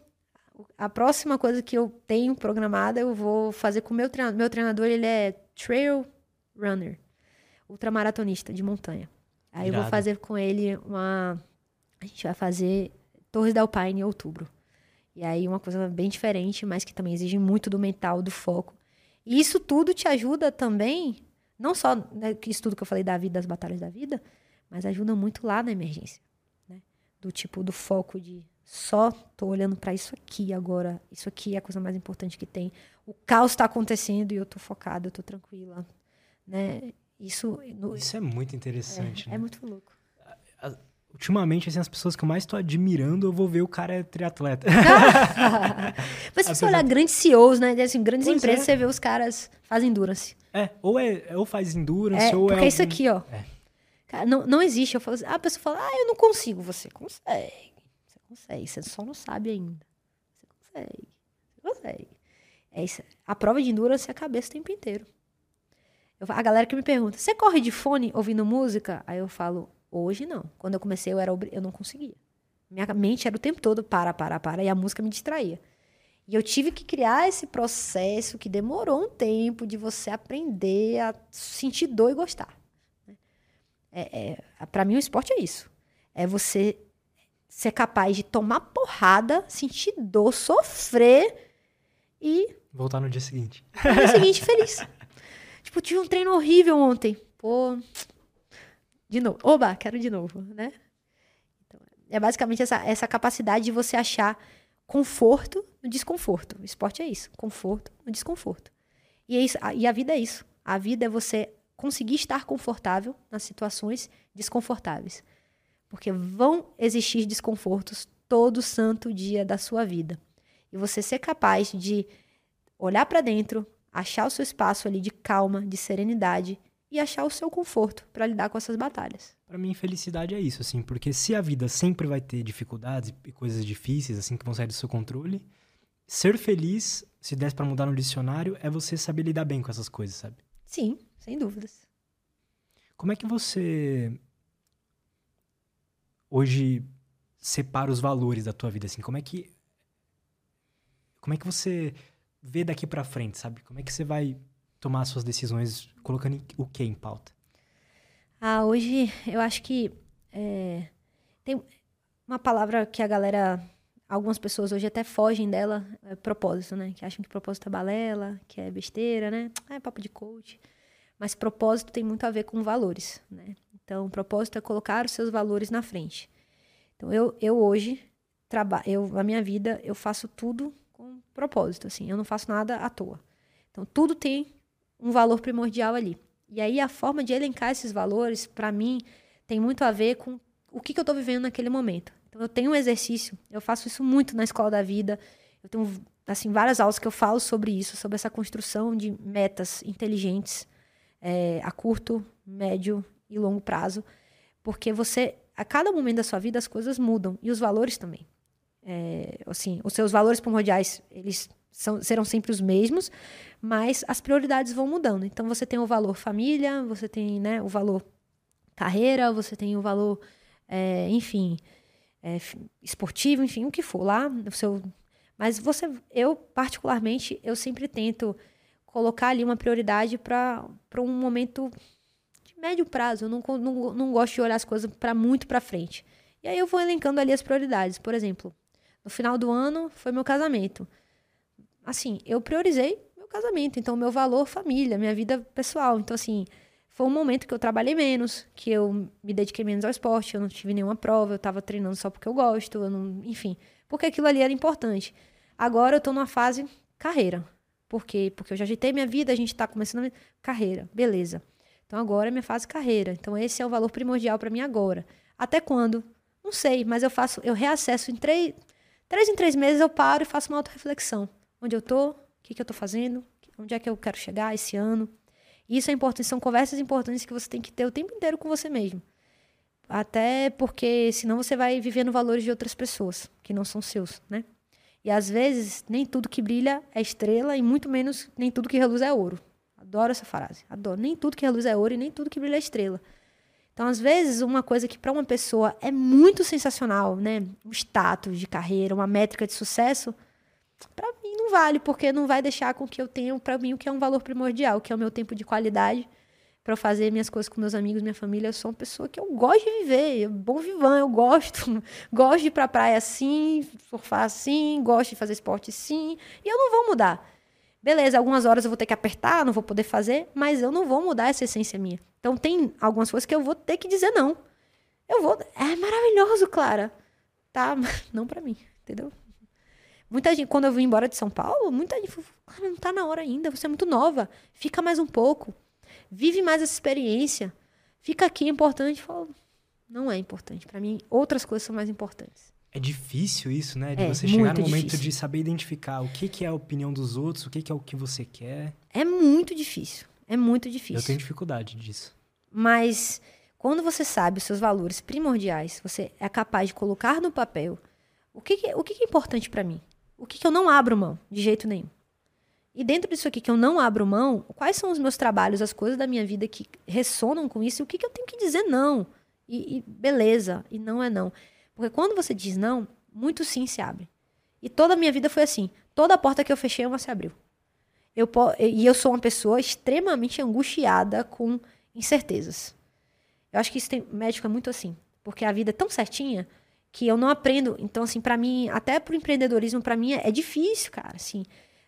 a próxima coisa que eu tenho programada, eu vou fazer com o meu treinador. Meu treinador, ele é trail runner, ultramaratonista de montanha. Aí Irado. eu vou fazer com ele uma. A gente vai fazer Torres del Paine em outubro. E aí uma coisa bem diferente, mas que também exige muito do mental, do foco. E isso tudo te ajuda também, não só né, isso tudo que eu falei da vida, das batalhas da vida, mas ajuda muito lá na emergência. Né? Do tipo, do foco de só tô olhando para isso aqui agora. Isso aqui é a coisa mais importante que tem. O caos está acontecendo e eu tô focada, eu tô tranquila, né? Isso no... Isso é muito interessante, é, né? É muito louco. Ultimamente, assim, as pessoas que eu mais estou admirando, eu vou ver o cara é triatleta. <laughs> Mas se você olhar grandes CEOs, né? Assim, grandes pois empresas, é. você vê os caras fazem endurance. É, ou, é, ou faz endurance, é, ou porque é. Porque é isso aqui, ó. É. Cara, não, não existe. Eu falo assim, ah, a pessoa fala, ah, eu não consigo. Você consegue consegue, você só não sabe ainda. Você consegue, você consegue. É isso. A prova de endurance é a cabeça o tempo inteiro. Eu, a galera que me pergunta, você corre de fone ouvindo música? Aí eu falo, hoje não. Quando eu comecei, eu, era, eu não conseguia. Minha mente era o tempo todo para, para, para, e a música me distraía. E eu tive que criar esse processo que demorou um tempo de você aprender a sentir dor e gostar. Né? É, é, para mim, o esporte é isso. É você ser capaz de tomar porrada, sentir dor, sofrer e. Voltar no dia seguinte. No dia seguinte, feliz. <laughs> tipo, tive um treino horrível ontem. Pô. De novo. Oba, quero de novo, né? Então, é basicamente essa, essa capacidade de você achar conforto no desconforto. O esporte é isso. Conforto no desconforto. E, é isso, e a vida é isso. A vida é você conseguir estar confortável nas situações desconfortáveis. Porque vão existir desconfortos todo santo dia da sua vida. E você ser capaz de olhar para dentro, achar o seu espaço ali de calma, de serenidade e achar o seu conforto para lidar com essas batalhas. Para mim, felicidade é isso, assim, porque se a vida sempre vai ter dificuldades e coisas difíceis, assim, que vão sair do seu controle, ser feliz, se desse para mudar no dicionário, é você saber lidar bem com essas coisas, sabe? Sim, sem dúvidas. Como é que você hoje separa os valores da tua vida assim? Como é que como é que você vê daqui para frente, sabe? Como é que você vai tomar suas decisões colocando o que em pauta? Ah, hoje eu acho que é, tem uma palavra que a galera, algumas pessoas hoje até fogem dela, é propósito, né? Que acham que propósito é balela, que é besteira, né? É papo de coach. Mas propósito tem muito a ver com valores, né? Então, propósito é colocar os seus valores na frente. Então, eu, eu hoje, trabalho, eu, na minha vida, eu faço tudo propósito, assim. Eu não faço nada à toa. Então, tudo tem um valor primordial ali. E aí, a forma de elencar esses valores, para mim, tem muito a ver com o que, que eu estou vivendo naquele momento. Então, eu tenho um exercício, eu faço isso muito na escola da vida. Eu tenho, assim, várias aulas que eu falo sobre isso, sobre essa construção de metas inteligentes é, a curto, médio e longo prazo, porque você, a cada momento da sua vida, as coisas mudam e os valores também. É, assim, os seus valores primordiais, eles são, serão sempre os mesmos, mas as prioridades vão mudando. Então, você tem o valor família, você tem né, o valor carreira, você tem o valor, é, enfim, é, esportivo, enfim, o que for lá. O seu, mas você, eu particularmente, eu sempre tento colocar ali uma prioridade para um momento médio prazo. Eu não, não, não gosto de olhar as coisas para muito para frente. E aí eu vou elencando ali as prioridades. Por exemplo, no final do ano foi meu casamento. Assim, eu priorizei meu casamento. Então, meu valor, família, minha vida pessoal. Então, assim, foi um momento que eu trabalhei menos, que eu me dediquei menos ao esporte, eu não tive nenhuma prova, eu estava treinando só porque eu gosto, eu não, enfim, porque aquilo ali era importante. Agora eu estou numa fase carreira. Por quê? Porque eu já ajeitei minha vida, a gente está começando a... carreira, beleza. Então agora é minha fase carreira. Então esse é o valor primordial para mim agora. Até quando? Não sei, mas eu faço, eu reacesso em três, três em três meses eu paro e faço uma autorreflexão. Onde eu tô? O que, que eu tô fazendo? Onde é que eu quero chegar esse ano? Isso é importante, são conversas importantes que você tem que ter o tempo inteiro com você mesmo. Até porque senão você vai vivendo valores de outras pessoas, que não são seus, né? E às vezes, nem tudo que brilha é estrela e muito menos nem tudo que reluz é ouro. Adoro essa frase. Adoro. Nem tudo que reluz é ouro e nem tudo que brilha é estrela. Então, às vezes, uma coisa que para uma pessoa é muito sensacional, né? Um status de carreira, uma métrica de sucesso, para mim não vale, porque não vai deixar com que eu tenha para mim o que é um valor primordial, que é o meu tempo de qualidade para fazer minhas coisas com meus amigos, minha família. Eu sou uma pessoa que eu gosto de viver, eu, bom vivan, eu gosto, <laughs> gosto de ir pra praia assim, surfar assim, gosto de fazer esporte sim, e eu não vou mudar. Beleza, algumas horas eu vou ter que apertar, não vou poder fazer, mas eu não vou mudar essa essência minha. Então tem algumas coisas que eu vou ter que dizer não. Eu vou, é maravilhoso, Clara. Tá, <laughs> não para mim, entendeu? Muita gente, quando eu vim embora de São Paulo, muita gente falou, cara, não tá na hora ainda, você é muito nova, fica mais um pouco. Vive mais essa experiência. Fica aqui, é importante. Falo, não é importante. Para mim, outras coisas são mais importantes. É difícil isso, né? De é, você chegar no momento difícil. de saber identificar o que, que é a opinião dos outros, o que, que é o que você quer. É muito difícil. É muito difícil. Eu tenho dificuldade disso. Mas quando você sabe os seus valores primordiais, você é capaz de colocar no papel o que, que o que, que é importante para mim. O que, que eu não abro mão de jeito nenhum. E dentro disso aqui que eu não abro mão, quais são os meus trabalhos, as coisas da minha vida que ressonam com isso e o que, que eu tenho que dizer não? E, e beleza, e não é não. Porque quando você diz não, muito sim se abre. E toda a minha vida foi assim. Toda porta que eu fechei, uma se abriu. Eu, e eu sou uma pessoa extremamente angustiada com incertezas. Eu acho que isso tem, médico é muito assim. Porque a vida é tão certinha que eu não aprendo. Então, assim, para mim, até pro empreendedorismo, para mim é, é difícil, cara. Assim,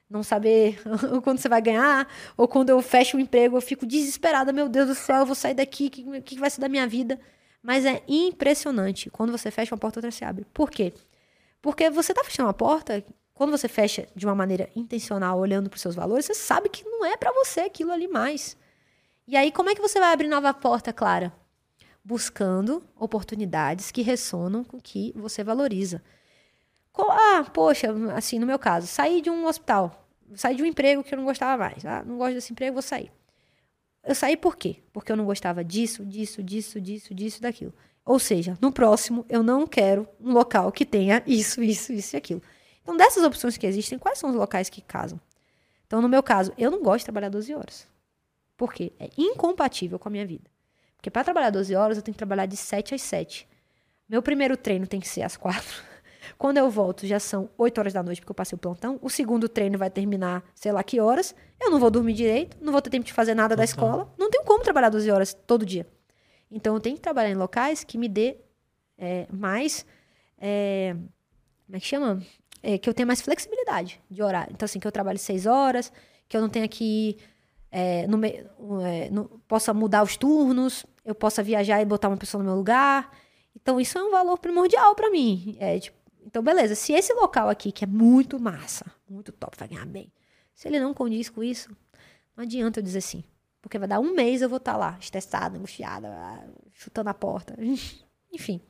não saber <laughs> quando você vai ganhar, ou quando eu fecho um emprego, eu fico desesperada, meu Deus do céu, eu vou sair daqui, o que, que vai ser da minha vida? Mas é impressionante. Quando você fecha uma porta, outra se abre. Por quê? Porque você está fechando uma porta, quando você fecha de uma maneira intencional, olhando para os seus valores, você sabe que não é para você aquilo ali mais. E aí, como é que você vai abrir nova porta, Clara? Buscando oportunidades que ressonam com o que você valoriza. Ah, poxa, assim, no meu caso, saí de um hospital, saí de um emprego que eu não gostava mais. Ah, não gosto desse emprego, vou sair. Eu saí por quê? Porque eu não gostava disso, disso, disso, disso, disso, daquilo. Ou seja, no próximo eu não quero um local que tenha isso, isso, isso e aquilo. Então, dessas opções que existem, quais são os locais que casam? Então, no meu caso, eu não gosto de trabalhar 12 horas. Por quê? É incompatível com a minha vida. Porque para trabalhar 12 horas, eu tenho que trabalhar de 7 às 7. Meu primeiro treino tem que ser às 4. <laughs> Quando eu volto, já são 8 horas da noite, porque eu passei o plantão. O segundo treino vai terminar, sei lá que horas. Eu não vou dormir direito, não vou ter tempo de fazer nada da escola. Não tenho como trabalhar 12 horas todo dia. Então, eu tenho que trabalhar em locais que me dê é, mais. É, como é que chama? É, que eu tenha mais flexibilidade de horário. Então, assim, que eu trabalhe 6 horas, que eu não tenha que. É, no, é, no, possa mudar os turnos, eu possa viajar e botar uma pessoa no meu lugar. Então, isso é um valor primordial para mim. É, tipo, então, beleza. Se esse local aqui, que é muito massa, muito top, vai ganhar bem, se ele não condiz com isso, não adianta eu dizer sim. Porque vai dar um mês eu vou estar tá lá, estressada, angustiada, chutando a porta. <laughs> Enfim.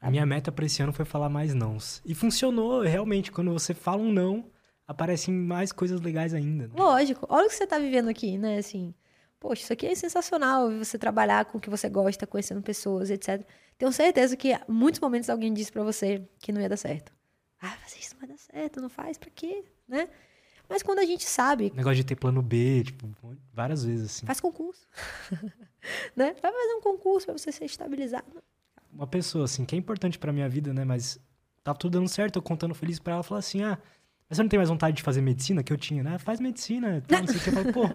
A minha meta para esse ano foi falar mais nãos. E funcionou, realmente. Quando você fala um não, aparecem mais coisas legais ainda. Né? Lógico. Olha o que você está vivendo aqui, né? Assim, poxa, isso aqui é sensacional. Você trabalhar com o que você gosta, conhecendo pessoas, etc. Tenho certeza que muitos momentos alguém disse para você que não ia dar certo. Ah, fazer isso não vai dar certo, não faz, pra quê? Né? Mas quando a gente sabe. Negócio de ter plano B, tipo, várias vezes assim. Faz concurso. <laughs> né? Vai fazer um concurso para você ser estabilizado. Uma pessoa, assim, que é importante pra minha vida, né? Mas tá tudo dando certo, eu contando feliz pra ela, falar assim: ah, mas você não tem mais vontade de fazer medicina? Que eu tinha, né? Faz medicina, <laughs> tá, não sei o que. Eu falo, pô,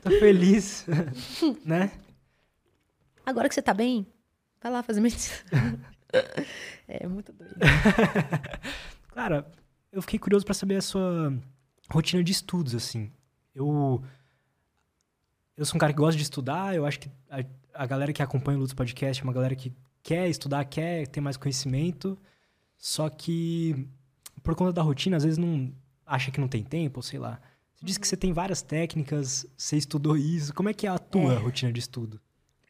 tô feliz, <laughs> né? Agora que você tá bem, vai lá fazer medicina. <laughs> é muito doido. Cara, eu fiquei curioso para saber a sua rotina de estudos, assim. Eu eu sou um cara que gosta de estudar, eu acho que a, a galera que acompanha o Lutz Podcast é uma galera que quer estudar, quer ter mais conhecimento, só que por conta da rotina, às vezes não acha que não tem tempo, sei lá. Você disse que você tem várias técnicas, você estudou isso. Como é que é a tua é. rotina de estudo?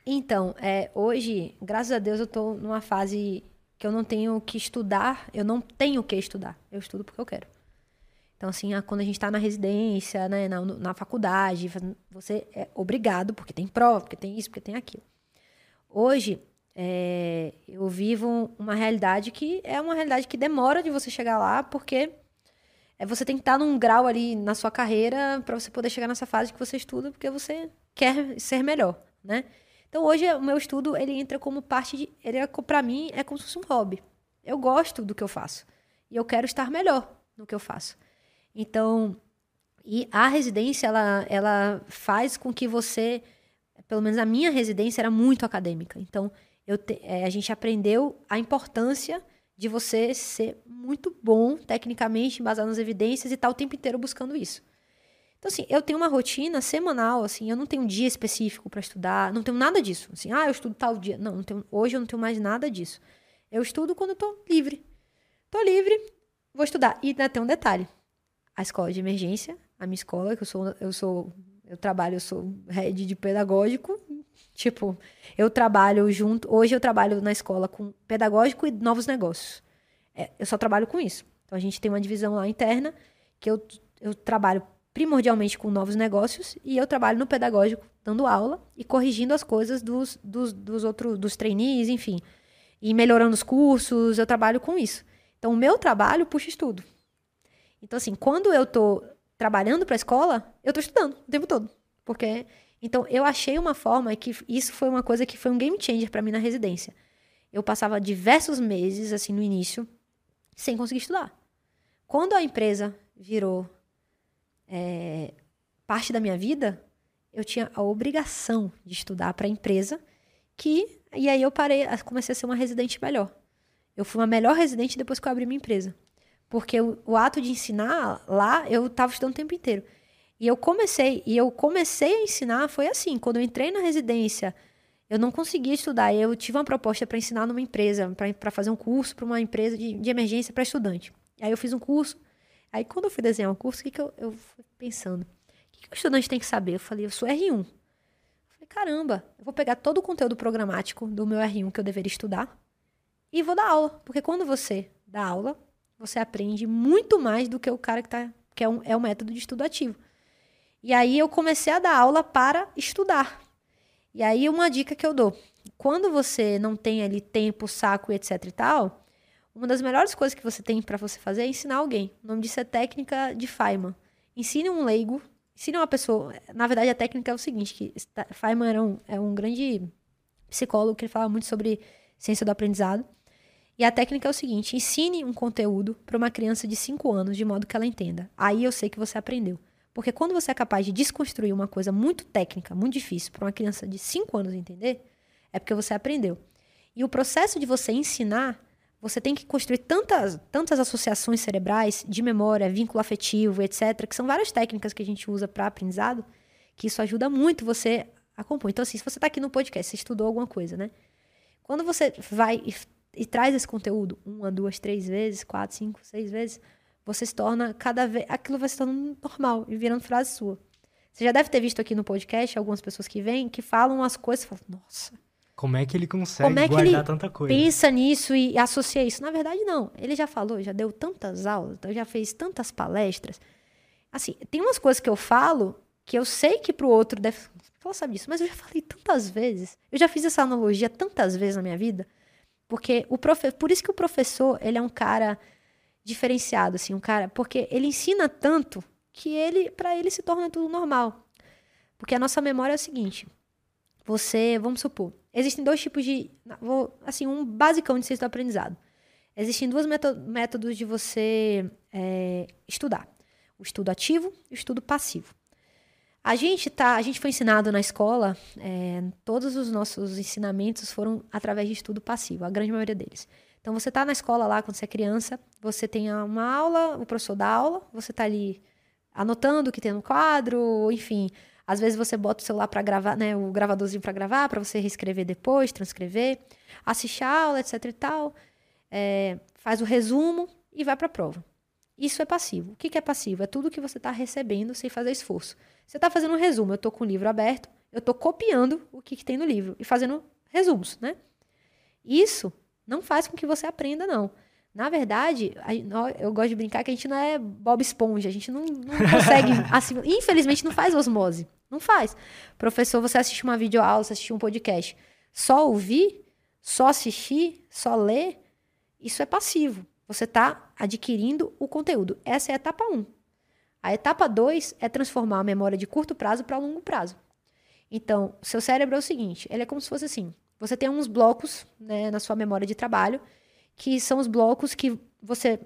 Então, é, hoje, graças a Deus, eu estou numa fase que eu não tenho que estudar, eu não tenho que estudar. Eu estudo porque eu quero. Então, assim, quando a gente está na residência, né, na, na faculdade, você é obrigado, porque tem prova, porque tem isso, porque tem aquilo. Hoje, é, eu vivo uma realidade que é uma realidade que demora de você chegar lá, porque é, você tem que estar num grau ali na sua carreira para você poder chegar nessa fase que você estuda, porque você quer ser melhor, né? Então hoje o meu estudo ele entra como parte de, ele é, para mim é como se fosse um hobby. Eu gosto do que eu faço e eu quero estar melhor no que eu faço. Então, e a residência ela ela faz com que você, pelo menos a minha residência era muito acadêmica. Então te, é, a gente aprendeu a importância de você ser muito bom tecnicamente, baseado nas evidências e estar tá o tempo inteiro buscando isso. Então, assim, eu tenho uma rotina semanal, assim, eu não tenho um dia específico para estudar, não tenho nada disso. Assim, ah, eu estudo tal dia. Não, não tenho, hoje eu não tenho mais nada disso. Eu estudo quando eu tô livre. Tô livre, vou estudar. E ainda tem um detalhe. A escola de emergência, a minha escola, que eu sou, eu sou, eu trabalho, eu sou head de pedagógico, Tipo, eu trabalho junto. Hoje eu trabalho na escola com pedagógico e novos negócios. É, eu só trabalho com isso. Então a gente tem uma divisão lá interna que eu, eu trabalho primordialmente com novos negócios e eu trabalho no pedagógico dando aula e corrigindo as coisas dos, dos, dos outros dos trainees, enfim. E melhorando os cursos, eu trabalho com isso. Então o meu trabalho puxa estudo. Então assim, quando eu tô trabalhando para a escola, eu tô estudando o tempo todo, porque então, eu achei uma forma que isso foi uma coisa que foi um game changer para mim na residência. Eu passava diversos meses, assim, no início, sem conseguir estudar. Quando a empresa virou é, parte da minha vida, eu tinha a obrigação de estudar para a empresa, que e aí eu parei, comecei a ser uma residente melhor. Eu fui uma melhor residente depois que eu abri minha empresa. Porque o, o ato de ensinar lá, eu estava estudando o tempo inteiro. E eu comecei, e eu comecei a ensinar foi assim, quando eu entrei na residência, eu não conseguia estudar, eu tive uma proposta para ensinar numa empresa, para fazer um curso para uma empresa de, de emergência para estudante. Aí eu fiz um curso. Aí quando eu fui desenhar o um curso, o que, que eu, eu fui pensando? O que, que o estudante tem que saber? Eu falei, eu sou R1. Eu falei, caramba, eu vou pegar todo o conteúdo programático do meu R1 que eu deveria estudar e vou dar aula. Porque quando você dá aula, você aprende muito mais do que o cara que, tá, que é, um, é um método de estudo ativo. E aí eu comecei a dar aula para estudar. E aí uma dica que eu dou: quando você não tem ali tempo, saco, etc e tal, uma das melhores coisas que você tem para você fazer é ensinar alguém. O nome disso é técnica de Feynman. Ensine um leigo, ensine uma pessoa. Na verdade, a técnica é o seguinte: que Feynman era um, é um grande psicólogo que ele fala muito sobre ciência do aprendizado. E a técnica é o seguinte: ensine um conteúdo para uma criança de 5 anos de modo que ela entenda. Aí eu sei que você aprendeu. Porque quando você é capaz de desconstruir uma coisa muito técnica, muito difícil, para uma criança de 5 anos entender, é porque você aprendeu. E o processo de você ensinar, você tem que construir tantas, tantas associações cerebrais de memória, vínculo afetivo, etc., que são várias técnicas que a gente usa para aprendizado, que isso ajuda muito você a compor. Então, assim, se você está aqui no podcast, você estudou alguma coisa, né? Quando você vai e, e traz esse conteúdo uma, duas, três vezes, quatro, cinco, seis vezes, você se torna cada vez. Aquilo vai se tornando normal e virando frase sua. Você já deve ter visto aqui no podcast algumas pessoas que vêm que falam as coisas e falam, nossa. Como é que ele consegue Como é que guardar ele tanta coisa? Pensa nisso e associa isso. Na verdade, não. Ele já falou, já deu tantas aulas, já fez tantas palestras. Assim, tem umas coisas que eu falo que eu sei que pro outro deve. Ela sabe disso, mas eu já falei tantas vezes. Eu já fiz essa analogia tantas vezes na minha vida. Porque o profe... por isso que o professor, ele é um cara diferenciado, assim, um cara, porque ele ensina tanto que ele, para ele se torna tudo normal. Porque a nossa memória é o seguinte: você, vamos supor, existem dois tipos de, vou, assim, um basicão de ciência do aprendizado. Existem dois métodos de você é, estudar: o estudo ativo e o estudo passivo. A gente tá, a gente foi ensinado na escola, é, todos os nossos ensinamentos foram através de estudo passivo, a grande maioria deles. Então você está na escola lá quando você é criança, você tem uma aula, o professor dá aula, você está ali anotando o que tem no quadro, enfim. Às vezes você bota o celular para gravar, né, o gravadorzinho para gravar, para você reescrever depois, transcrever, assiste a aula, etc e tal, é, faz o resumo e vai para a prova. Isso é passivo. O que, que é passivo? É tudo que você está recebendo sem fazer esforço. Você está fazendo um resumo. Eu estou com o livro aberto, eu estou copiando o que, que tem no livro e fazendo resumos, né? Isso não faz com que você aprenda, não. Na verdade, eu gosto de brincar que a gente não é Bob Esponja, a gente não, não <laughs> consegue, assim, infelizmente não faz osmose, não faz. Professor, você assiste uma videoaula, você assiste um podcast, só ouvir, só assistir, só ler, isso é passivo. Você está adquirindo o conteúdo. Essa é a etapa 1. Um. A etapa 2 é transformar a memória de curto prazo para longo prazo. Então, seu cérebro é o seguinte, ele é como se fosse assim, você tem uns blocos né, na sua memória de trabalho, que são os blocos que você.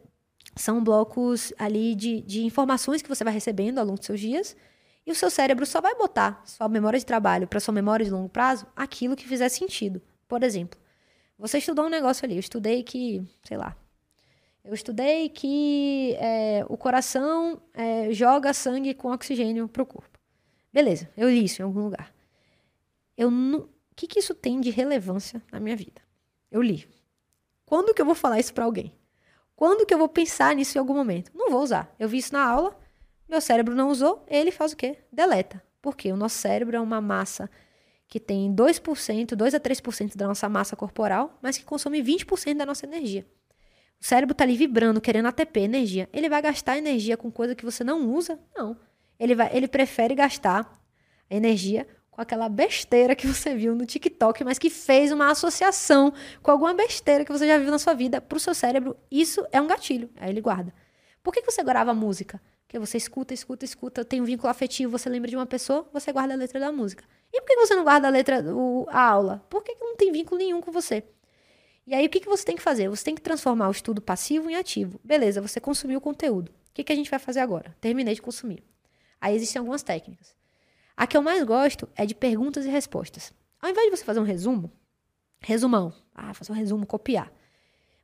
São blocos ali de, de informações que você vai recebendo ao longo dos seus dias. E o seu cérebro só vai botar sua memória de trabalho para sua memória de longo prazo aquilo que fizer sentido. Por exemplo, você estudou um negócio ali. Eu estudei que, sei lá. Eu estudei que é, o coração é, joga sangue com oxigênio para o corpo. Beleza, eu li isso em algum lugar. Eu não, que, que isso tem de relevância na minha vida? Eu li. Quando que eu vou falar isso para alguém? Quando que eu vou pensar nisso em algum momento? Não vou usar. Eu vi isso na aula, meu cérebro não usou, ele faz o quê? Deleta. Por quê? O nosso cérebro é uma massa que tem 2%, 2 a 3% da nossa massa corporal, mas que consome 20% da nossa energia. O cérebro está ali vibrando, querendo ATP, energia. Ele vai gastar energia com coisa que você não usa? Não. Ele, vai, ele prefere gastar energia com aquela besteira que você viu no TikTok, mas que fez uma associação com alguma besteira que você já viu na sua vida para o seu cérebro. Isso é um gatilho. Aí ele guarda. Por que, você grava música? Porque você escuta, escuta, escuta, tem um vínculo afetivo, você lembra de uma pessoa, você guarda a letra da música. E por que você não guarda a letra, o, a aula? Por que não tem vínculo nenhum com você? E aí, o que, que você tem que fazer? Você tem que transformar o estudo passivo em ativo. Beleza, você consumiu o conteúdo. O que, que a gente vai fazer agora? Terminei de consumir. Aí existem algumas técnicas. A que eu mais gosto é de perguntas e respostas. Ao invés de você fazer um resumo, resumão, ah, fazer um resumo, copiar.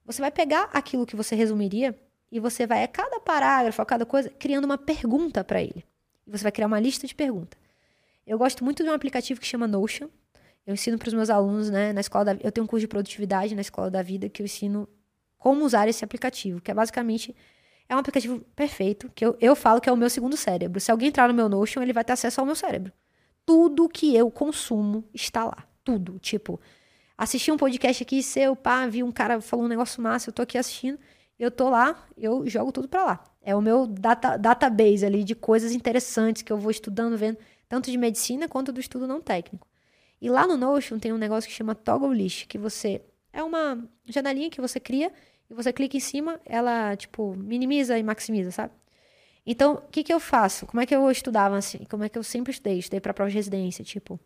Você vai pegar aquilo que você resumiria e você vai a cada parágrafo, a cada coisa, criando uma pergunta para ele. E você vai criar uma lista de perguntas. Eu gosto muito de um aplicativo que chama Notion. Eu ensino para os meus alunos, né, na escola da, eu tenho um curso de produtividade na escola da vida que eu ensino como usar esse aplicativo, que é basicamente é um aplicativo perfeito, que eu, eu falo que é o meu segundo cérebro. Se alguém entrar no meu Notion, ele vai ter acesso ao meu cérebro. Tudo que eu consumo está lá. Tudo. Tipo, assisti um podcast aqui, seu, pá, vi um cara falou um negócio massa, eu tô aqui assistindo, eu tô lá, eu jogo tudo para lá. É o meu data, database ali de coisas interessantes que eu vou estudando, vendo, tanto de medicina quanto do estudo não técnico. E lá no Notion tem um negócio que chama Toggle List, que você. É uma janelinha que você cria e você clica em cima, ela, tipo, minimiza e maximiza, sabe? Então, o que, que eu faço? Como é que eu estudava assim? Como é que eu sempre estudei? Estudei para prova de residência, tipo,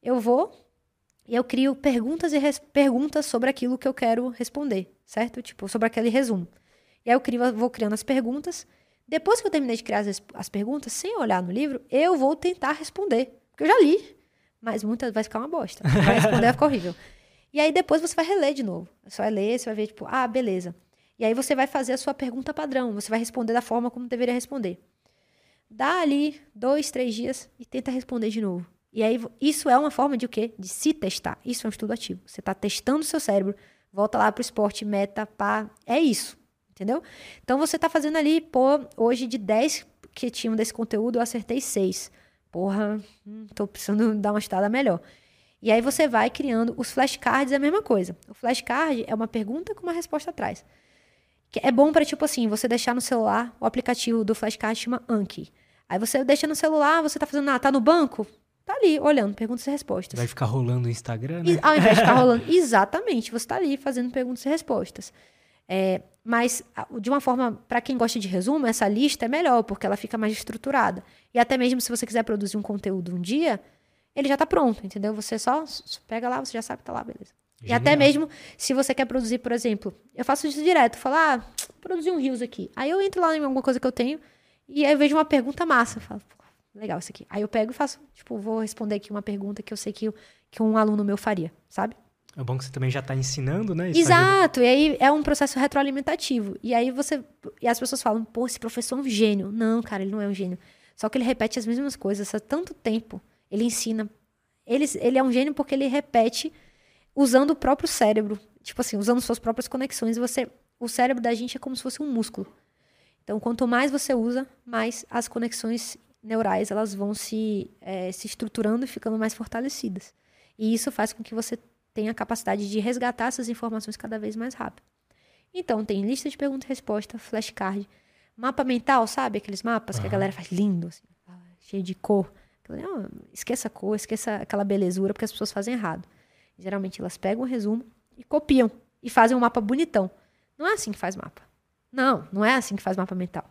eu vou e eu crio perguntas e perguntas sobre aquilo que eu quero responder, certo? Tipo, sobre aquele resumo. E aí eu crio, vou criando as perguntas. Depois que eu terminei de criar as, as perguntas, sem olhar no livro, eu vou tentar responder. Porque eu já li, mas muitas vai ficar uma bosta. Vai responder vai ficar horrível. E aí depois você vai reler de novo. Você vai ler, você vai ver, tipo, ah, beleza. E aí você vai fazer a sua pergunta padrão. Você vai responder da forma como deveria responder. Dá ali dois, três dias e tenta responder de novo. E aí, isso é uma forma de o quê? De se testar. Isso é um estudo ativo. Você está testando o seu cérebro, volta lá para o esporte, meta, pá. É isso. Entendeu? Então você está fazendo ali, pô, hoje de 10 que tinham desse conteúdo, eu acertei 6. Porra, hum, tô precisando <laughs> dar uma estada melhor. E aí você vai criando. Os flashcards é a mesma coisa. O flashcard é uma pergunta com uma resposta atrás. Que é bom para, tipo assim, você deixar no celular o aplicativo do flashcard chama Anki. Aí você deixa no celular, você tá fazendo nada, tá no banco? Tá ali, olhando, perguntas e respostas. Vai ficar rolando o Instagram, né? E, ao invés de ficar rolando. <laughs> Exatamente, você tá ali fazendo perguntas e respostas. É, mas, de uma forma, para quem gosta de resumo, essa lista é melhor, porque ela fica mais estruturada. E até mesmo se você quiser produzir um conteúdo um dia, ele já está pronto, entendeu? Você só pega lá, você já sabe que tá lá, beleza. Genial. E até mesmo se você quer produzir, por exemplo, eu faço isso direto, falar, ah, produzir um rios aqui. Aí eu entro lá em alguma coisa que eu tenho e aí eu vejo uma pergunta massa, eu falo, legal isso aqui. Aí eu pego e faço, tipo, vou responder aqui uma pergunta que eu sei que, que um aluno meu faria, sabe? É bom que você também já está ensinando, né? Isso Exato, ajuda. e aí é um processo retroalimentativo. E aí você. E as pessoas falam, pô, esse professor é um gênio. Não, cara, ele não é um gênio. Só que ele repete as mesmas coisas há tanto tempo. Ele ensina. Ele, ele é um gênio porque ele repete usando o próprio cérebro. Tipo assim, usando suas próprias conexões. Você, o cérebro da gente é como se fosse um músculo. Então, quanto mais você usa, mais as conexões neurais elas vão se, é, se estruturando e ficando mais fortalecidas. E isso faz com que você tenha a capacidade de resgatar essas informações cada vez mais rápido. Então, tem lista de pergunta e resposta, flashcard, mapa mental, sabe? Aqueles mapas uhum. que a galera faz lindo, assim, cheio de cor. Não, esqueça a cor, esqueça aquela belezura, porque as pessoas fazem errado. Geralmente elas pegam o resumo e copiam e fazem um mapa bonitão. Não é assim que faz mapa. Não, não é assim que faz mapa mental.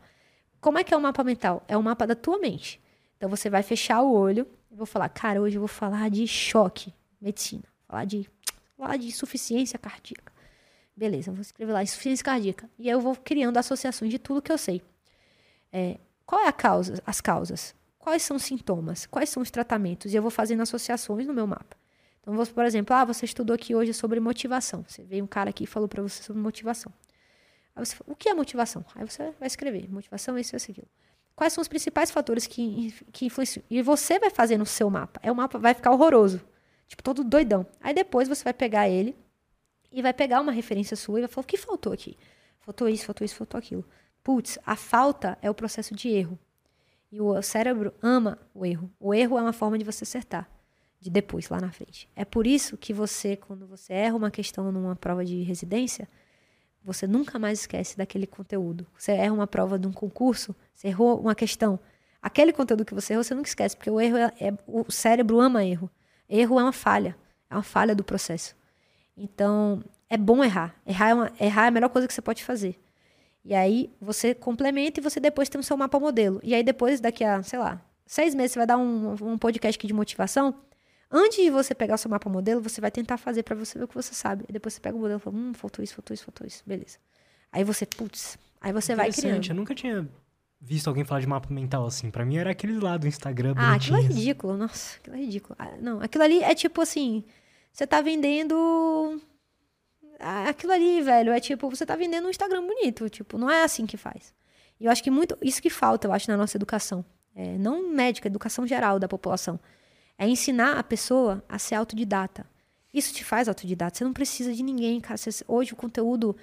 Como é que é o mapa mental? É o mapa da tua mente. Então você vai fechar o olho e vou falar, cara, hoje eu vou falar de choque, medicina falar de, falar de insuficiência cardíaca. Beleza, vou escrever lá insuficiência cardíaca. E aí eu vou criando associações de tudo que eu sei. É, qual é a causa, as causas? Quais são os sintomas? Quais são os tratamentos? E eu vou fazendo associações no meu mapa. Então, vou, por exemplo, ah, você estudou aqui hoje sobre motivação. Você veio um cara aqui e falou para você sobre motivação. Aí você fala, o que é motivação? Aí você vai escrever, motivação, isso, isso, aquilo. Quais são os principais fatores que, que influenciam? E você vai fazer no seu mapa. É o mapa vai ficar horroroso. Tipo, todo doidão. Aí depois você vai pegar ele e vai pegar uma referência sua e vai falar: o que faltou aqui? Faltou isso, faltou isso, faltou aquilo. Putz, a falta é o processo de erro. E o cérebro ama o erro. O erro é uma forma de você acertar, de depois, lá na frente. É por isso que você, quando você erra uma questão numa prova de residência, você nunca mais esquece daquele conteúdo. Você erra uma prova de um concurso, você errou uma questão. Aquele conteúdo que você errou, você nunca esquece, porque o erro é, é o cérebro ama erro. Erro é uma falha, é uma falha do processo. Então, é bom errar. Errar é, uma, errar é a melhor coisa que você pode fazer. E aí, você complementa e você depois tem o seu mapa modelo. E aí, depois, daqui a, sei lá, seis meses, você vai dar um, um podcast aqui de motivação. Antes de você pegar o seu mapa modelo, você vai tentar fazer para você ver o que você sabe. E depois você pega o modelo e fala, hum, faltou isso, faltou isso, faltou isso. Beleza. Aí você, putz, aí você vai criando. Eu nunca tinha visto alguém falar de mapa mental assim. Para mim era aqueles lá do Instagram. Ah, aquilo é ridículo. Nossa, aquilo é ridículo. Ah, não, aquilo ali é tipo assim. Você tá vendendo. Ah, aquilo ali, velho, é tipo, você tá vendendo um Instagram bonito. Tipo, não é assim que faz. E eu acho que muito. Isso que falta, eu acho, na nossa educação. É, não médica, educação geral da população. É ensinar a pessoa a ser autodidata. Isso te faz autodidata. Você não precisa de ninguém, cara. Você, hoje o conteúdo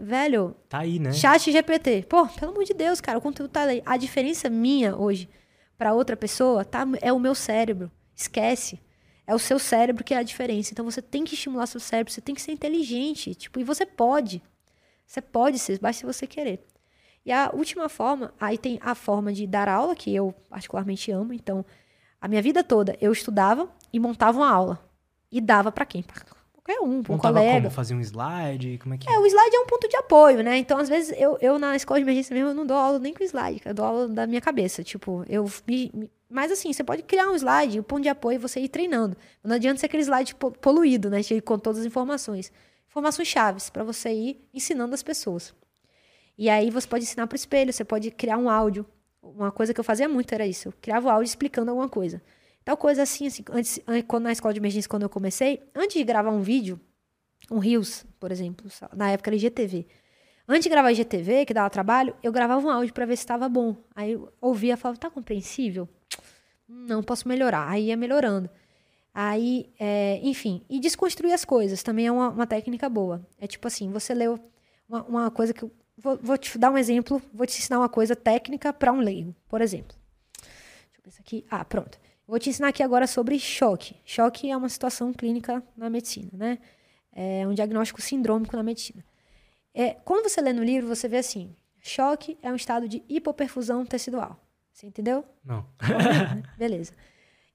Velho. Tá aí, né? Chat GPT. Pô, pelo amor de Deus, cara, o conteúdo tá aí. A diferença minha hoje para outra pessoa tá, é o meu cérebro. Esquece. É o seu cérebro que é a diferença. Então você tem que estimular seu cérebro, você tem que ser inteligente. Tipo, e você pode. Você pode ser, basta você querer. E a última forma, aí tem a forma de dar aula, que eu particularmente amo. Então, a minha vida toda eu estudava e montava uma aula. E dava para quem? Pra qualquer um, um colega. como fazer um slide? Como é que é? o slide é um ponto de apoio, né? Então, às vezes, eu, eu na escola de emergência mesmo, eu não dou aula nem com slide, eu dou aula da minha cabeça. Tipo, eu me, me... Mas assim, você pode criar um slide, um ponto de apoio e você ir treinando. Não adianta ser aquele slide poluído, né? Com todas as informações. Informações chaves para você ir ensinando as pessoas. E aí você pode ensinar para o espelho, você pode criar um áudio. Uma coisa que eu fazia muito era isso. Eu criava o áudio explicando alguma coisa. Tal coisa assim, assim, antes, quando na escola de emergência, quando eu comecei, antes de gravar um vídeo, um Rios, por exemplo, na época era IGTV. Antes de gravar IGTV, que dava trabalho, eu gravava um áudio para ver se estava bom. Aí eu ouvia e falava, tá compreensível? Não, posso melhorar. Aí ia melhorando. Aí, é, enfim, e desconstruir as coisas também é uma, uma técnica boa. É tipo assim, você leu uma, uma coisa que eu vou, vou, te dar um exemplo, vou te ensinar uma coisa técnica para um leigo, por exemplo. Deixa eu pensar aqui. Ah, pronto. Vou te ensinar aqui agora sobre choque. Choque é uma situação clínica na medicina, né? É um diagnóstico sindrômico na medicina. É, quando você lê no livro, você vê assim: choque é um estado de hipoperfusão tecidual. Você entendeu? Não. <laughs> Beleza.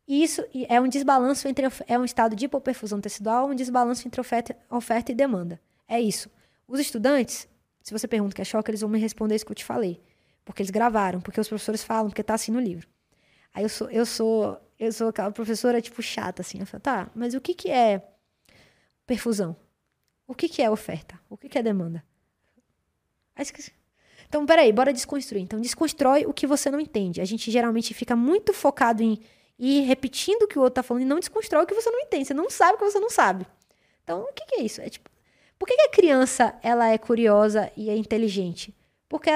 Isso é um desbalanço entre é um estado de hipoperfusão tecidual, um desbalanço entre oferta, oferta e demanda. É isso. Os estudantes, se você pergunta o que é choque, eles vão me responder isso que eu te falei, porque eles gravaram, porque os professores falam, porque está assim no livro. Aí eu sou, eu sou, eu sou aquela professora, tipo, chata, assim. Eu falo, tá, mas o que que é perfusão? O que que é oferta? O que que é demanda? Aí esqueci. Então, peraí, bora desconstruir. Então, desconstrói o que você não entende. A gente geralmente fica muito focado em ir repetindo o que o outro tá falando e não desconstrói o que você não entende. Você não sabe o que você não sabe. Então, o que, que é isso? É tipo, por que, que, a criança ela é curiosa e é inteligente? Porque,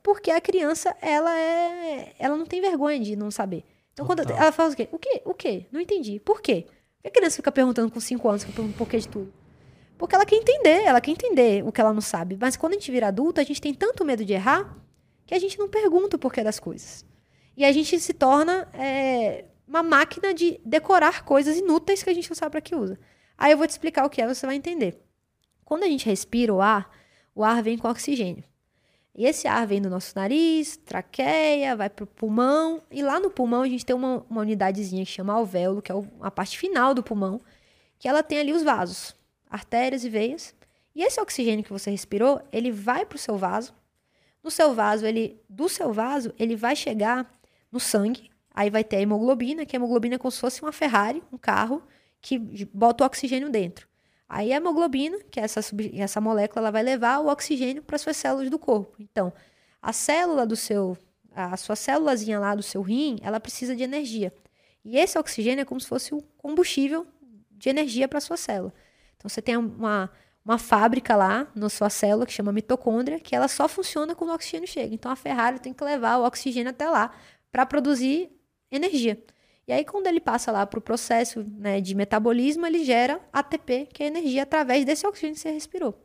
porque a criança ela é, ela não tem vergonha de não saber. Então, Total. quando ela fala o quê? O quê? O quê? Não entendi. Por quê? Por que a criança fica perguntando com 5 anos, fica perguntando por quê de tudo? Porque ela quer entender, ela quer entender o que ela não sabe. Mas quando a gente vira adulto, a gente tem tanto medo de errar que a gente não pergunta o porquê das coisas. E a gente se torna é, uma máquina de decorar coisas inúteis que a gente não sabe para que usa. Aí eu vou te explicar o que é, você vai entender. Quando a gente respira o ar, o ar vem com oxigênio. E esse ar vem do nosso nariz, traqueia, vai para o pulmão. E lá no pulmão a gente tem uma, uma unidadezinha que chama alvéolo, que é a parte final do pulmão, que ela tem ali os vasos, artérias e veias. E esse oxigênio que você respirou, ele vai para o seu vaso. No seu vaso, ele, do seu vaso, ele vai chegar no sangue. Aí vai ter a hemoglobina, que a hemoglobina é como se fosse uma Ferrari, um carro, que bota o oxigênio dentro. Aí a hemoglobina, que é essa, essa molécula, ela vai levar o oxigênio para as suas células do corpo. Então, a célula do seu, a sua célulazinha lá do seu rim, ela precisa de energia. E esse oxigênio é como se fosse o combustível de energia para a sua célula. Então, você tem uma, uma fábrica lá na sua célula que chama mitocôndria, que ela só funciona quando o oxigênio chega. Então, a Ferrari tem que levar o oxigênio até lá para produzir energia. E aí, quando ele passa lá para o processo né, de metabolismo, ele gera ATP, que é energia, através desse oxigênio que você respirou.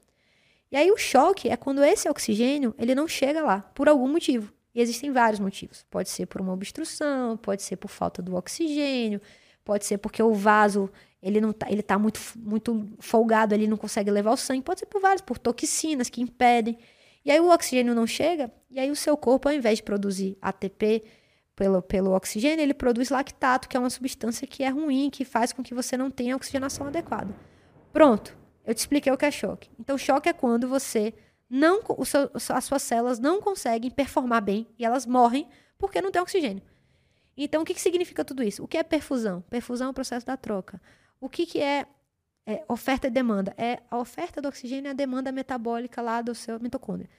E aí, o choque é quando esse oxigênio ele não chega lá, por algum motivo. E existem vários motivos. Pode ser por uma obstrução, pode ser por falta do oxigênio, pode ser porque o vaso ele não tá, ele tá muito, muito folgado, ele não consegue levar o sangue, pode ser por vários, por toxinas que impedem. E aí o oxigênio não chega, e aí o seu corpo, ao invés de produzir ATP, pelo, pelo oxigênio, ele produz lactato, que é uma substância que é ruim, que faz com que você não tenha oxigenação adequada. Pronto, eu te expliquei o que é choque. Então, choque é quando você não, seu, as suas células não conseguem performar bem e elas morrem porque não tem oxigênio. Então, o que, que significa tudo isso? O que é perfusão? Perfusão é o processo da troca. O que, que é, é oferta e demanda? É a oferta do oxigênio e a demanda metabólica lá do seu mitocôndrio.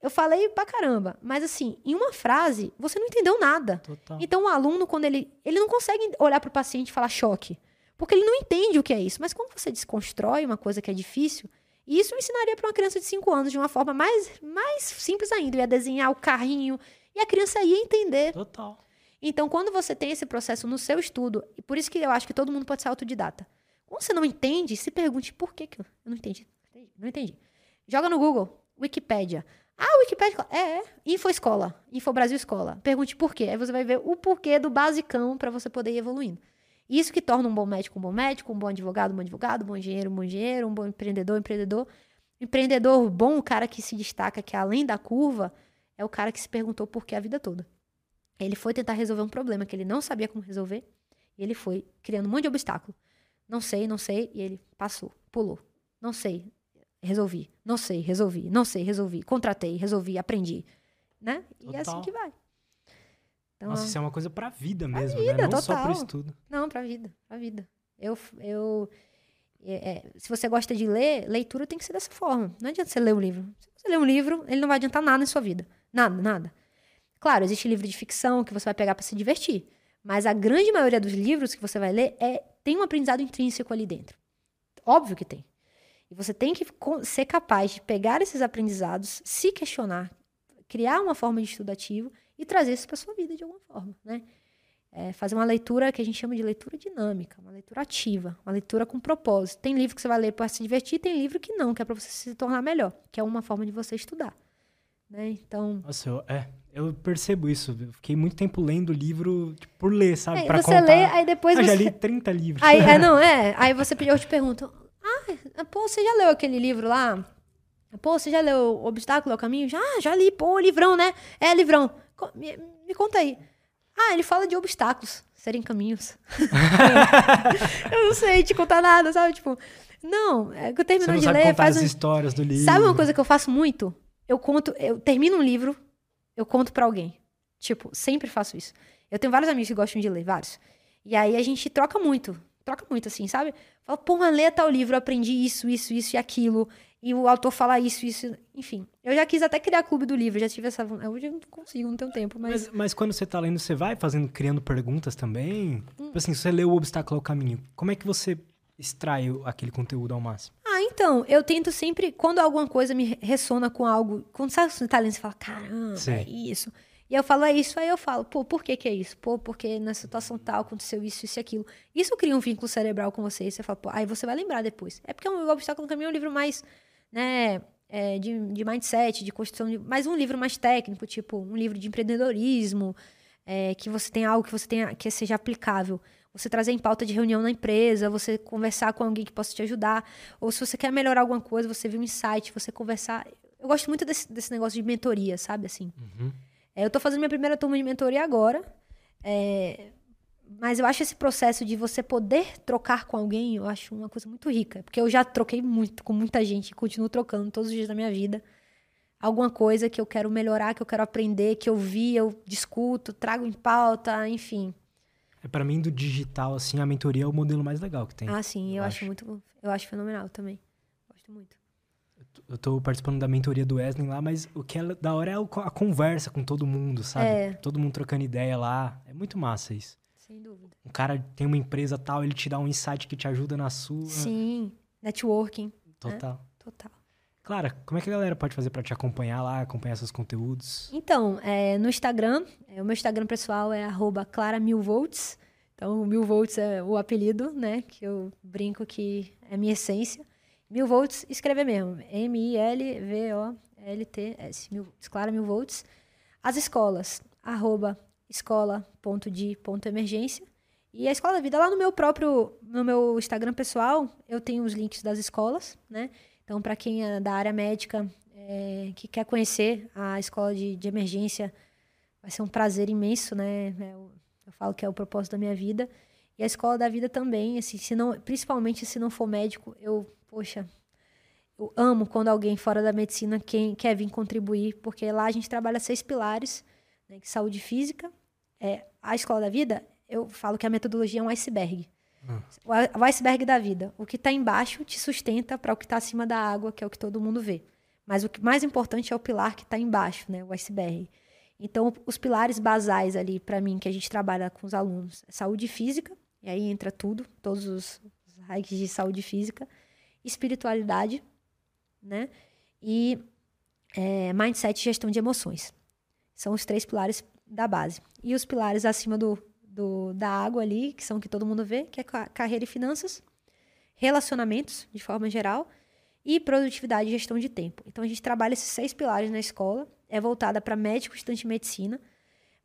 Eu falei pra caramba, mas assim, em uma frase, você não entendeu nada. Total. Então, o aluno, quando ele. Ele não consegue olhar pro paciente e falar choque. Porque ele não entende o que é isso. Mas quando você desconstrói uma coisa que é difícil, isso eu ensinaria para uma criança de 5 anos de uma forma mais, mais simples ainda. Eu ia desenhar o carrinho e a criança ia entender. Total. Então, quando você tem esse processo no seu estudo, e por isso que eu acho que todo mundo pode ser autodidata. Quando você não entende, se pergunte por que, que eu não entendi. Não entendi. Joga no Google. Wikipédia. Ah, Wikipédia. É, é. Info Escola. Info Brasil Escola. Pergunte por quê. Aí você vai ver o porquê do basicão para você poder ir evoluindo. Isso que torna um bom médico um bom médico, um bom advogado um bom advogado, um bom engenheiro um bom engenheiro, um bom empreendedor um empreendedor. Empreendedor bom, o cara que se destaca, que é além da curva, é o cara que se perguntou por que a vida toda. Ele foi tentar resolver um problema que ele não sabia como resolver, e ele foi criando um monte de obstáculo. Não sei, não sei, e ele passou, pulou. Não sei, resolvi. Não sei, resolvi. Não sei, resolvi. Contratei, resolvi, aprendi. Né? Total. E é assim que vai. Então, Nossa, isso é uma coisa pra vida mesmo, vida, né? Não total. só pro estudo. Não, pra vida, pra vida. Eu, eu é, é, se você gosta de ler, leitura tem que ser dessa forma. Não adianta você ler um livro. Se você ler um livro, ele não vai adiantar nada em sua vida. Nada, nada. Claro, existe livro de ficção que você vai pegar para se divertir. Mas a grande maioria dos livros que você vai ler é, tem um aprendizado intrínseco ali dentro. Óbvio que tem. E você tem que ser capaz de pegar esses aprendizados, se questionar, criar uma forma de estudo ativo e trazer isso para sua vida de alguma forma, né? É fazer uma leitura que a gente chama de leitura dinâmica, uma leitura ativa, uma leitura com propósito. Tem livro que você vai ler para se divertir, tem livro que não, que é para você se tornar melhor, que é uma forma de você estudar, né? Então. Nossa, eu, é, eu percebo isso. Eu fiquei muito tempo lendo livro tipo, por ler, sabe? É, pra você contar. lê, aí depois eu você... já li 30 livros. Aí, é, <laughs> não, é. Aí você eu te pergunto, ah, pô, você já leu aquele livro lá? Pô, você já leu o Obstáculo ao Caminho? Já, já li. Pô, livrão, né? É, livrão. Me, me conta aí. Ah, ele fala de obstáculos serem caminhos. <laughs> eu não sei te contar nada, sabe? Tipo, não, é que eu termino de ler, faz as um... histórias do livro. Sabe uma coisa que eu faço muito? Eu conto, eu termino um livro, eu conto para alguém. Tipo, sempre faço isso. Eu tenho vários amigos que gostam de ler, vários. E aí a gente troca muito troca muito, assim, sabe? Fala, porra, lê tal livro, eu aprendi isso, isso, isso e aquilo. E o autor fala isso, isso, enfim. Eu já quis até criar clube do livro, já tive essa. Hoje eu não consigo, não tenho tempo, mas. Mas, mas quando você tá lendo, você vai fazendo, criando perguntas também? Hum. Tipo assim, se você lê o obstáculo ao caminho, como é que você extrai aquele conteúdo ao máximo? Ah, então, eu tento sempre, quando alguma coisa me ressona com algo, quando sabe, você tá lendo, você fala, caramba, Sim. é isso. E eu falo, é isso, aí eu falo, pô, por que que é isso? Pô, porque na situação tal aconteceu isso, isso e aquilo. Isso cria um vínculo cerebral com você, e você fala, pô, aí você vai lembrar depois. É porque é um obstáculo no caminho é um livro mais né, é, de, de mindset, de construção, de, mas um livro mais técnico, tipo um livro de empreendedorismo, é, que você tem algo que você tenha, que seja aplicável. Você trazer em pauta de reunião na empresa, você conversar com alguém que possa te ajudar, ou se você quer melhorar alguma coisa, você viu um insight, você conversar. Eu gosto muito desse, desse negócio de mentoria, sabe? Assim. Uhum. É, eu estou fazendo minha primeira turma de mentoria agora. É, mas eu acho esse processo de você poder trocar com alguém, eu acho uma coisa muito rica. Porque eu já troquei muito com muita gente, continuo trocando todos os dias da minha vida. Alguma coisa que eu quero melhorar, que eu quero aprender, que eu vi, eu discuto, trago em pauta, enfim. É para mim do digital assim, a mentoria é o modelo mais legal que tem. Ah, sim, eu, eu acho. acho muito, eu acho fenomenal também. Gosto muito. Eu tô participando da mentoria do Wesley lá, mas o que é da hora é a conversa com todo mundo, sabe? É. Todo mundo trocando ideia lá. É muito massa isso. Sem dúvida. Um cara tem uma empresa tal, ele te dá um insight que te ajuda na sua. Sim, networking. Né? Total. Né? Total. Clara, como é que a galera pode fazer para te acompanhar lá, acompanhar seus conteúdos? Então, é, no Instagram, é, o meu Instagram pessoal é @clara_milvolts. Então, mil volts é o apelido, né? Que eu brinco que é minha essência. Mil volts, escrever mesmo. M-I-L-V-O-L-T-S. Clara Mil Volts. As escolas, arroba escola.de.emergência. E a Escola da Vida, lá no meu próprio, no meu Instagram pessoal, eu tenho os links das escolas, né? Então, para quem é da área médica, é, que quer conhecer a escola de, de, emergência, vai ser um prazer imenso, né? É eu, eu, falo que é o propósito da minha vida. E a escola da vida também, assim, se não, principalmente se não for médico, eu, poxa, eu amo quando alguém fora da medicina quem quer vir contribuir, porque lá a gente trabalha seis pilares, né? Saúde física, é, a escola da vida, eu falo que a metodologia é um iceberg. Hum. O iceberg da vida. O que está embaixo te sustenta para o que está acima da água, que é o que todo mundo vê. Mas o que mais importante é o pilar que está embaixo, né? O iceberg. Então, os pilares basais ali, para mim, que a gente trabalha com os alunos, é saúde física, e aí entra tudo, todos os, os de saúde física, espiritualidade, né? E é, mindset e gestão de emoções. São os três pilares da base. E os pilares acima do, do, da água ali, que são que todo mundo vê, que é carreira e finanças, relacionamentos, de forma geral, e produtividade e gestão de tempo. Então, a gente trabalha esses seis pilares na escola, é voltada para médico, estudante de medicina,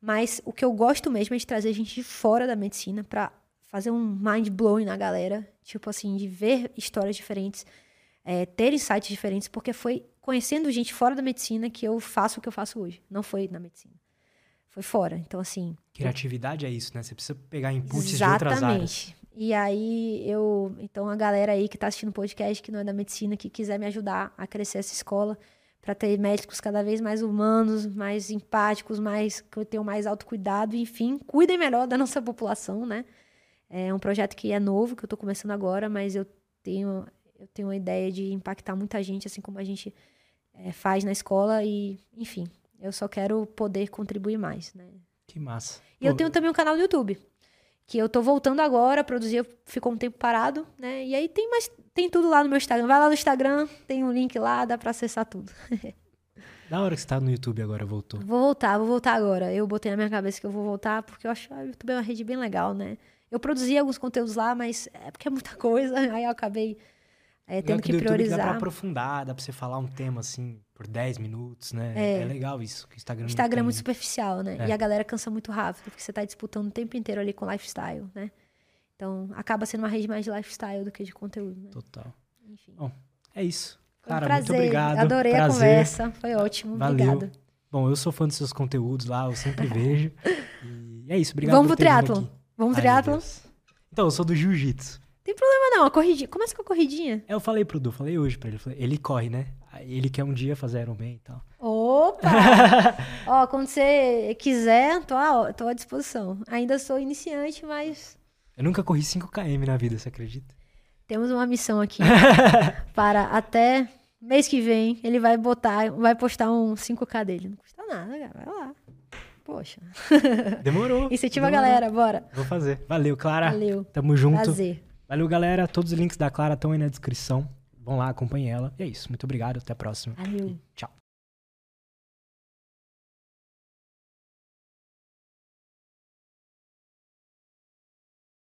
mas o que eu gosto mesmo é de trazer gente de fora da medicina para fazer um mind blowing na galera, tipo assim, de ver histórias diferentes, é, ter insights diferentes, porque foi conhecendo gente fora da medicina que eu faço o que eu faço hoje, não foi na medicina foi fora. Então, assim. Criatividade eu... é isso, né? Você precisa pegar inputs Exatamente. de outras áreas. E aí, eu. Então, a galera aí que está assistindo o podcast, que não é da medicina, que quiser me ajudar a crescer essa escola, para ter médicos cada vez mais humanos, mais empáticos, mais que tenham mais autocuidado, enfim, cuidem melhor da nossa população, né? É um projeto que é novo, que eu estou começando agora, mas eu tenho, eu tenho uma ideia de impactar muita gente, assim como a gente é, faz na escola, e, enfim, eu só quero poder contribuir mais, né? Que massa. E Pô, eu tenho também um canal no YouTube, que eu tô voltando agora a produzir, ficou um tempo parado, né? E aí tem mais, tem tudo lá no meu Instagram. Vai lá no Instagram, tem um link lá, dá para acessar tudo. <laughs> Da hora que você tá no YouTube agora, voltou. Vou voltar, vou voltar agora. Eu botei na minha cabeça que eu vou voltar, porque eu acho que o YouTube é uma rede bem legal, né? Eu produzi alguns conteúdos lá, mas é porque é muita <laughs> coisa, aí eu acabei é, tendo que, que priorizar. dá pra aprofundar, dá pra você falar um tema assim por 10 minutos, né? É, é legal isso. Que o Instagram, Instagram é muito superficial, né? É. E a galera cansa muito rápido, porque você tá disputando o tempo inteiro ali com lifestyle, né? Então acaba sendo uma rede mais de lifestyle do que de conteúdo, né? Total. Enfim. Bom, é isso. Cara, um prazer. muito obrigado. Adorei prazer. a conversa. Foi ótimo. Valeu. Obrigada. Bom, eu sou fã dos seus conteúdos lá, eu sempre vejo. <laughs> E é isso, obrigado Vamos pro triatlon. Vamos triatlon? Então, eu sou do jiu-jitsu. Tem problema não, a corridinha. Começa com a corridinha. É, eu falei pro Du, falei hoje pra ele. Falei, ele corre, né? Ele quer um dia fazer Ironman e tal. Opa! <laughs> Ó, quando você quiser, tô à, tô à disposição. Ainda sou iniciante, mas Eu nunca corri 5km na vida, você acredita? Temos uma missão aqui <laughs> para até mês que vem ele vai botar, vai postar um 5K dele. Não custa nada, cara. Vai lá. Poxa. Demorou. <laughs> Incentiva demorou. a galera, bora. Vou fazer. Valeu, Clara. Valeu. Tamo junto. Prazer. Valeu, galera. Todos os links da Clara estão aí na descrição. Vão lá, acompanhem ela. E é isso. Muito obrigado. Até a próxima. Valeu. Tchau.